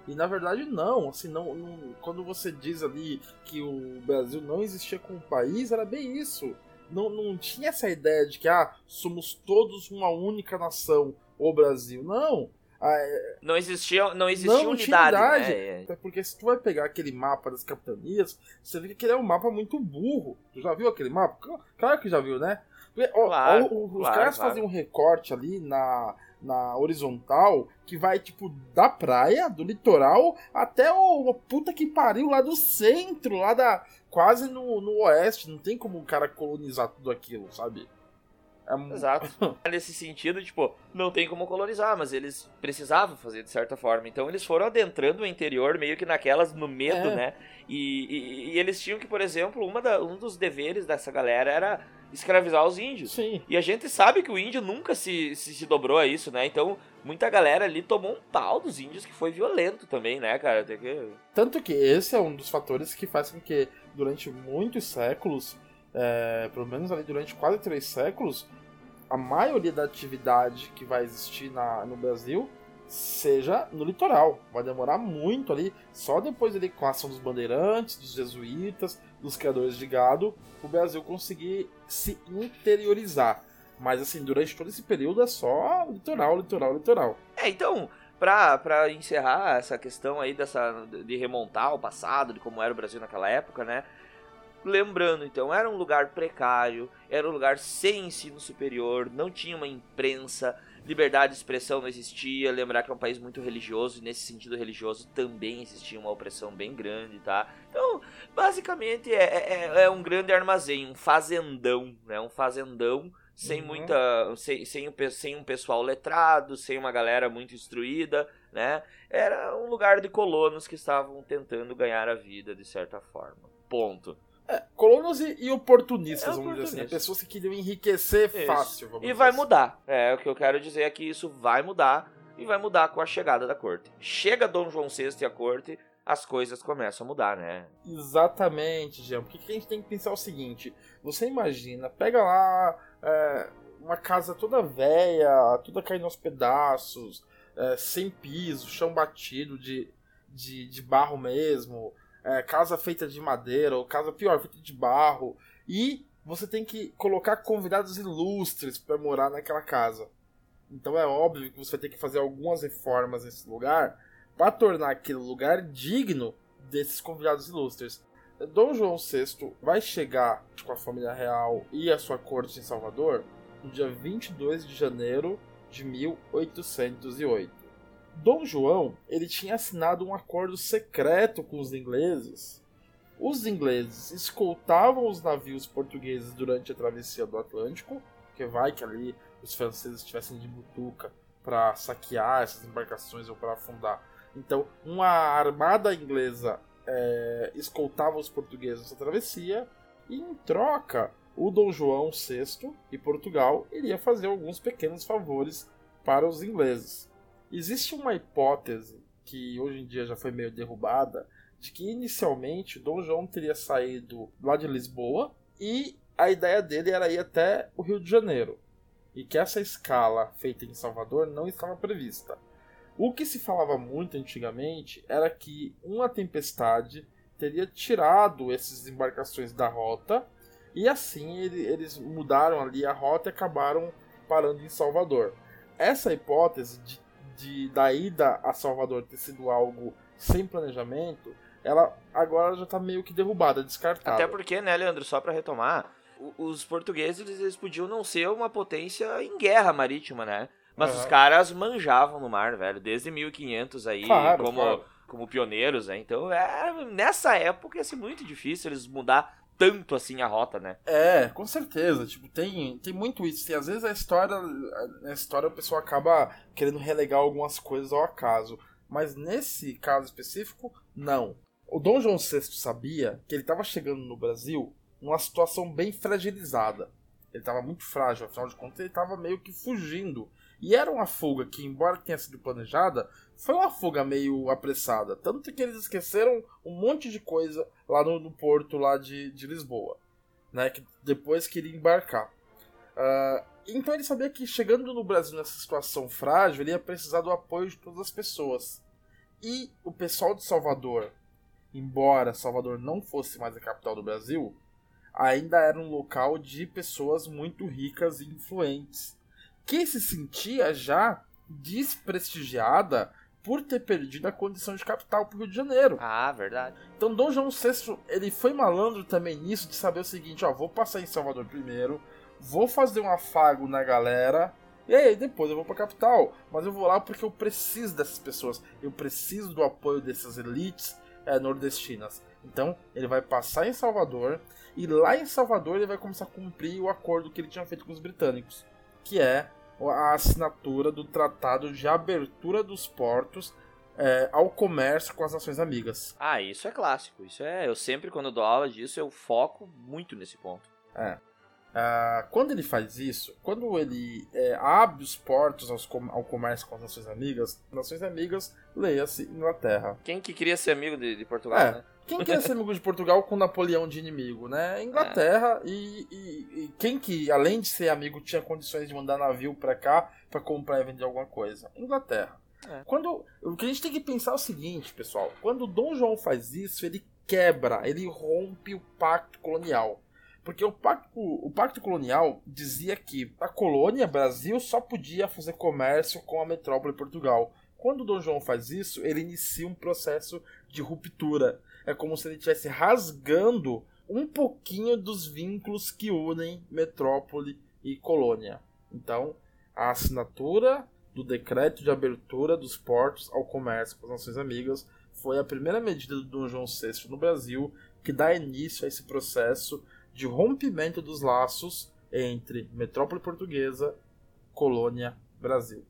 E na verdade não, assim, não, não, quando você diz ali que o Brasil não existia como país, era bem isso. Não, não tinha essa ideia de que ah, somos todos uma única nação, o Brasil. Não. Ah, é... Não existia, não existia não, unidade, unidade. Né? É. Porque se tu vai pegar aquele mapa das capitanias, você vê que ele é um mapa muito burro. Tu já viu aquele mapa? Claro que já viu, né? Porque, claro, ó, ó, os claro, caras claro. fazem um recorte ali na, na horizontal que vai, tipo, da praia, do litoral, até o, o puta que pariu lá do centro, lá da. quase no, no oeste. Não tem como o cara colonizar tudo aquilo, sabe? É... Exato. *laughs* Nesse sentido, tipo, não tem como colonizar, mas eles precisavam fazer de certa forma. Então eles foram adentrando o interior meio que naquelas, no medo, é. né? E, e, e, eles tinham que, por exemplo, uma da, um dos deveres dessa galera era escravizar os índios. Sim. E a gente sabe que o índio nunca se, se, se, dobrou a isso, né? Então, muita galera ali tomou um pau dos índios que foi violento também, né, cara? Que... Tanto que esse é um dos fatores que faz com que, durante muitos séculos, é, pelo menos ali durante quase três séculos, a maioria da atividade que vai existir na, no Brasil seja no litoral. Vai demorar muito ali, só depois ali com a ação dos bandeirantes, dos jesuítas, dos criadores de gado, o Brasil conseguir se interiorizar. Mas assim, durante todo esse período é só litoral, litoral, litoral. É, então, pra encerrar essa questão aí dessa de remontar ao passado, de como era o Brasil naquela época, né? Lembrando, então, era um lugar precário, era um lugar sem ensino superior, não tinha uma imprensa, liberdade de expressão não existia. Lembrar que é um país muito religioso e, nesse sentido religioso, também existia uma opressão bem grande, tá? Então, basicamente, é, é, é, é um grande armazém, um fazendão, né? Um fazendão sem uhum. muita. Sem, sem, sem um pessoal letrado, sem uma galera muito instruída, né? Era um lugar de colonos que estavam tentando ganhar a vida de certa forma. Ponto. É, colonos e, e oportunistas, é, vamos dizer assim. Né? Pessoas que queriam enriquecer isso. fácil. e vai assim. mudar. É, o que eu quero dizer é que isso vai mudar. E vai mudar com a chegada da corte. Chega Dom João VI e a corte, as coisas começam a mudar, né? Exatamente, Jean. Porque a gente tem que pensar o seguinte: você imagina, pega lá é, uma casa toda velha, toda caindo aos pedaços, é, sem piso, chão batido de, de, de barro mesmo é, casa feita de madeira, ou casa pior, feita de barro. E você tem que colocar convidados ilustres para morar naquela casa. Então é óbvio que você vai ter que fazer algumas reformas nesse lugar para tornar aquele lugar digno desses convidados ilustres. Dom João VI vai chegar com a família real e a sua corte em Salvador no dia 22 de janeiro de 1808. Dom João ele tinha assinado um acordo secreto com os ingleses os ingleses escoltavam os navios portugueses durante a travessia do Atlântico, que vai que ali os franceses estivessem de butuca para saquear essas embarcações ou para afundar. Então, uma armada inglesa é, escoltava os portugueses nessa travessia e, em troca, o Dom João VI e Portugal iria fazer alguns pequenos favores para os ingleses. Existe uma hipótese que hoje em dia já foi meio derrubada de que inicialmente Dom João teria saído lá de Lisboa e a ideia dele era ir até o Rio de Janeiro e que essa escala feita em Salvador não estava prevista. O que se falava muito antigamente era que uma tempestade teria tirado essas embarcações da rota e assim ele, eles mudaram ali a rota e acabaram parando em Salvador. Essa hipótese de, de da ida a Salvador ter sido algo sem planejamento, ela agora já está meio que derrubada, descartada. Até porque, né, Leandro, só para retomar, os portugueses eles podiam não ser uma potência em guerra marítima, né? Mas uhum. os caras manjavam no mar, velho, desde 1500 aí, claro, como, claro. como pioneiros, né? Então, é, nessa época ia ser muito difícil eles mudar tanto assim a rota, né? É, com certeza. Tipo, tem, tem muito isso. Tem, às vezes a história, na história o pessoal acaba querendo relegar algumas coisas ao acaso. Mas nesse caso específico, não. O Dom João VI sabia que ele estava chegando no Brasil numa situação bem fragilizada. Ele estava muito frágil, afinal de contas ele estava meio que fugindo e era uma fuga que, embora tenha sido planejada, foi uma fuga meio apressada. Tanto que eles esqueceram um monte de coisa lá no, no porto lá de, de Lisboa. Né, que depois queria embarcar. Uh, então ele sabia que chegando no Brasil nessa situação frágil, ele ia precisar do apoio de todas as pessoas. E o pessoal de Salvador, embora Salvador não fosse mais a capital do Brasil, ainda era um local de pessoas muito ricas e influentes que se sentia já desprestigiada por ter perdido a condição de capital para o Rio de Janeiro. Ah, verdade. Então Dom João VI, ele foi malandro também nisso de saber o seguinte, ó, vou passar em Salvador primeiro, vou fazer um afago na galera, e aí depois eu vou para a capital. Mas eu vou lá porque eu preciso dessas pessoas, eu preciso do apoio dessas elites é, nordestinas. Então ele vai passar em Salvador, e lá em Salvador ele vai começar a cumprir o acordo que ele tinha feito com os britânicos, que é a assinatura do Tratado de Abertura dos Portos é, ao comércio com as nações amigas. Ah, isso é clássico. Isso é. Eu sempre, quando dou aula disso, eu foco muito nesse ponto. É. Uh, quando ele faz isso, quando ele é, abre os portos aos, ao comércio com as nações amigas, nações amigas, leia-se Inglaterra. Quem que queria ser amigo de, de Portugal, é. né? Quem quer ser amigo de Portugal com Napoleão de inimigo, né? Inglaterra é. e, e, e, quem que, além de ser amigo, tinha condições de mandar navio para cá para comprar e vender alguma coisa? Inglaterra. É. Quando o que a gente tem que pensar é o seguinte, pessoal: quando Dom João faz isso, ele quebra, ele rompe o pacto colonial. Porque o pacto, o pacto colonial dizia que a colônia Brasil só podia fazer comércio com a metrópole Portugal. Quando Dom João faz isso, ele inicia um processo de ruptura é como se ele estivesse rasgando um pouquinho dos vínculos que unem metrópole e colônia. Então, a assinatura do decreto de abertura dos portos ao comércio com as nações amigas foi a primeira medida do Dom João VI no Brasil que dá início a esse processo de rompimento dos laços entre metrópole portuguesa, colônia, Brasil.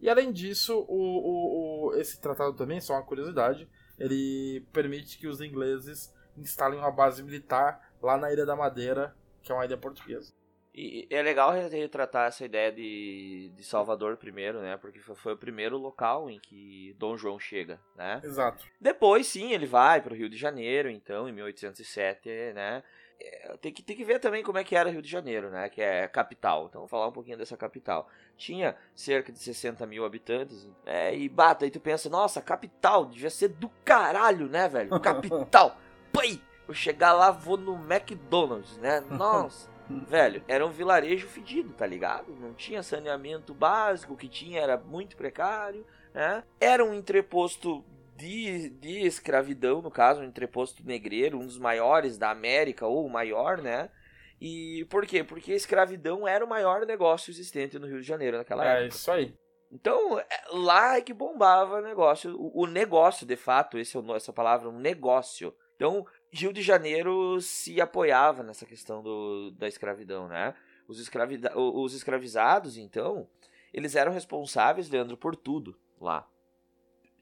E além disso, o, o, o, esse tratado também, só uma curiosidade, ele permite que os ingleses instalem uma base militar lá na Ilha da Madeira, que é uma ilha portuguesa. E é legal retratar essa ideia de, de Salvador primeiro, né? Porque foi o primeiro local em que Dom João chega, né? Exato. Depois, sim, ele vai para o Rio de Janeiro, então, em 1807, né? É, tem que, tem que ver também como é que era Rio de Janeiro, né? Que é capital. Então, vou falar um pouquinho dessa capital. Tinha cerca de 60 mil habitantes. É, e bata, aí tu pensa, nossa, capital, devia ser do caralho, né, velho? *laughs* Capital. Pai! Eu chegar lá, vou no McDonald's, né? *laughs* Nossa. velho, era um vilarejo fedido, tá ligado? Não tinha saneamento básico, o que tinha era muito precário, né? Era um entreposto de, de escravidão, no caso, um entreposto negreiro, um dos maiores da América, ou o maior, né? E por quê? Porque a escravidão era o maior negócio existente no Rio de Janeiro naquela é, época. É isso aí. Então, é, lá é que bombava o negócio. O, o negócio, de fato, esse é essa palavra, um negócio. Então, Rio de Janeiro se apoiava nessa questão do, da escravidão, né? Os, escravida os escravizados, então, eles eram responsáveis, Leandro, por tudo lá.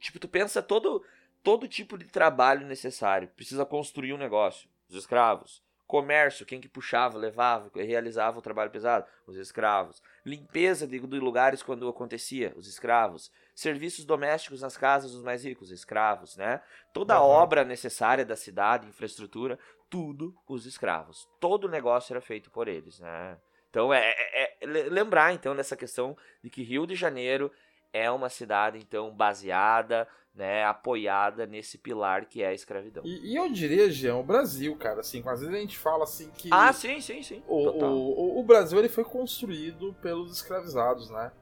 Tipo, tu pensa todo, todo tipo de trabalho necessário. Precisa construir um negócio. Os escravos. Comércio, quem que puxava, levava, realizava o trabalho pesado? Os escravos. Limpeza de, de lugares quando acontecia? Os escravos. Serviços domésticos nas casas dos mais ricos? Escravos, né? Toda uhum. obra necessária da cidade, infraestrutura, tudo os escravos. Todo o negócio era feito por eles, né? Então é, é, é lembrar então dessa questão de que Rio de Janeiro é uma cidade então baseada, né, apoiada nesse pilar que é a escravidão. E, e eu diria, Jean, o Brasil, cara, assim, às vezes a gente fala assim que Ah, sim, sim, sim. O, o, o, Brasil ele foi construído pelos escravizados, né?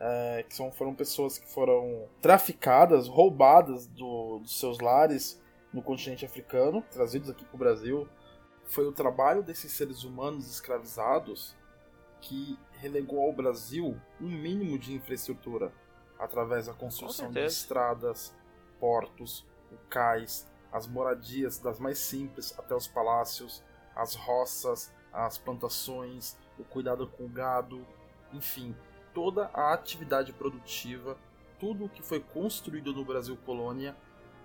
É, que são, foram pessoas que foram traficadas, roubadas do, dos seus lares no continente africano, trazidos aqui para o Brasil. Foi o trabalho desses seres humanos escravizados que relegou ao Brasil um mínimo de infraestrutura através da construção de estradas, portos, cais, as moradias das mais simples até os palácios, as roças, as plantações, o cuidado com o gado, enfim, toda a atividade produtiva, tudo o que foi construído no Brasil colônia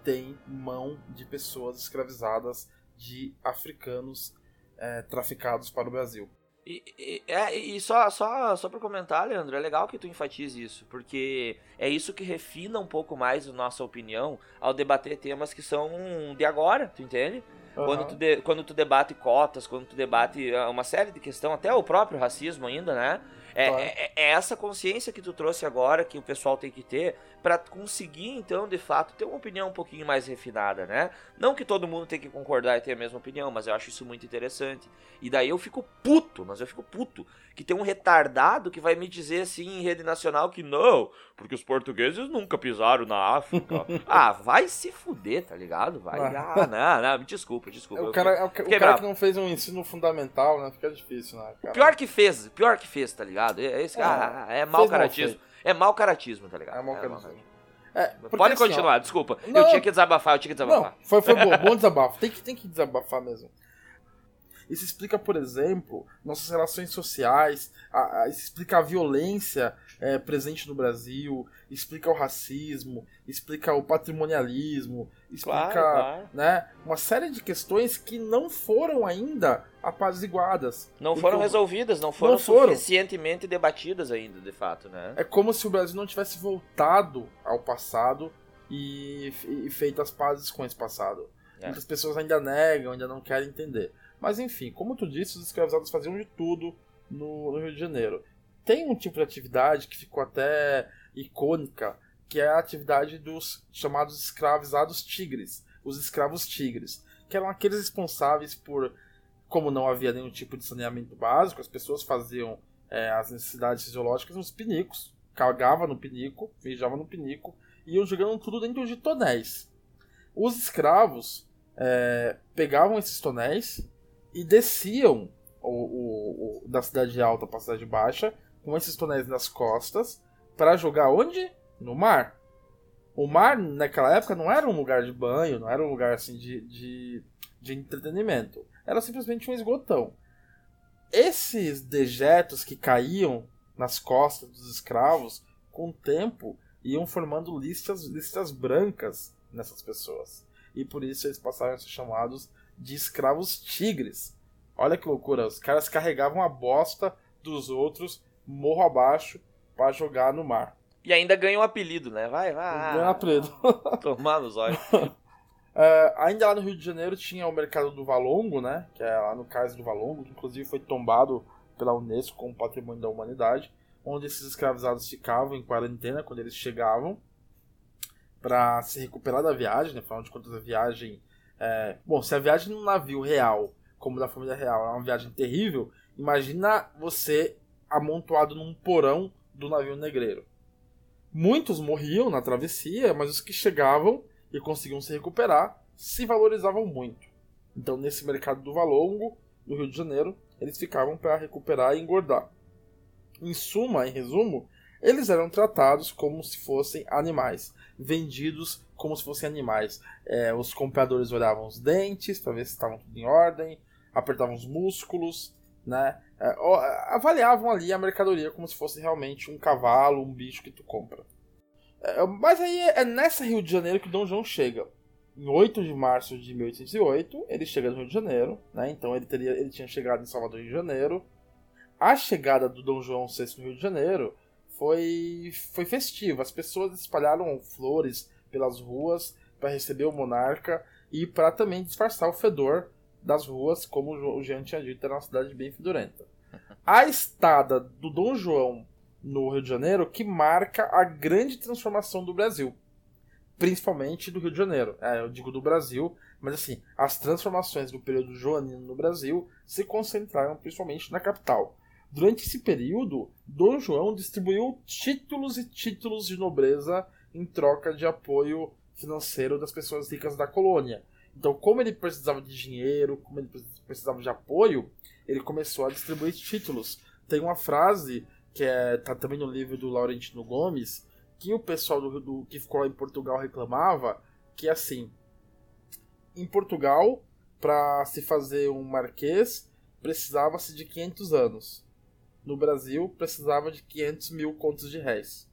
tem mão de pessoas escravizadas, de africanos é, traficados para o Brasil. E, e, é, e só, só, só pra comentar, Leandro, é legal que tu enfatize isso, porque é isso que refina um pouco mais a nossa opinião ao debater temas que são de agora, tu entende? Uhum. Quando, tu de, quando tu debate cotas, quando tu debate ah, uma série de questões, até o próprio racismo ainda, né? É, claro. é, é, essa consciência que tu trouxe agora que o pessoal tem que ter para conseguir, então, de fato, ter uma opinião um pouquinho mais refinada, né? Não que todo mundo tem que concordar e ter a mesma opinião, mas eu acho isso muito interessante. E daí eu fico puto, mas eu fico puto que tem um retardado que vai me dizer assim em rede nacional que não, porque os portugueses nunca pisaram na África. *laughs* ah, vai se fuder, tá ligado? Vai. Ah, não, não, me desculpa, desculpa. É o cara, é o, o cara que não fez um ensino fundamental, né? Fica difícil, né? Cara. Pior que fez, pior que fez, tá ligado? É, esse, é, ah, é mau caratismo. É mau caratismo, tá ligado? É mau caratismo. É, Pode assim, continuar, desculpa. Não, eu tinha que desabafar, eu tinha que desabafar. Não, foi, foi bom, *laughs* bom desabafo. Tem que, tem que desabafar mesmo. Isso explica, por exemplo, nossas relações sociais, a, a, isso explica a violência é, presente no Brasil, explica o racismo, explica o patrimonialismo, explica claro, claro. Né, uma série de questões que não foram ainda apaziguadas. Não foram resolvidas, não foram, não foram suficientemente debatidas ainda, de fato, né? É como se o Brasil não tivesse voltado ao passado e, e feito as pazes com esse passado. É. Muitas pessoas ainda negam, ainda não querem entender. Mas enfim, como tu disse, os escravizados faziam de tudo no, no Rio de Janeiro. Tem um tipo de atividade que ficou até icônica, que é a atividade dos chamados escravizados tigres, os escravos tigres, que eram aqueles responsáveis por, como não havia nenhum tipo de saneamento básico, as pessoas faziam é, as necessidades fisiológicas nos pinicos, cagavam no pinico, mijavam no pinico, e iam jogando tudo dentro de tonéis. Os escravos é, pegavam esses tonéis e desciam o, o, o, da cidade alta para a cidade baixa com esses tonéis nas costas para jogar onde? No mar. O mar naquela época não era um lugar de banho, não era um lugar assim de, de, de entretenimento. Era simplesmente um esgotão. Esses dejetos que caíam nas costas dos escravos, com o tempo, iam formando listas, listas brancas nessas pessoas. E por isso eles passaram a ser chamados de escravos tigres. Olha que loucura, os caras carregavam a bosta dos outros morro abaixo para jogar no mar. E ainda ganham um apelido, né? Vai, vai. Ganha apelido. *laughs* Tomar nos olhos. Uh, *laughs* ainda lá no Rio de Janeiro tinha o mercado do Valongo, né? Que é lá no Cais do Valongo, que inclusive foi tombado pela Unesco como Patrimônio da Humanidade, onde esses escravizados ficavam em quarentena quando eles chegavam para se recuperar da viagem, né? Afinal de contas, a viagem é, bom, se a viagem num navio real, como da família real, é uma viagem terrível, imagina você amontoado num porão do navio negreiro. Muitos morriam na travessia, mas os que chegavam e conseguiam se recuperar se valorizavam muito. Então, nesse mercado do Valongo, no Rio de Janeiro, eles ficavam para recuperar e engordar. Em suma, em resumo, eles eram tratados como se fossem animais, vendidos como se fossem animais. É, os compradores olhavam os dentes para ver se estavam tudo em ordem, apertavam os músculos, né? É, avaliavam ali a mercadoria como se fosse realmente um cavalo, um bicho que tu compra. É, mas aí é nessa Rio de Janeiro que Dom João chega. Em 8 de março de 1808, ele chega no Rio de Janeiro, né? Então ele, teria, ele tinha chegado em Salvador, Rio de Janeiro. A chegada do Dom João VI no Rio de Janeiro foi, foi festiva. As pessoas espalharam flores pelas ruas para receber o monarca e para também disfarçar o fedor das ruas, como o Jean tinha dito, era uma cidade bem fedorenta. A estada do Dom João no Rio de Janeiro que marca a grande transformação do Brasil. Principalmente do Rio de Janeiro. É, eu digo do Brasil, mas assim, as transformações do período joanino no Brasil se concentraram principalmente na capital. Durante esse período, Dom João distribuiu títulos e títulos de nobreza em troca de apoio financeiro das pessoas ricas da colônia. Então, como ele precisava de dinheiro, como ele precisava de apoio, ele começou a distribuir títulos. Tem uma frase que é, tá também no livro do Laurentino Gomes, que o pessoal do, do que ficou lá em Portugal reclamava, que é assim, em Portugal, para se fazer um marquês, precisava-se de 500 anos. No Brasil, precisava de 500 mil contos de réis.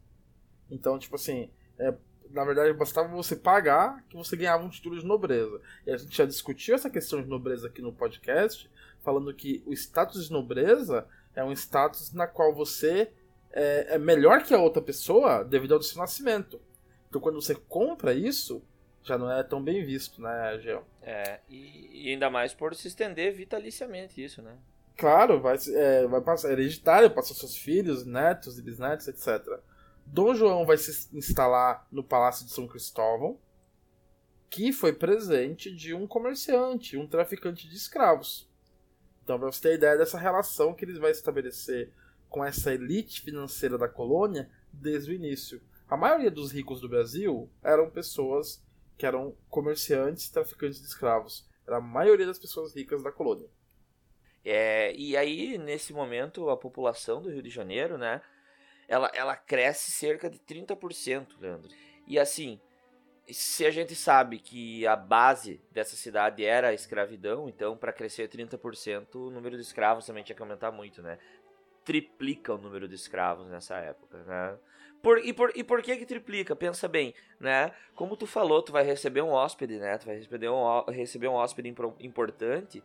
Então, tipo assim, é, na verdade, bastava você pagar que você ganhava um título de nobreza. E a gente já discutiu essa questão de nobreza aqui no podcast, falando que o status de nobreza é um status na qual você é, é melhor que a outra pessoa devido ao seu nascimento. Então, quando você compra isso, já não é tão bem visto, né, Geo? É, e, e, ainda mais por se estender vitaliciamente isso, né? Claro, vai, é, vai passar, é hereditário, passa seus filhos, netos e bisnetos, etc. Dom João vai se instalar no Palácio de São Cristóvão, que foi presente de um comerciante, um traficante de escravos. Então, para você ter ideia dessa relação que eles vão estabelecer com essa elite financeira da colônia desde o início. A maioria dos ricos do Brasil eram pessoas que eram comerciantes traficantes de escravos. Era a maioria das pessoas ricas da colônia. É, e aí, nesse momento, a população do Rio de Janeiro, né, ela, ela cresce cerca de 30%, Leandro. E assim, se a gente sabe que a base dessa cidade era a escravidão, então para crescer 30%, o número de escravos também tinha que aumentar muito, né? Triplica o número de escravos nessa época, né? Por, e, por, e por que que triplica? Pensa bem, né? Como tu falou, tu vai receber um hóspede, né? Tu vai receber um, receber um hóspede importante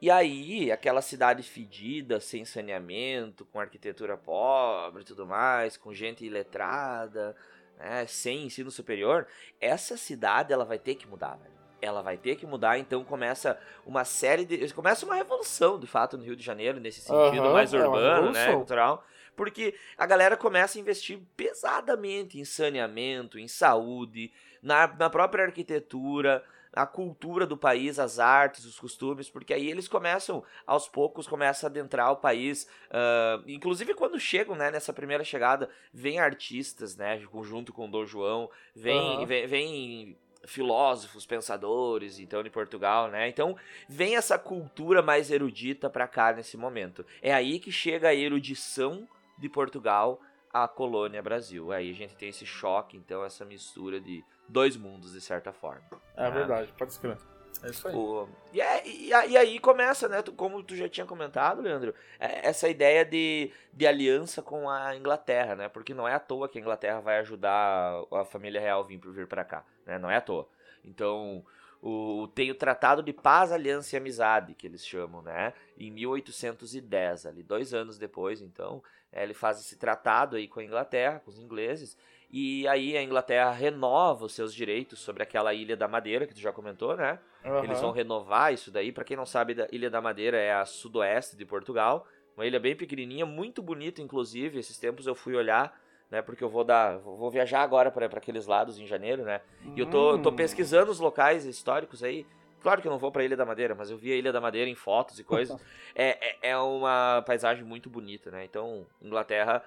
e aí, aquela cidade fedida, sem saneamento, com arquitetura pobre e tudo mais, com gente iletrada, né, sem ensino superior, essa cidade ela vai ter que mudar, velho. Ela vai ter que mudar, então começa uma série de. Começa uma revolução, de fato, no Rio de Janeiro, nesse sentido uhum, mais é urbano, é né? Cultural. Porque a galera começa a investir pesadamente em saneamento, em saúde, na, na própria arquitetura, a cultura do país, as artes, os costumes, porque aí eles começam, aos poucos, começam a adentrar o país. Uh, inclusive, quando chegam, né, nessa primeira chegada, vem artistas, né, junto com o Dom João, vem, uhum. vem, vem filósofos, pensadores, então em Portugal, né? Então vem essa cultura mais erudita para cá nesse momento. É aí que chega a erudição de Portugal à colônia Brasil. Aí a gente tem esse choque, então essa mistura de dois mundos, de certa forma. É né? verdade, pode escrever. É isso aí. O, e, é, e, e, aí começa, né? Como tu já tinha comentado, Leandro, é, essa ideia de, de aliança com a Inglaterra, né? Porque não é à toa que a Inglaterra vai ajudar a família real vir, vir para cá, né? Não é à toa. Então, o, tem o Tratado de Paz, Aliança e Amizade, que eles chamam, né? Em 1810, ali, dois anos depois, então, ele faz esse tratado aí com a Inglaterra, com os ingleses, e aí a Inglaterra renova os seus direitos sobre aquela Ilha da Madeira, que tu já comentou, né? Uhum. Eles vão renovar isso daí. Para quem não sabe, a Ilha da Madeira é a sudoeste de Portugal. Uma ilha bem pequenininha, muito bonita, inclusive. Esses tempos eu fui olhar, né? Porque eu vou dar, vou viajar agora para aqueles lados em janeiro, né? E eu tô, tô hum. pesquisando os locais históricos aí. Claro que eu não vou pra Ilha da Madeira, mas eu vi a Ilha da Madeira em fotos e coisas. *laughs* é, é, é, uma paisagem muito bonita, né? Então, Inglaterra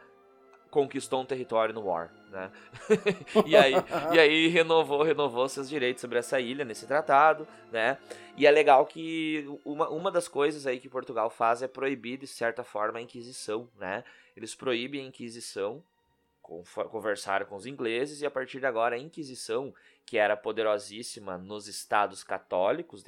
conquistou um território no War, né? *laughs* e, aí, e aí renovou, renovou seus direitos sobre essa ilha nesse tratado, né? E é legal que uma, uma das coisas aí que Portugal faz é proibir, de certa forma, a Inquisição, né? Eles proíbem a Inquisição conversaram com os ingleses e a partir de agora a Inquisição, que era poderosíssima nos estados católicos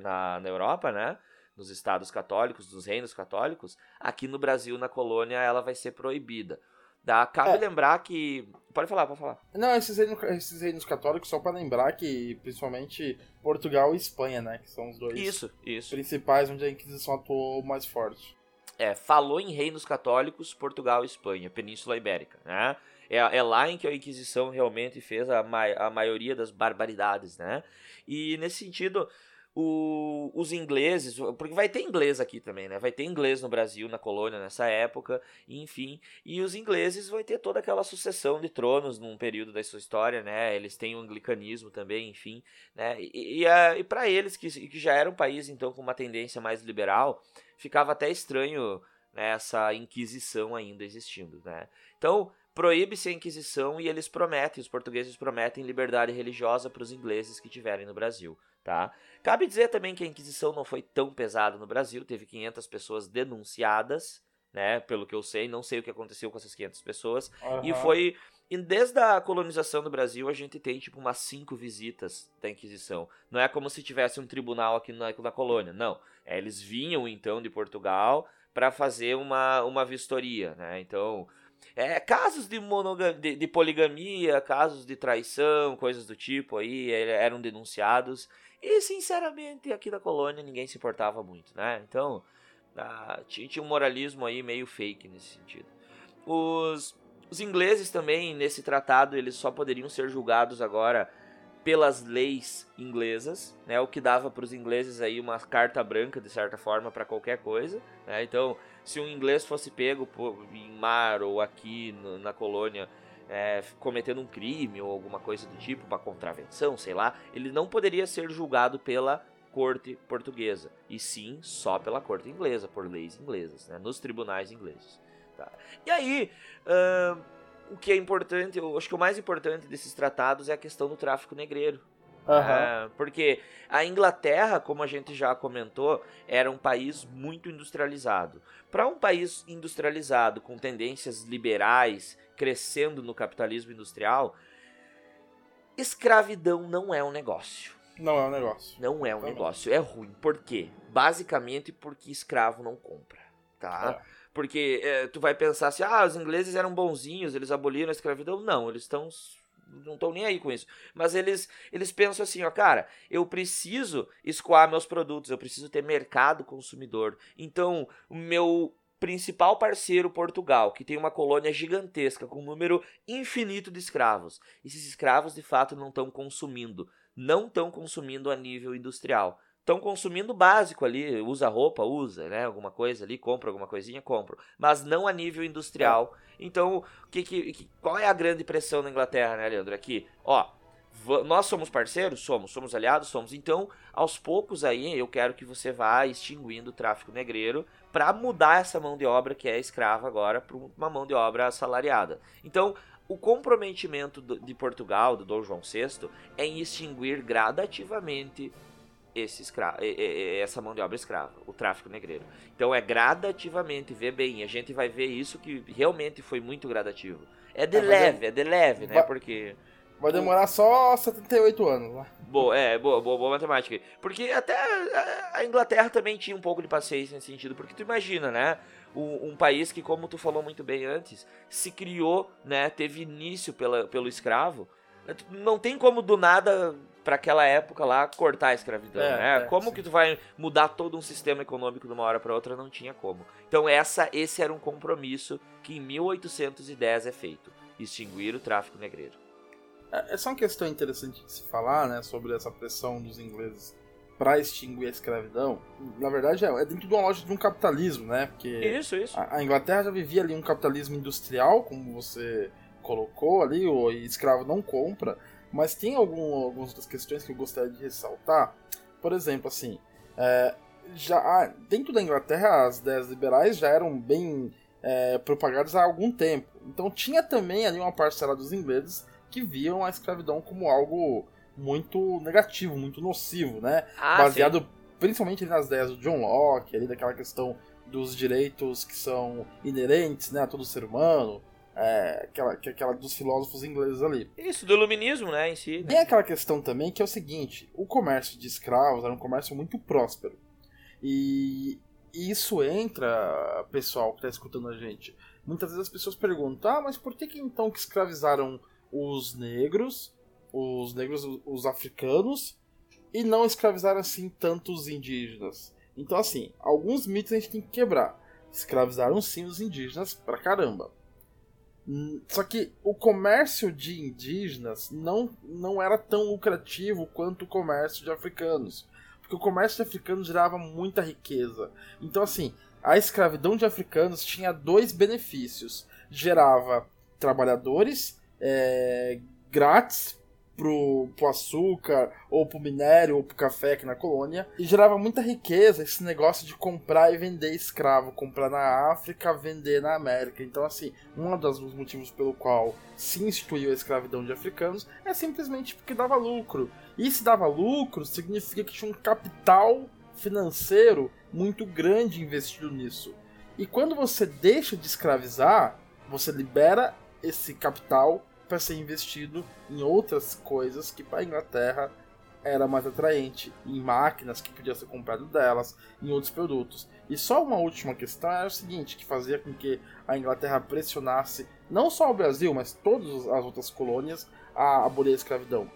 na, na Europa, né? Nos estados católicos, dos reinos católicos, aqui no Brasil, na colônia, ela vai ser proibida. Dá, cabe é. lembrar que. Pode falar, pode falar. Não, esses reinos, esses reinos católicos, só para lembrar que principalmente Portugal e Espanha, né? Que são os dois isso, isso. principais onde a Inquisição atuou mais forte. É, falou em reinos católicos, Portugal e Espanha, Península Ibérica, né? É, é lá em que a Inquisição realmente fez a, ma a maioria das barbaridades, né? E nesse sentido, o, os ingleses, porque vai ter inglês aqui também, né? Vai ter inglês no Brasil, na colônia, nessa época, enfim. E os ingleses vão ter toda aquela sucessão de tronos num período da sua história, né? Eles têm o anglicanismo também, enfim, né? E, e, e para eles, que, que já era um país, então, com uma tendência mais liberal, ficava até estranho né, essa inquisição ainda existindo, né? Então, proíbe-se a Inquisição e eles prometem, os portugueses prometem liberdade religiosa para os ingleses que tiverem no Brasil, tá? Cabe dizer também que a Inquisição não foi tão pesada no Brasil, teve 500 pessoas denunciadas, né? Pelo que eu sei, não sei o que aconteceu com essas 500 pessoas. Uhum. E foi. E desde a colonização do Brasil, a gente tem tipo umas cinco visitas da Inquisição. Não é como se tivesse um tribunal aqui na, na colônia, não. É, eles vinham então de Portugal para fazer uma, uma vistoria, né? Então, é, casos de, de, de, poligamia, casos de traição, coisas do tipo aí eram denunciados. E, sinceramente, aqui na colônia ninguém se importava muito, né? Então, ah, tinha um moralismo aí meio fake nesse sentido. Os, os ingleses também, nesse tratado, eles só poderiam ser julgados agora pelas leis inglesas, né? O que dava para os ingleses aí uma carta branca, de certa forma, para qualquer coisa, né? Então, se um inglês fosse pego em mar ou aqui no, na colônia é, cometendo um crime ou alguma coisa do tipo, uma contravenção, sei lá, ele não poderia ser julgado pela corte portuguesa, e sim só pela corte inglesa, por leis inglesas, né, nos tribunais ingleses. Tá? E aí, uh, o que é importante, eu acho que o mais importante desses tratados é a questão do tráfico negreiro. Uhum. porque a Inglaterra, como a gente já comentou, era um país muito industrializado. Para um país industrializado, com tendências liberais, crescendo no capitalismo industrial, escravidão não é um negócio. Não é um negócio. Não é um negócio. É ruim. Por quê? Basicamente porque escravo não compra. Tá? É. Porque é, tu vai pensar assim, ah, os ingleses eram bonzinhos, eles aboliram a escravidão. Não, eles estão não estão nem aí com isso. Mas eles, eles pensam assim, ó, cara, eu preciso escoar meus produtos, eu preciso ter mercado consumidor. Então, o meu principal parceiro, Portugal, que tem uma colônia gigantesca com um número infinito de escravos. Esses escravos, de fato, não estão consumindo. Não estão consumindo a nível industrial estão consumindo básico ali, usa roupa, usa, né? Alguma coisa ali, compra alguma coisinha, compra. Mas não a nível industrial. Então, que, que, qual é a grande pressão na Inglaterra, né, Leandro? Aqui, ó, nós somos parceiros? Somos. Somos aliados? Somos. Então, aos poucos aí, eu quero que você vá extinguindo o tráfico negreiro para mudar essa mão de obra que é escrava agora para uma mão de obra assalariada. Então, o comprometimento de Portugal, do Dom João VI, é em extinguir gradativamente esse escravo, essa mão de obra escrava, o tráfico negreiro. Então é gradativamente, vê bem, a gente vai ver isso que realmente foi muito gradativo. É de é, leve, é, é de leve, né? Porque. Vai demorar só 78 anos, né? Boa, é, boa, boa, boa matemática. Porque até a Inglaterra também tinha um pouco de paciência nesse sentido, porque tu imagina, né? Um, um, país que, como tu falou muito bem antes, se criou, né? Teve início pela, pelo escravo. Não tem como do nada para aquela época lá cortar a escravidão, é, né? É, como sim. que tu vai mudar todo um sistema econômico de uma hora para outra? Não tinha como. Então essa, esse era um compromisso que em 1810 é feito, extinguir o tráfico negreiro. É, essa é uma questão interessante de se falar, né, sobre essa pressão dos ingleses para extinguir a escravidão. Na verdade, é, é dentro de uma lógica de um capitalismo, né? Porque isso, isso. A, a Inglaterra já vivia ali um capitalismo industrial, como você colocou ali, o escravo não compra. Mas tem algum, algumas outras questões que eu gostaria de ressaltar. Por exemplo, assim, é, já dentro da Inglaterra as ideias liberais já eram bem é, propagadas há algum tempo. Então tinha também ali uma parcela dos ingleses que viam a escravidão como algo muito negativo, muito nocivo, né? Ah, Baseado sim. principalmente nas ideias do John Locke, ali daquela questão dos direitos que são inerentes né, a todo ser humano, é, aquela, aquela dos filósofos ingleses ali. Isso, do iluminismo, né, em si. Né? Tem aquela questão também que é o seguinte: o comércio de escravos era um comércio muito próspero. E isso entra, pessoal que está escutando a gente. Muitas vezes as pessoas perguntam: ah, mas por que, que então que escravizaram os negros, os negros, os africanos, e não escravizaram assim tantos indígenas? Então, assim, alguns mitos a gente tem que quebrar. Escravizaram sim os indígenas pra caramba. Hum, só que o comércio de indígenas não, não era tão lucrativo quanto o comércio de africanos. Porque o comércio de africanos gerava muita riqueza. Então, assim, a escravidão de africanos tinha dois benefícios: gerava trabalhadores é, grátis pro, pro açúcar, ou pro minério, ou pro café aqui na colônia, e gerava muita riqueza esse negócio de comprar e vender escravo, comprar na África, vender na América. Então, assim, um dos motivos pelo qual se instituiu a escravidão de africanos é simplesmente porque dava lucro. E se dava lucro, significa que tinha um capital financeiro muito grande investido nisso. E quando você deixa de escravizar, você libera esse capital para ser investido em outras coisas que para a Inglaterra era mais atraente, em máquinas que podia ser comprado delas, em outros produtos. E só uma última questão é o seguinte, que fazia com que a Inglaterra pressionasse não só o Brasil, mas todas as outras colônias a abolir a escravidão.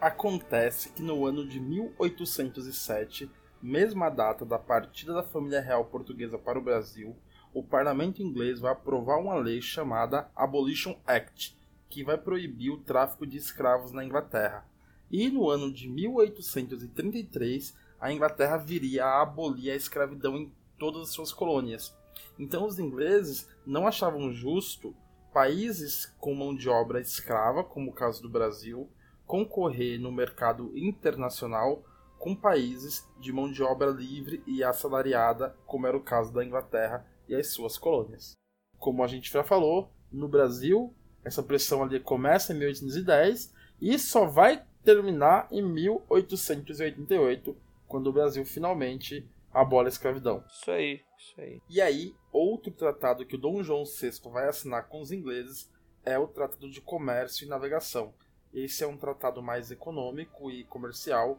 Acontece que no ano de 1807, mesma data da partida da família real portuguesa para o Brasil, o parlamento inglês vai aprovar uma lei chamada Abolition Act, que vai proibir o tráfico de escravos na Inglaterra. E no ano de 1833, a Inglaterra viria a abolir a escravidão em todas as suas colônias. Então os ingleses não achavam justo países com mão de obra escrava, como o caso do Brasil, concorrer no mercado internacional com países de mão de obra livre e assalariada, como era o caso da Inglaterra e as suas colônias. Como a gente já falou, no Brasil essa pressão ali começa em 1810 e só vai terminar em 1888, quando o Brasil finalmente abole a escravidão. Isso aí, isso aí. E aí, outro tratado que o Dom João VI vai assinar com os ingleses é o Tratado de Comércio e Navegação. Esse é um tratado mais econômico e comercial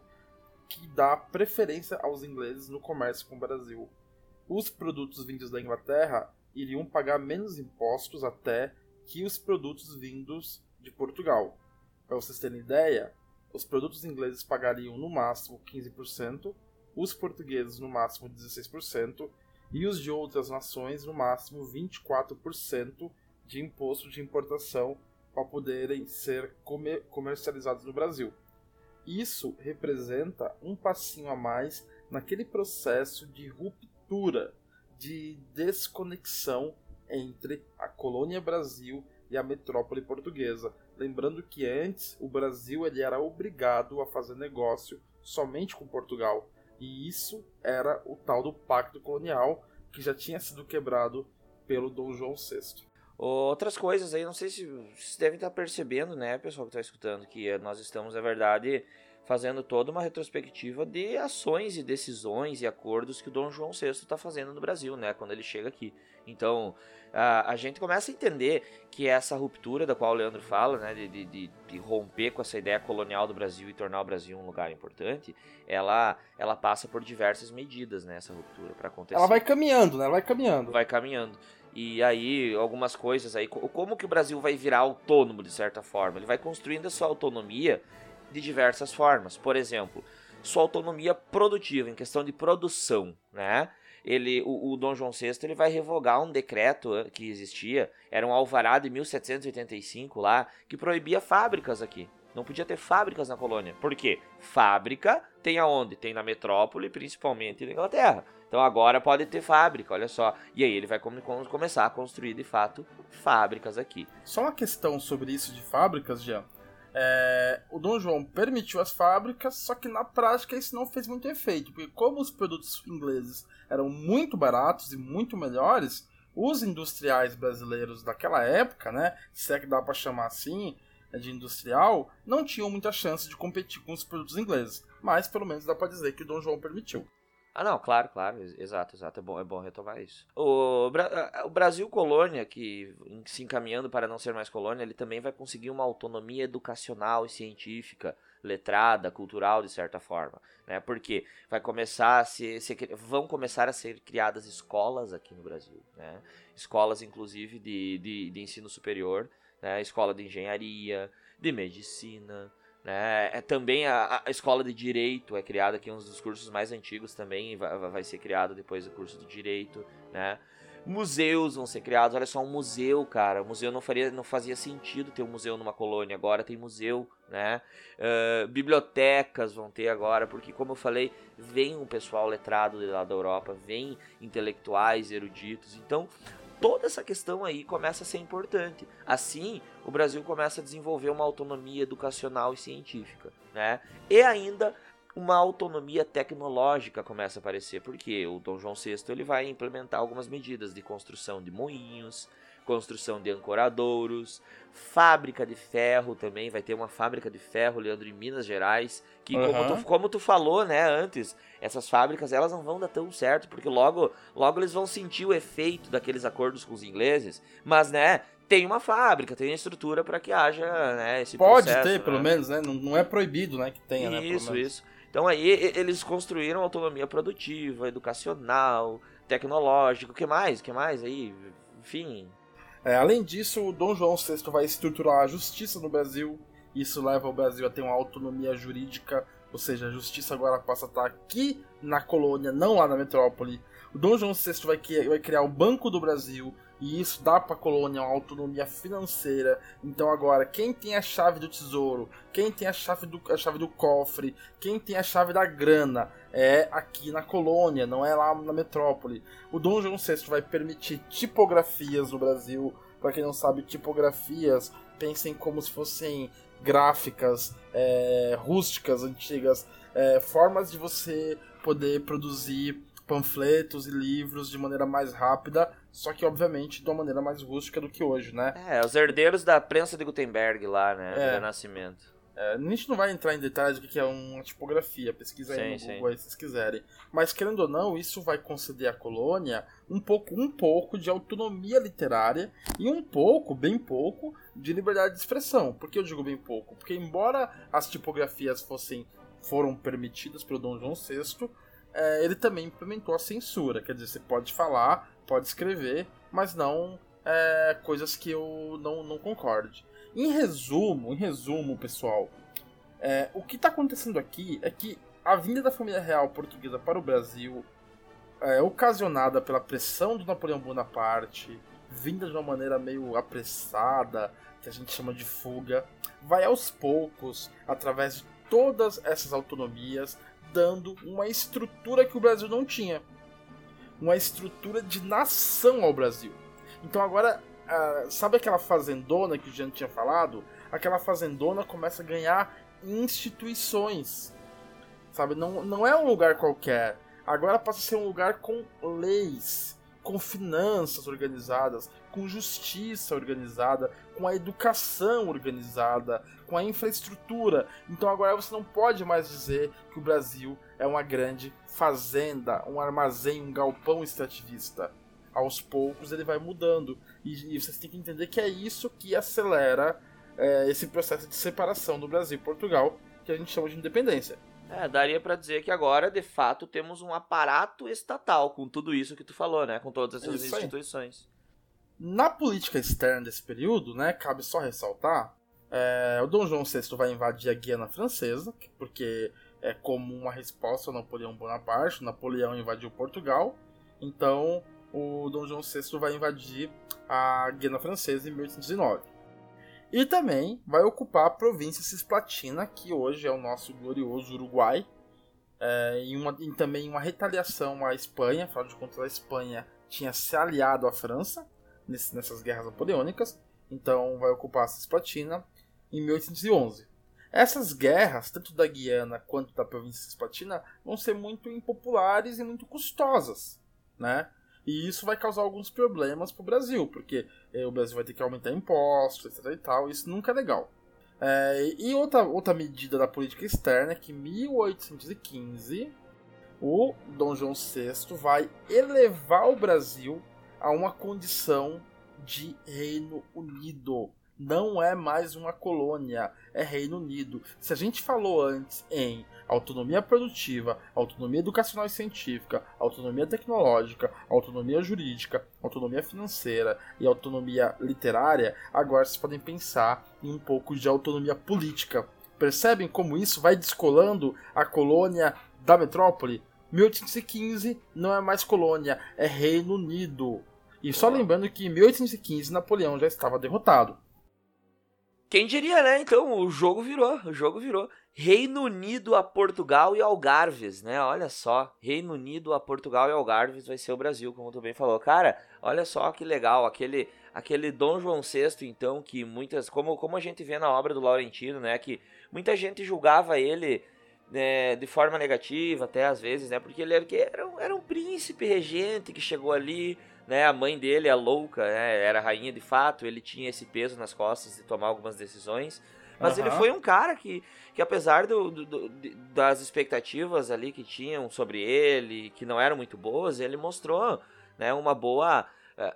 que dá preferência aos ingleses no comércio com o Brasil. Os produtos vindos da Inglaterra iriam pagar menos impostos até que os produtos vindos de Portugal. Para vocês terem ideia, os produtos ingleses pagariam no máximo 15%, os portugueses no máximo 16% e os de outras nações no máximo 24% de imposto de importação para poderem ser comer comercializados no Brasil. Isso representa um passinho a mais naquele processo de ruptura, de desconexão entre a colônia Brasil e a metrópole portuguesa. Lembrando que antes o Brasil ele era obrigado a fazer negócio somente com Portugal. E isso era o tal do Pacto Colonial, que já tinha sido quebrado pelo Dom João VI. Outras coisas aí, não sei se vocês devem estar percebendo, né, pessoal que está escutando, que nós estamos, na verdade, fazendo toda uma retrospectiva de ações e decisões e acordos que o Dom João VI está fazendo no Brasil, né, quando ele chega aqui. Então, a, a gente começa a entender que essa ruptura da qual o Leandro fala, né, de, de, de, romper com essa ideia colonial do Brasil e tornar o Brasil um lugar importante, ela, ela passa por diversas medidas, né, essa ruptura para acontecer. Ela vai caminhando, né, ela vai caminhando. Vai caminhando. E aí, algumas coisas aí, como que o Brasil vai virar autônomo de certa forma? Ele vai construindo a sua autonomia de diversas formas. Por exemplo, sua autonomia produtiva, em questão de produção, né? Ele, o, o Dom João VI ele vai revogar um decreto eh, que existia, era um alvará de 1785 lá, que proibia fábricas aqui. Não podia ter fábricas na colônia. Por quê? Fábrica tem aonde? Tem na metrópole, principalmente na Inglaterra. Então agora pode ter fábrica, olha só. E aí ele vai come começar a construir de fato fábricas aqui. Só uma questão sobre isso de fábricas, Jean. É, o Dom João permitiu as fábricas, só que na prática isso não fez muito efeito, porque como os produtos ingleses eram muito baratos e muito melhores, os industriais brasileiros daquela época, né, se é que dá para chamar assim, né, de industrial, não tinham muita chance de competir com os produtos ingleses, mas pelo menos dá para dizer que o Dom João permitiu. Ah, não, claro, claro, exato, exato, é bom, é bom retomar isso. O, o Brasil colônia, que se encaminhando para não ser mais colônia, ele também vai conseguir uma autonomia educacional e científica, letrada, cultural, de certa forma, né? Porque vai começar a ser, vão começar a ser criadas escolas aqui no Brasil, né? Escolas, inclusive, de, de, de ensino superior, né? Escola de engenharia, de medicina, né? É, também a, a, escola de direito é criada aqui, um dos cursos mais antigos também vai, vai ser criado depois do curso de direito. Né? Museus vão ser criados. Olha só, um museu, cara. O museu não, faria, não fazia sentido ter um museu numa colônia. Agora tem museu, né? Uh, bibliotecas vão ter agora, porque, como eu falei, vem um pessoal letrado lá da Europa, vem intelectuais, eruditos. Então, toda essa questão aí começa a ser importante. Assim, o Brasil começa a desenvolver uma autonomia educacional e científica, né? E ainda uma autonomia tecnológica começa a aparecer, porque o Dom João VI ele vai implementar algumas medidas de construção de moinhos, construção de ancoradouros, fábrica de ferro também, vai ter uma fábrica de ferro, Leandro, em Minas Gerais, que uhum. como, tu, como tu falou, né, antes, essas fábricas, elas não vão dar tão certo, porque logo, logo eles vão sentir o efeito daqueles acordos com os ingleses, mas, né, tem uma fábrica, tem estrutura para que haja, né, esse Pode processo, ter, né? pelo menos, né, não, não é proibido, né, que tenha, isso, né, Isso, isso. Então aí eles construíram autonomia produtiva, educacional, tecnológica, o que mais? O que mais aí? Enfim, é, além disso, o Dom João VI vai estruturar a justiça no Brasil. Isso leva o Brasil a ter uma autonomia jurídica, ou seja, a justiça agora passa a estar aqui na colônia, não lá na metrópole. O Dom João VI vai, vai criar o Banco do Brasil, e isso dá para a colônia uma autonomia financeira. Então agora, quem tem a chave do tesouro, quem tem a chave do, a chave do cofre, quem tem a chave da grana, é aqui na colônia, não é lá na metrópole. O Dom João VI vai permitir tipografias no Brasil. Para quem não sabe, tipografias, pensem como se fossem gráficas é, rústicas, antigas, é, formas de você poder produzir panfletos e livros de maneira mais rápida, só que obviamente de uma maneira mais rústica do que hoje, né? É, os herdeiros da prensa de Gutenberg lá, né? É. Do Renascimento. É, a gente não vai entrar em detalhes do que é uma tipografia, pesquisa aí sim, no Google aí se vocês quiserem. Mas querendo ou não, isso vai conceder à colônia um pouco, um pouco de autonomia literária e um pouco, bem pouco, de liberdade de expressão. Por que eu digo bem pouco? Porque embora as tipografias fossem foram permitidas pelo Dom João VI, é, ele também implementou a censura. Quer dizer, você pode falar, pode escrever, mas não é, coisas que eu não, não concorde. Em resumo, em resumo, pessoal, é, o que está acontecendo aqui é que a vinda da família real portuguesa para o Brasil é ocasionada pela pressão do Napoleão Bonaparte, vinda de uma maneira meio apressada, que a gente chama de fuga, vai aos poucos, através de todas essas autonomias, dando uma estrutura que o Brasil não tinha. Uma estrutura de nação ao Brasil. Então agora, uh, sabe aquela fazendona que o Jean tinha falado? Aquela fazendona começa a ganhar instituições. Sabe? Não, não é um lugar qualquer. Agora passa a ser um lugar com leis, com finanças organizadas, com justiça organizada, com a educação organizada, com a infraestrutura. Então agora você não pode mais dizer que o Brasil é uma grande fazenda, um armazém, um galpão extrativista. Aos poucos ele vai mudando. E, e vocês têm que entender que é isso que acelera é, esse processo de separação do Brasil e Portugal, que a gente chama de independência. É, daria para dizer que agora, de fato, temos um aparato estatal com tudo isso que tu falou, né? Com todas essas isso instituições. Aí. Na política externa desse período, né, cabe só ressaltar, é, o Dom João VI vai invadir a Guiana Francesa, porque é como uma resposta ao Napoleão Bonaparte, Napoleão invadiu Portugal, então o Dom João VI vai invadir a Guiana Francesa em 1809. E também vai ocupar a província Cisplatina, que hoje é o nosso glorioso Uruguai, é, e, uma, e também uma retaliação à Espanha, afinal de contas a Espanha tinha se aliado à França nesse, nessas guerras napoleônicas, então vai ocupar a Cisplatina em 1811. Essas guerras, tanto da Guiana quanto da província Cisplatina, vão ser muito impopulares e muito custosas, né? E isso vai causar alguns problemas para o Brasil, porque eh, o Brasil vai ter que aumentar impostos, etc. e tal. Isso nunca é legal. É, e outra, outra medida da política externa é que em 1815 o Dom João VI vai elevar o Brasil a uma condição de Reino Unido. Não é mais uma colônia, é Reino Unido. Se a gente falou antes em autonomia produtiva, autonomia educacional e científica, autonomia tecnológica, autonomia jurídica, autonomia financeira e autonomia literária, agora vocês podem pensar em um pouco de autonomia política. Percebem como isso vai descolando a colônia da metrópole? 1815 não é mais colônia, é Reino Unido. E só lembrando que em 1815 Napoleão já estava derrotado. Quem diria, né? Então, o jogo virou, o jogo virou. Reino Unido a Portugal e Algarves, né? Olha só, Reino Unido a Portugal e Algarves vai ser o Brasil, como tu bem falou. Cara, olha só que legal, aquele aquele Dom João VI, então, que muitas, como, como a gente vê na obra do Laurentino, né, que muita gente julgava ele né, de forma negativa, até às vezes, né, porque ele era, era um príncipe regente que chegou ali, né? A mãe dele, a louca, né, era rainha de fato, ele tinha esse peso nas costas de tomar algumas decisões. Mas uhum. ele foi um cara que, que apesar do, do, do, das expectativas ali que tinham sobre ele, que não eram muito boas, ele mostrou né, uma boa eh,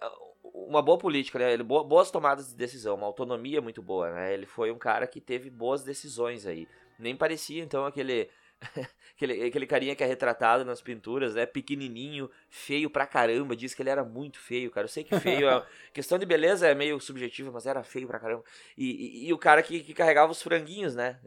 uma boa política, né? Ele, boas tomadas de decisão, uma autonomia muito boa, né? Ele foi um cara que teve boas decisões aí. Nem parecia, então, aquele *laughs* aquele, aquele carinha que é retratado nas pinturas, né? Pequenininho, feio pra caramba. Diz que ele era muito feio, cara. Eu sei que feio é. *laughs* questão de beleza é meio subjetiva, mas era feio pra caramba. E, e, e o cara que, que, carregava os franguinhos, né?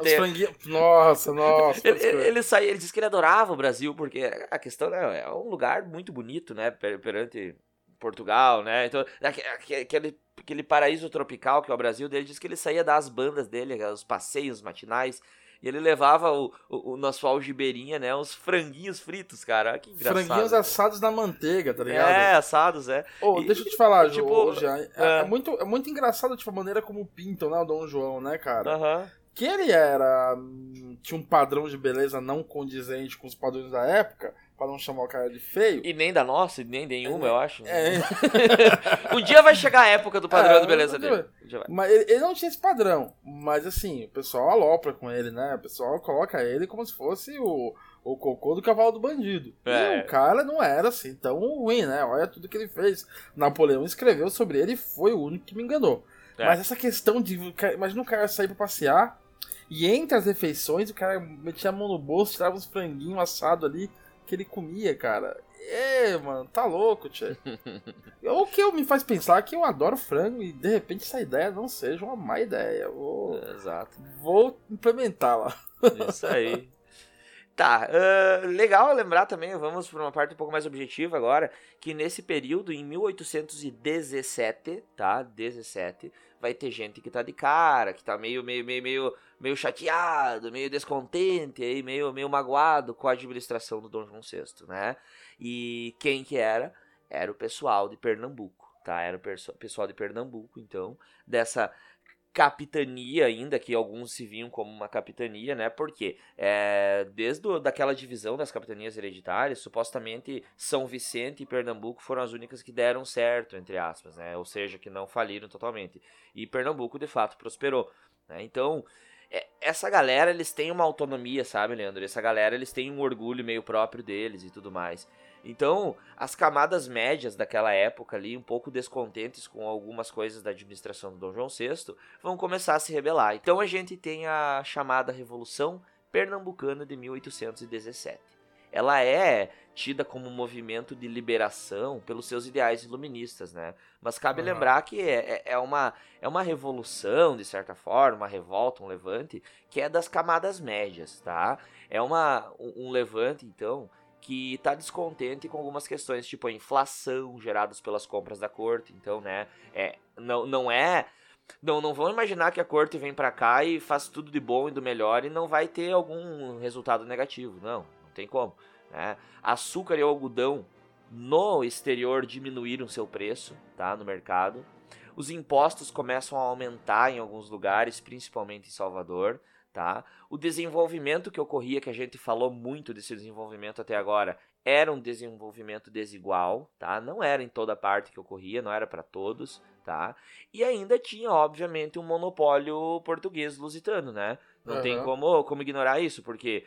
Os *laughs* franguinhos. Nossa, nossa. ele, ele, ele, saía, ele disse que ele adorava o Brasil, porque a questão né, é um lugar muito bonito, né? perante Portugal, né? Então, aquele, aquele paraíso tropical que é o Brasil dele, diz que ele saía das bandas dele, os passeios matinais. E ele levava o, o, o nosso algibeirinha, né? Uns franguinhos fritos, cara. Que engraçado. Franguinhos assados na manteiga, tá ligado? É, assados, é. Oh, e, deixa eu te falar, tipo, já, é, é. é, muito, é muito engraçado, tipo, a maneira como pintam, né, o Dom João, né, cara? Aham. Uhum. Que ele era. tinha um padrão de beleza não condizente com os padrões da época Pra não chamar o cara de feio. E nem da nossa, nem nenhuma, é, eu acho. É. *laughs* um dia vai chegar a época do padrão é, de beleza dele. Mas ele, ele, não tinha esse padrão. Mas assim, o pessoal alopra com ele, né? O pessoal coloca ele como se fosse o, o cocô do cavalo do bandido. É. E o cara não era assim tão ruim, né? Olha tudo que ele fez. Napoleão escreveu sobre ele e foi o único que me enganou. É. Mas essa questão de. Imagina o cara sair pra passear e entre as refeições o cara metia a mão no bolso, tirava uns franguinhos assados ali que ele comia, cara. É, mano, tá louco, tchê. *laughs* o que me faz pensar que eu adoro frango e de repente essa ideia não seja uma má ideia. Vou, Exato. Vou implementá-la. Isso aí. Tá, uh, legal lembrar também, vamos para uma parte um pouco mais objetiva agora, que nesse período, em 1817, tá, 17, vai ter gente que tá de cara, que tá meio, meio, meio, meio, meio chateado, meio descontente, aí, meio, meio magoado com a administração do Dom João VI, né? E quem que era? Era o pessoal de Pernambuco, tá? Era o pessoal de Pernambuco, então, dessa capitania ainda, que alguns se viam como uma capitania, né? Porque é, desde o, daquela divisão das capitanias hereditárias, supostamente São Vicente e Pernambuco foram as únicas que deram certo, entre aspas, né? Ou seja, que não faliram totalmente. E Pernambuco, de fato, prosperou. Né? Então, é, essa galera, eles têm uma autonomia, sabe, Leandro? Essa galera, eles têm um orgulho meio próprio deles e tudo mais. Então, as camadas médias daquela época ali, um pouco descontentes com algumas coisas da administração do Dom João VI, vão começar a se rebelar. Então a gente tem a chamada Revolução Pernambucana de 1817. Ela é tida como um movimento de liberação pelos seus ideais iluministas, né? Mas cabe uhum. lembrar que é, é, é, uma, é uma revolução, de certa forma, uma revolta, um levante, que é das camadas médias, tá? É uma, um, um levante, então, que está descontente com algumas questões, tipo a inflação geradas pelas compras da corte. Então, né, é, não, não é. Não, não vão imaginar que a corte vem para cá e faz tudo de bom e do melhor e não vai ter algum resultado negativo. Não, não tem como. Né? Açúcar e algodão no exterior diminuíram seu preço tá, no mercado. Os impostos começam a aumentar em alguns lugares, principalmente em Salvador tá? O desenvolvimento que ocorria, que a gente falou muito desse desenvolvimento até agora, era um desenvolvimento desigual, tá? Não era em toda parte que ocorria, não era para todos, tá? E ainda tinha, obviamente, um monopólio português lusitano, né? Não uhum. tem como, como ignorar isso, porque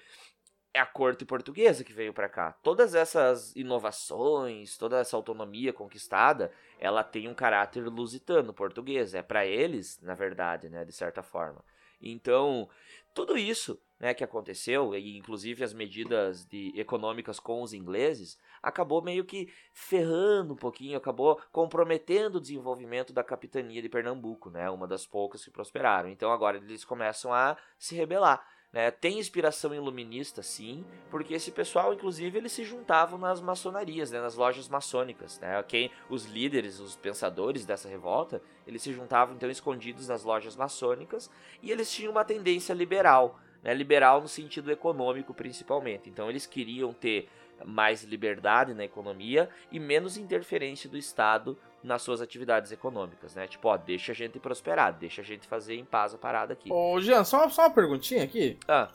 é a corte portuguesa que veio para cá. Todas essas inovações, toda essa autonomia conquistada, ela tem um caráter lusitano, português. É para eles, na verdade, né, de certa forma. Então, tudo isso né, que aconteceu, e inclusive as medidas de, econômicas com os ingleses, acabou meio que ferrando um pouquinho, acabou comprometendo o desenvolvimento da capitania de Pernambuco, né, uma das poucas que prosperaram. Então agora eles começam a se rebelar. Né? Tem inspiração iluminista, sim, porque esse pessoal, inclusive, eles se juntavam nas maçonarias, né? nas lojas maçônicas. Né? Os líderes, os pensadores dessa revolta, eles se juntavam então escondidos nas lojas maçônicas e eles tinham uma tendência liberal, né? liberal no sentido econômico principalmente. Então eles queriam ter mais liberdade na economia e menos interferência do Estado nas suas atividades econômicas, né? Tipo, ó, deixa a gente prosperar, deixa a gente fazer em paz a parada aqui. Ô, Jean, só, só uma perguntinha aqui. Ah.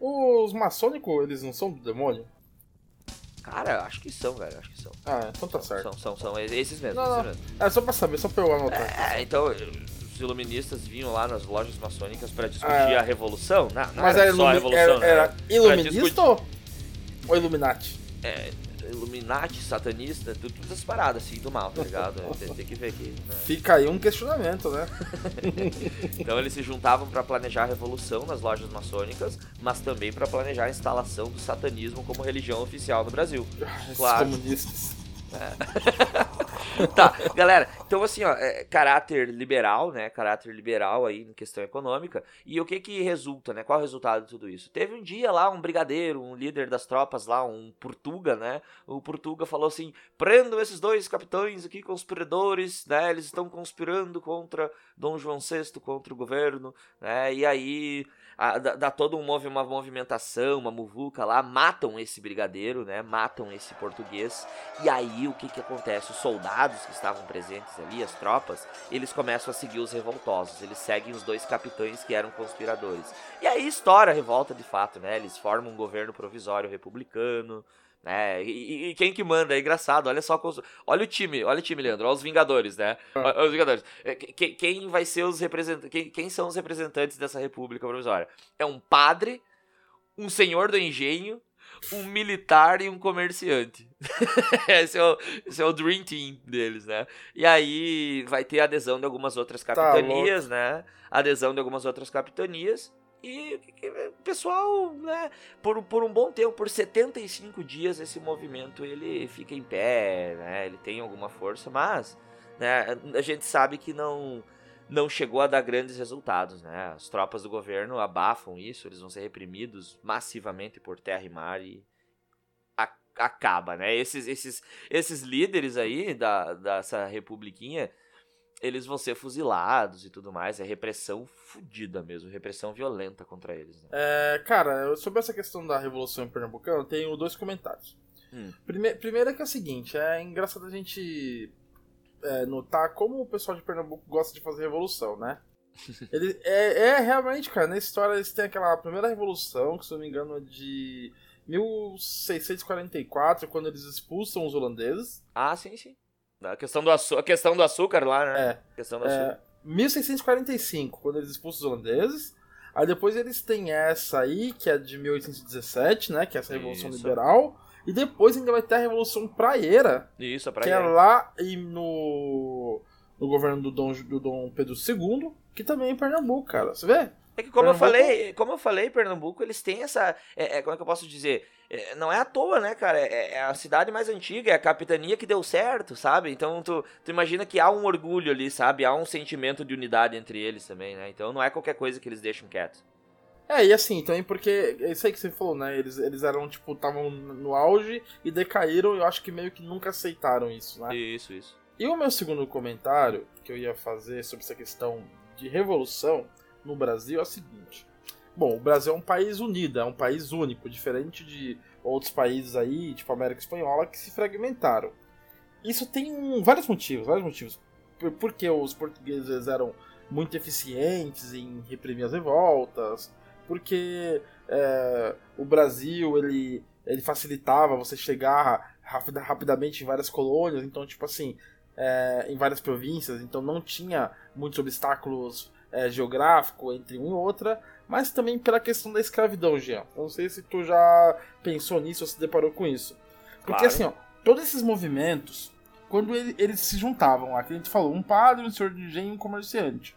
Os maçônicos, eles não são do demônio? Cara, acho que são, velho, acho que são. Ah, então tá certo. São, são, são, esses mesmos. Não, esses mesmos. É só pra saber, só pra eu anotar. É, então, os iluministas vinham lá nas lojas maçônicas pra discutir Ah. a revolução. Não, não Mas era era, só a revolução, era, né? era Pra iluminista discutir- ou- ou Illuminati? É, Illuminati, satanista, tudo, todas as paradas assim do mal, tá ligado? Tem, tem que ver aqui. Né? Fica aí um questionamento, né? *laughs* Então eles se juntavam pra planejar a revolução nas lojas maçônicas, mas também pra planejar a instalação do satanismo como religião oficial no Brasil. Esses Claro. comunistas. *laughs* Tá, galera, então assim, ó, é, caráter liberal, né? Caráter liberal aí em questão econômica. E o que que resulta, né? Qual é o resultado de tudo isso? Teve um dia lá um brigadeiro, um líder das tropas lá, um Portuga, né? O Portuga falou assim: prendam esses dois capitães aqui, conspiradores, né? Eles estão conspirando contra Dom João VI, contra o governo, né? E aí a- dá, dá todo um movi uma movimentação, uma muvuca lá, matam esse brigadeiro, né? Matam esse português. E aí o que que acontece? Os soldados que estavam presentes ali, as tropas, eles começam a seguir os revoltosos. Eles seguem os dois capitães que eram conspiradores. E aí estoura a revolta de fato, né? Eles formam um governo provisório republicano. Né? E, e- quem que manda? É engraçado, olha só. Olha o time, olha o time, Leandro. Olha os Vingadores, né? Olha os Vingadores. É, que- que- Quem vai ser os representantes. Quem, quem são os representantes dessa república provisória? É um padre, um senhor do engenho, um militar e um comerciante. *laughs* esse, é o, esse é o Dream Team deles, né? E aí vai ter adesão de algumas outras capitanias, né? Adesão de algumas outras capitanias. E o pessoal, né, por, por um bom tempo, por 75 dias, esse movimento ele fica em pé, né? Ele tem alguma força, mas né, a gente sabe que não não chegou a dar grandes resultados, né? As tropas do governo abafam isso, eles vão ser reprimidos massivamente por terra e mar e a- acaba, né? Esses, esses, esses líderes aí da, dessa republiquinha, eles vão ser fuzilados e tudo mais. É repressão fodida mesmo, repressão violenta contra eles. Né? É, cara, sobre essa questão da Revolução em Pernambucano, eu tenho dois comentários. Hum. Prime- primeiro é que é o seguinte, é engraçado a gente é, notar como o pessoal de Pernambuco gosta de fazer revolução, né? *laughs* Ele, é, é realmente, cara, na história eles têm aquela primeira revolução, que se não me engano é de 1644, quando eles expulsam os holandeses. Ah, sim, sim. A questão do, a questão do açúcar lá, né? É, A questão do açúcar. É, 1645, quando eles expulsam os holandeses. Aí depois eles têm essa aí, que é de 1817, né? Que é essa Revolução Isso. Liberal. E depois ainda vai ter a Revolução Praieira, Isso, é pra que é lá em- no, no governo do Dom, do Dom Pedro II, que também é em Pernambuco, cara. Você vê? É que como eu falei, como eu falei, Pernambuco, eles têm essa. é, é, como é que eu posso dizer? É, não é à toa, né, cara? É, é a cidade mais antiga, é a capitania que deu certo, sabe? Então tu, tu imagina que há um orgulho ali, sabe? Há um sentimento de unidade entre eles também, né? Então não é qualquer coisa que eles deixam quieto. É, e assim, também porque, é isso aí que você falou, né? Eles, eles eram, tipo, estavam no auge e decaíram, e eu acho que meio que nunca aceitaram isso, né? Isso, isso. E o meu segundo comentário que eu ia fazer sobre essa questão de revolução no Brasil é o seguinte. Bom, o Brasil é um país unido, é um país único, diferente de outros países aí, tipo a América Espanhola, que se fragmentaram. Isso tem um- vários motivos, vários motivos. Por- Porque os portugueses eram muito eficientes em reprimir as revoltas, porque é, o Brasil ele, ele facilitava você chegar rapida- rapidamente em várias colônias, então tipo assim, é, em várias províncias, então não tinha muitos obstáculos é, geográfico entre um e outra, mas também pela questão da escravidão, Jean. Não sei se tu já pensou nisso ou se deparou com isso. Porque Claro. assim, ó, todos esses movimentos, quando ele- eles se juntavam, lá que a gente falou, um padre, um senhor de engenho e um comerciante.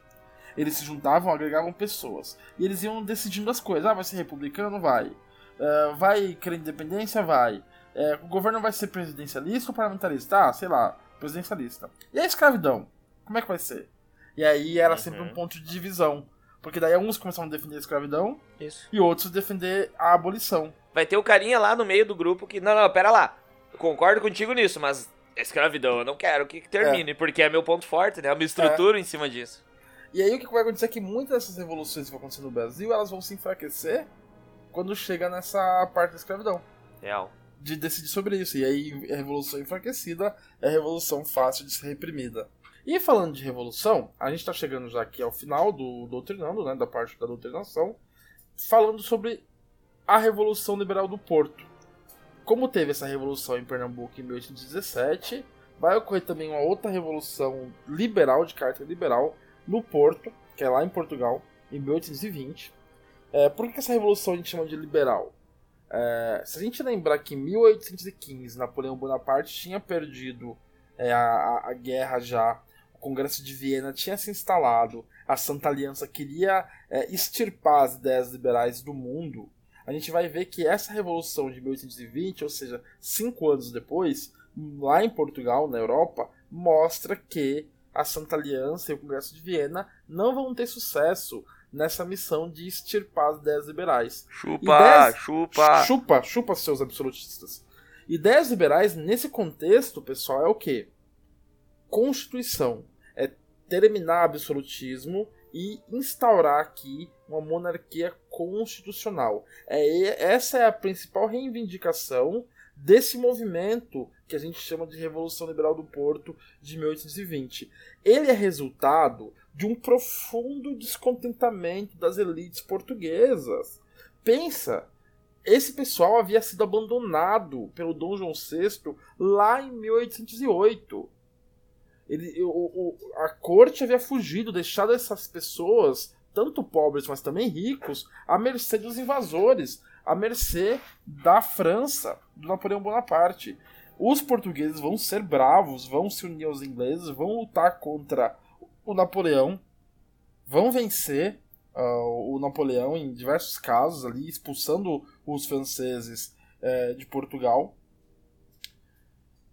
Eles se juntavam, agregavam pessoas. E eles iam decidindo as coisas. Ah, vai ser republicano? Vai. É, vai querer independência? Vai. É, o governo vai ser presidencialista ou parlamentarista? Ah, sei lá, presidencialista. E a escravidão? Como é que vai ser? E aí era sempre Uhum. um ponto de divisão. Porque daí uns começavam a defender a escravidão Isso. e outros defender a abolição. Vai ter o carinha lá no meio do grupo que. Não, não, pera lá. Eu concordo contigo nisso, mas escravidão eu não quero que termine, porque é meu ponto forte, né? Eu me estruturo em cima disso. E aí o que vai acontecer é que muitas dessas revoluções que vão acontecer no Brasil, elas vão se enfraquecer quando chega nessa parte da escravidão. Real. De decidir sobre isso. E aí a revolução enfraquecida é a revolução fácil de ser reprimida. E falando de revolução, a gente tá chegando já aqui ao final do doutrinando, né? Da parte da doutrinação, falando sobre a Revolução Liberal do Porto. Como teve essa revolução em Pernambuco em 1817, vai ocorrer também uma outra revolução liberal, de caráter liberal, no Porto, que é lá em Portugal, em 1820. É, por que essa revolução a gente chama de liberal? É, se a gente lembrar que em 1815 Napoleão Bonaparte tinha perdido é, a, a- guerra já, o Congresso de Viena tinha se instalado, a Santa Aliança queria é, extirpar as ideias liberais do mundo, a gente vai ver que essa revolução de 1820, ou seja, cinco anos depois, lá em Portugal, na Europa, mostra que a Santa Aliança e o Congresso de Viena não vão ter sucesso nessa missão de extirpar as ideias liberais. Chupa, Ideias- chupa. Chupa, chupa seus absolutistas. Ideias liberais, nesse contexto, pessoal, é o quê? Constituição. É terminar absolutismo e instaurar aqui uma monarquia constitucional. É, essa é a principal reivindicação desse movimento que a gente chama de Revolução Liberal do Porto de 1820. Ele é resultado de um profundo descontentamento das elites portuguesas. Pensa, esse pessoal havia sido abandonado pelo Dom João VI lá em 1808. Ele, o, o- a corte havia fugido, deixado essas pessoas, tanto pobres, mas também ricos, à mercê dos invasores, à mercê da França, do Napoleão Bonaparte. Os portugueses vão ser bravos, vão se unir aos ingleses, vão lutar contra o Napoleão, vão vencer ah, o Napoleão em diversos casos ali, expulsando os franceses eh, de Portugal.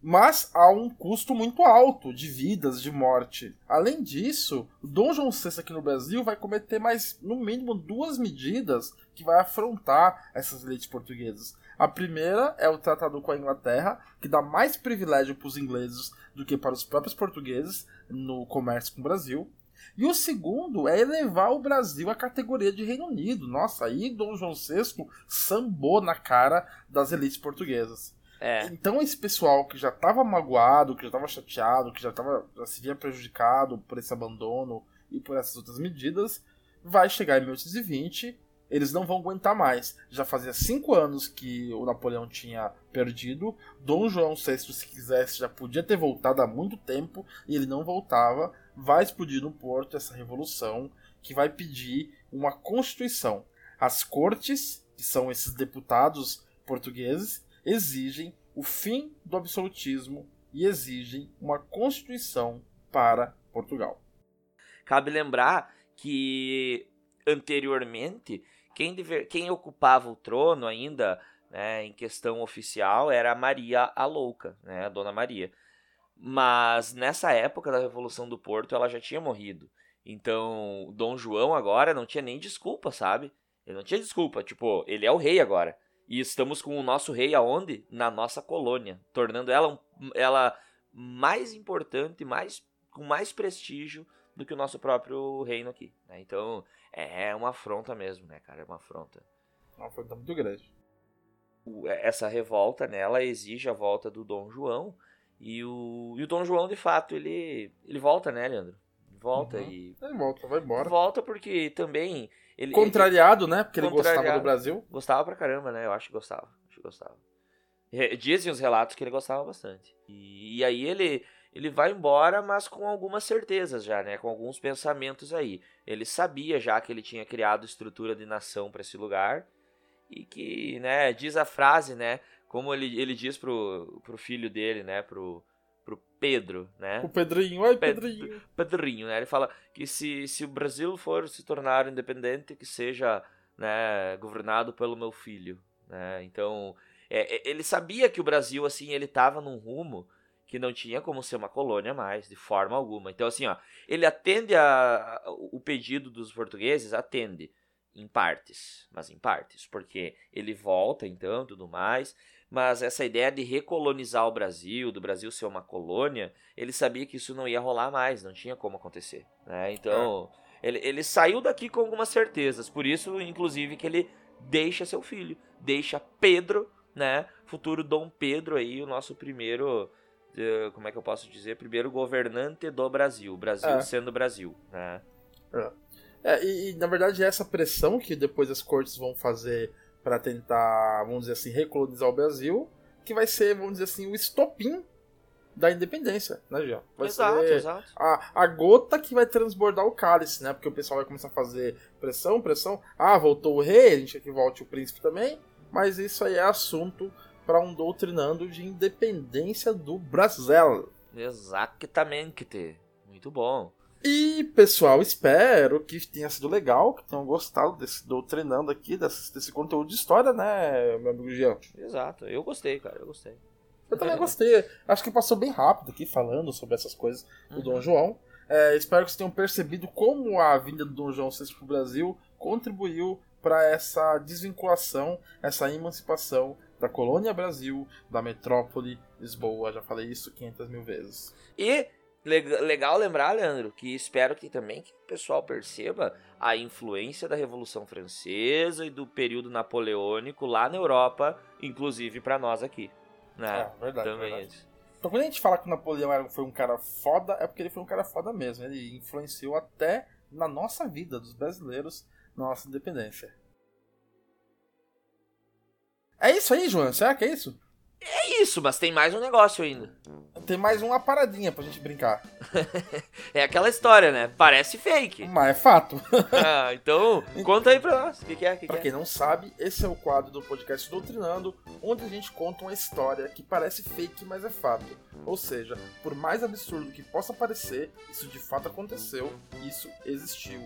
Mas há um custo muito alto de vidas, de morte. Além disso, o Dom João VI aqui no Brasil vai cometer mais, no mínimo, duas medidas que vai afrontar essas elites portuguesas. A primeira é o tratado com a Inglaterra, que dá mais privilégio para os ingleses do que para os próprios portugueses no comércio com o Brasil. E o segundo é elevar o Brasil à categoria de Reino Unido. Nossa, aí Dom João VI sambou na cara das elites portuguesas. É. Então esse pessoal que já estava magoado, que já estava chateado, que já, tava, já se via prejudicado por esse abandono e por essas outras medidas, vai chegar em 1820, eles não vão aguentar mais. Já fazia cinco anos que o Napoleão tinha perdido, Dom João VI, se quisesse, já podia ter voltado há muito tempo, e ele não voltava. Vai explodir no Porto essa revolução que vai pedir uma constituição. As cortes, que são esses deputados portugueses, exigem o fim do absolutismo e exigem uma constituição para Portugal. Cabe lembrar que anteriormente quem, deve- quem ocupava o trono ainda né, em questão oficial era Maria a Louca, né, a Dona Maria. Mas nessa época da Revolução do Porto ela já tinha morrido. Então Dom João agora não tinha nem desculpa, sabe? Ele não tinha desculpa. Tipo, ele é o rei agora. E estamos com o nosso rei aonde? Na nossa colônia. Tornando ela, ela mais importante, mais, com mais prestígio do que o nosso próprio reino aqui. né? Então é uma afronta mesmo, né, cara? É uma afronta. Uma afronta muito grande. O- essa revolta, né, ela exige a volta do Dom João. E o, e o Dom João, de fato, ele, ele volta, né, Leandro? Volta Uhum. e. Ele volta, vai embora. Volta porque também. Ele, Contrariado, né? Porque ele gostava Contrariado. do Brasil. Gostava pra caramba, né? Eu acho que gostava. Acho que gostava. Dizem os relatos que ele gostava bastante. E, e aí ele ele vai embora, mas com algumas certezas já, né? Com alguns pensamentos aí. Ele sabia já que ele tinha criado estrutura de nação para esse lugar e que, né, diz a frase, né, como ele, ele diz pro, pro filho dele, né, pro Pedro, né? O Pedrinho, ai Pedrinho. Pedrinho, né? Ele fala que se, se o Brasil for se tornar independente, que seja, né, governado pelo meu filho, né? Então, é, é ele sabia que o Brasil, assim, ele tava num rumo que não tinha como ser uma colônia mais, de forma alguma. Então, assim, ó, ele atende a, a, o pedido dos portugueses, atende em partes, mas em partes, porque ele volta, então, tudo mais, mas essa ideia de recolonizar o Brasil, do Brasil ser uma colônia, ele sabia que isso não ia rolar mais, não tinha como acontecer, né? Então, é. ele, ele saiu daqui com algumas certezas, por isso, inclusive, que ele deixa seu filho, deixa Pedro, né, futuro Dom Pedro aí, o nosso primeiro como é que eu posso dizer, primeiro governante do Brasil, Brasil é. sendo Brasil, né? É. é e, e, na verdade essa pressão que depois as cortes vão fazer para tentar, vamos dizer assim, recolonizar o Brasil, que vai ser, vamos dizer assim, o estopim da independência, né, Jean? Vai exato, ser exato. A, a gota que vai transbordar o cálice, né? Porque o pessoal vai começar a fazer pressão, pressão. Ah, voltou o rei, a gente quer que volte o príncipe também. Mas isso aí é assunto para um doutrinando de independência do Brasil. Exatamente. Muito bom. E, pessoal, espero que tenha sido legal, que tenham gostado desse doutrinando aqui, desse, desse conteúdo de história, né, meu amigo Jean? Exato, eu gostei, cara, eu gostei. Eu também gostei. Acho que passou bem rápido aqui falando sobre essas coisas do uhum. Dom João. É, espero que vocês tenham percebido como a vinda do Dom João VI para o Brasil contribuiu para essa desvinculação, essa emancipação da colônia Brasil, da metrópole Lisboa. Já falei isso 500 mil vezes. E legal lembrar, Leandro, que espero que também que o pessoal perceba a influência da Revolução Francesa e do período napoleônico lá na Europa, inclusive para nós aqui. Né? É, verdade. Também verdade. Isso. Então, quando a gente fala que o Napoleão foi um cara foda, é porque ele foi um cara foda mesmo. Ele influenciou até na nossa vida, dos brasileiros, na nossa independência. É isso aí, João? Será que é isso? É isso, mas tem mais um negócio ainda. Tem mais uma paradinha pra gente brincar. *laughs* é aquela história, né? Parece fake. Mas é fato. *laughs* ah, então, conta aí pra nós. O que, que, é? Que pra que quem é? não sabe, esse é o quadro do podcast Doutrinando, onde a gente conta uma história que parece fake, mas é fato. Ou seja, por mais absurdo que possa parecer, isso de fato aconteceu, isso existiu.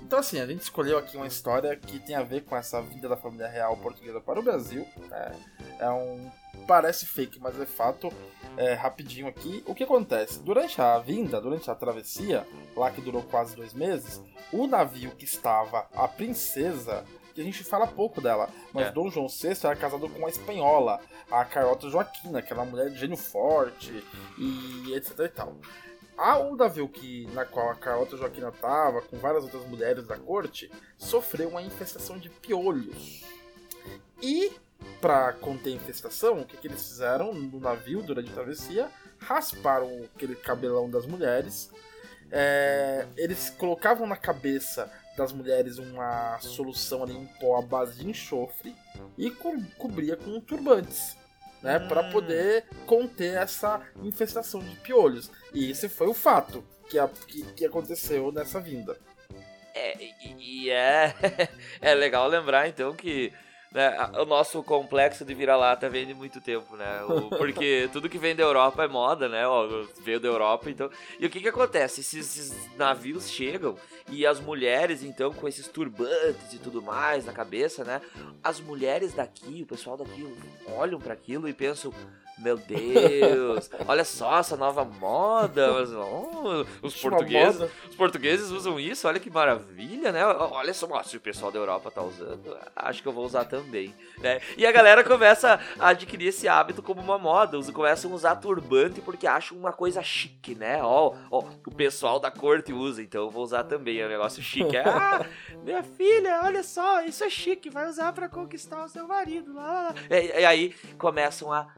Então, assim, a gente escolheu aqui uma história que tem a ver com essa vinda da família real portuguesa para o Brasil. É, é um. Parece fake, mas é fato. É, rapidinho aqui. O que acontece? Durante a vinda, durante a travessia, lá que durou quase dois meses, o navio que estava a princesa que a gente fala pouco dela. Mas é. Dom João VI era casado com uma espanhola, a Carlota Joaquina, que era uma mulher de gênio forte e etc e tal. A Undaville, que, na qual a Carlota Joaquina estava, com várias outras mulheres da corte, sofreu uma infestação de piolhos. E, para conter a infestação, o que, que eles fizeram no navio durante a travessia? Rasparam aquele cabelão das mulheres. É, eles colocavam na cabeça das mulheres uma solução ali, um pó à base de enxofre e co cobria com turbantes né, hum. para poder conter essa infestação de piolhos. E esse foi o fato que, a, que, que aconteceu nessa vinda. É, e, e é, *laughs* é legal lembrar então que né, o nosso complexo de vira-lata vem de muito tempo, né? O, *laughs* porque tudo que vem da Europa é moda, né? Ó, veio da Europa, então. E o que que acontece? Esses, esses, navios chegam e as mulheres, então, com esses turbantes e tudo mais na cabeça, né? As mulheres daqui, o pessoal daqui olham para aquilo e pensam. Meu Deus, olha só essa nova moda. Oh, os portugueses, os portugueses usam isso, olha que maravilha, né? Olha só, se o pessoal da Europa tá usando, acho que eu vou usar também, né? E a galera começa a adquirir esse hábito como uma moda, começam a usar turbante porque acham uma coisa chique, né? Ó, ó, o pessoal da corte usa, então eu vou usar também, é um negócio chique. Ah, minha filha, olha só, isso é chique, vai usar para conquistar o seu marido lá. E, e aí começam a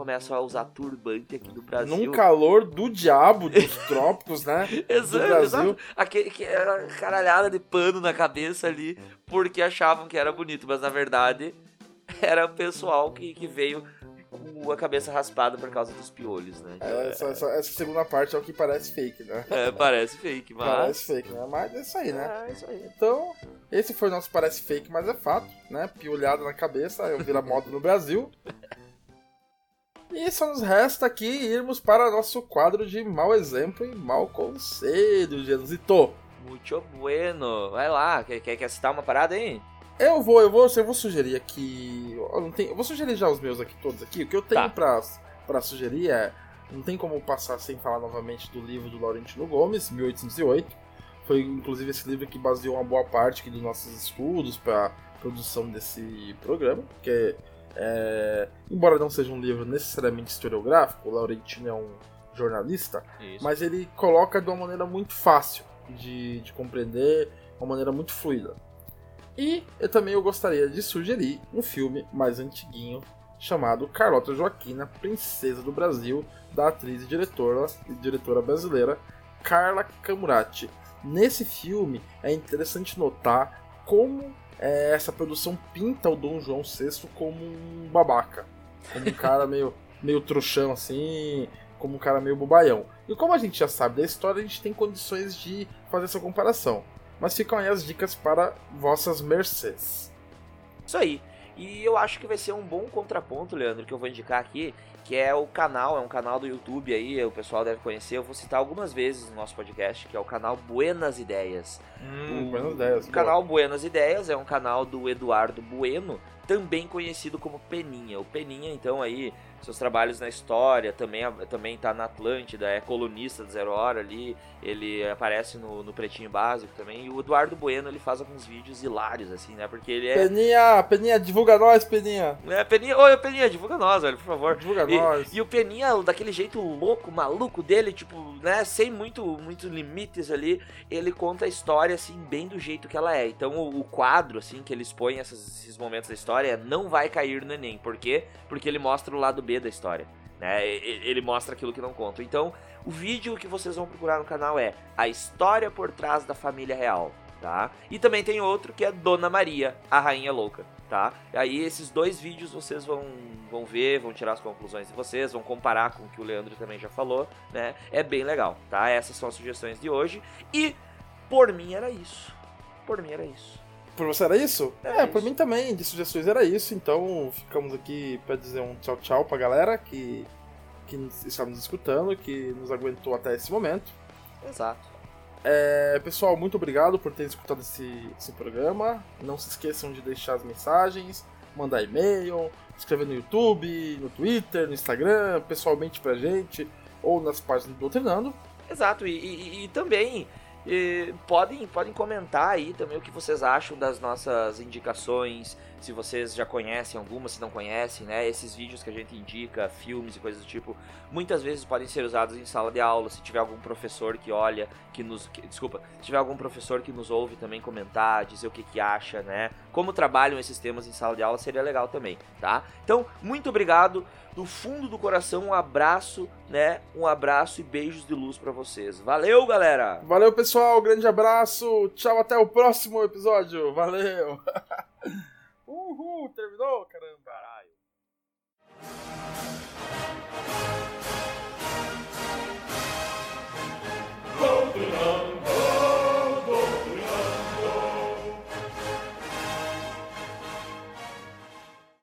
começam a usar turbante aqui no Brasil. Num calor do diabo dos *laughs* trópicos, né? exato, exato. Aquele que era caralhada de pano na cabeça ali, porque achavam que era bonito, mas na verdade *laughs* era o pessoal que, que veio com a cabeça raspada por causa dos piolhos, né? É, essa, essa- essa segunda parte é o que parece fake, né? é, parece fake, mas. Parece fake, né? Mas é isso aí, né? É isso aí. Então, esse foi o nosso parece fake, mas é fato, né? Piolhada na cabeça, eu vira moda no Brasil. *laughs* E só nos resta aqui irmos para nosso quadro de mau exemplo e mau conselho, Janzito. Muito bueno. Vai lá, quer, quer, quer citar uma parada aí? Eu vou, eu vou, eu vou sugerir aqui. Eu, não tenho, eu vou sugerir já os meus aqui todos aqui. O que eu tenho Tá. pra, pra sugerir é. Não tem como passar sem falar novamente do livro do Laurentino Gomes, 1808. Foi inclusive esse livro que baseou uma boa parte aqui dos nossos estudos para produção desse programa. Porque, é, embora não seja um livro necessariamente historiográfico, o Laurentino é um jornalista, Isso. mas ele coloca de uma maneira muito fácil de, de compreender, uma maneira muito fluida. E eu também eu gostaria de sugerir um filme mais antiguinho chamado Carlota Joaquina, Princesa do Brasil, da atriz e diretora, e diretora brasileira Carla Camurati. Nesse filme é interessante notar como é, essa produção pinta o Dom João VI como um babaca, como um cara meio, *laughs* meio trouxão assim, como um cara meio bobaião. E como a gente já sabe da história, a gente tem condições de fazer essa comparação. Mas ficam aí as dicas para vossas mercês. Isso aí. E eu acho que vai ser um bom contraponto, Leandro, que eu vou indicar aqui, que é o canal, é um canal do YouTube aí, o pessoal deve conhecer, eu vou citar algumas vezes no nosso podcast, que é o canal Buenas Ideias. Hum, O- buenas ideias. O canal Buenas Ideias é um canal do Eduardo Bueno, também conhecido como Peninha. O Peninha, então, aí, seus trabalhos na história, também, também tá na Atlântida, é colunista do Zero Hora ali, ele aparece no, no Pretinho Básico também. E o Eduardo Bueno, ele faz alguns vídeos hilários, assim, né? Porque ele é... Peninha, Peninha, divulga nós, Peninha. É, Peninha, oi, Peninha, divulga nós, velho, por favor. Divulga E, nós. e o Peninha, daquele jeito louco, maluco dele, tipo, né, sem muito, muito limites ali, ele conta a história, assim, bem do jeito que ela é. Então o, o quadro, assim, que ele expõe essas- esses momentos da história não vai cair no Enem. Por quê? Porque ele mostra o lado Da história. Né? Ele mostra aquilo que não conta. Então, o vídeo que vocês vão procurar no canal é A História por Trás da Família Real, tá? E também tem outro que é Dona Maria, a Rainha Louca, tá? Aí esses dois vídeos vocês vão, vão ver, vão tirar as conclusões de vocês, vão comparar com o que o Leandro também já falou, né? É bem legal, tá? Essas são as sugestões de hoje. E por mim era isso. Por mim era isso. Por você era isso? Era é, por mim também, de sugestões era isso. Então ficamos aqui para dizer um tchau tchau pra galera que, que está nos escutando, que nos aguentou até esse momento. Exato. É, pessoal, muito obrigado por ter escutado esse, esse programa. Não se esqueçam de deixar as mensagens, mandar e-mail, escrever no YouTube, no Twitter, no Instagram, pessoalmente pra gente, ou nas páginas do Doutrinando. Exato, e, e- e também eh, podem, podem comentar aí também o que vocês acham das nossas indicações, se vocês já conhecem algumas, se não conhecem, né? Esses vídeos que a gente indica, filmes e coisas do tipo, muitas vezes podem ser usados em sala de aula, se tiver algum professor que olha, que nos. que- desculpa, se tiver algum professor que nos ouve também comentar, dizer o que, que acha, né? Como trabalham esses temas em sala de aula seria legal também, tá? Então, muito obrigado do fundo do coração, um abraço, né? Um abraço e beijos de luz pra vocês. Valeu, galera! Valeu, pessoal, grande abraço, tchau, até o próximo episódio, valeu! *laughs* Uhul, terminou, caramba. Caralho.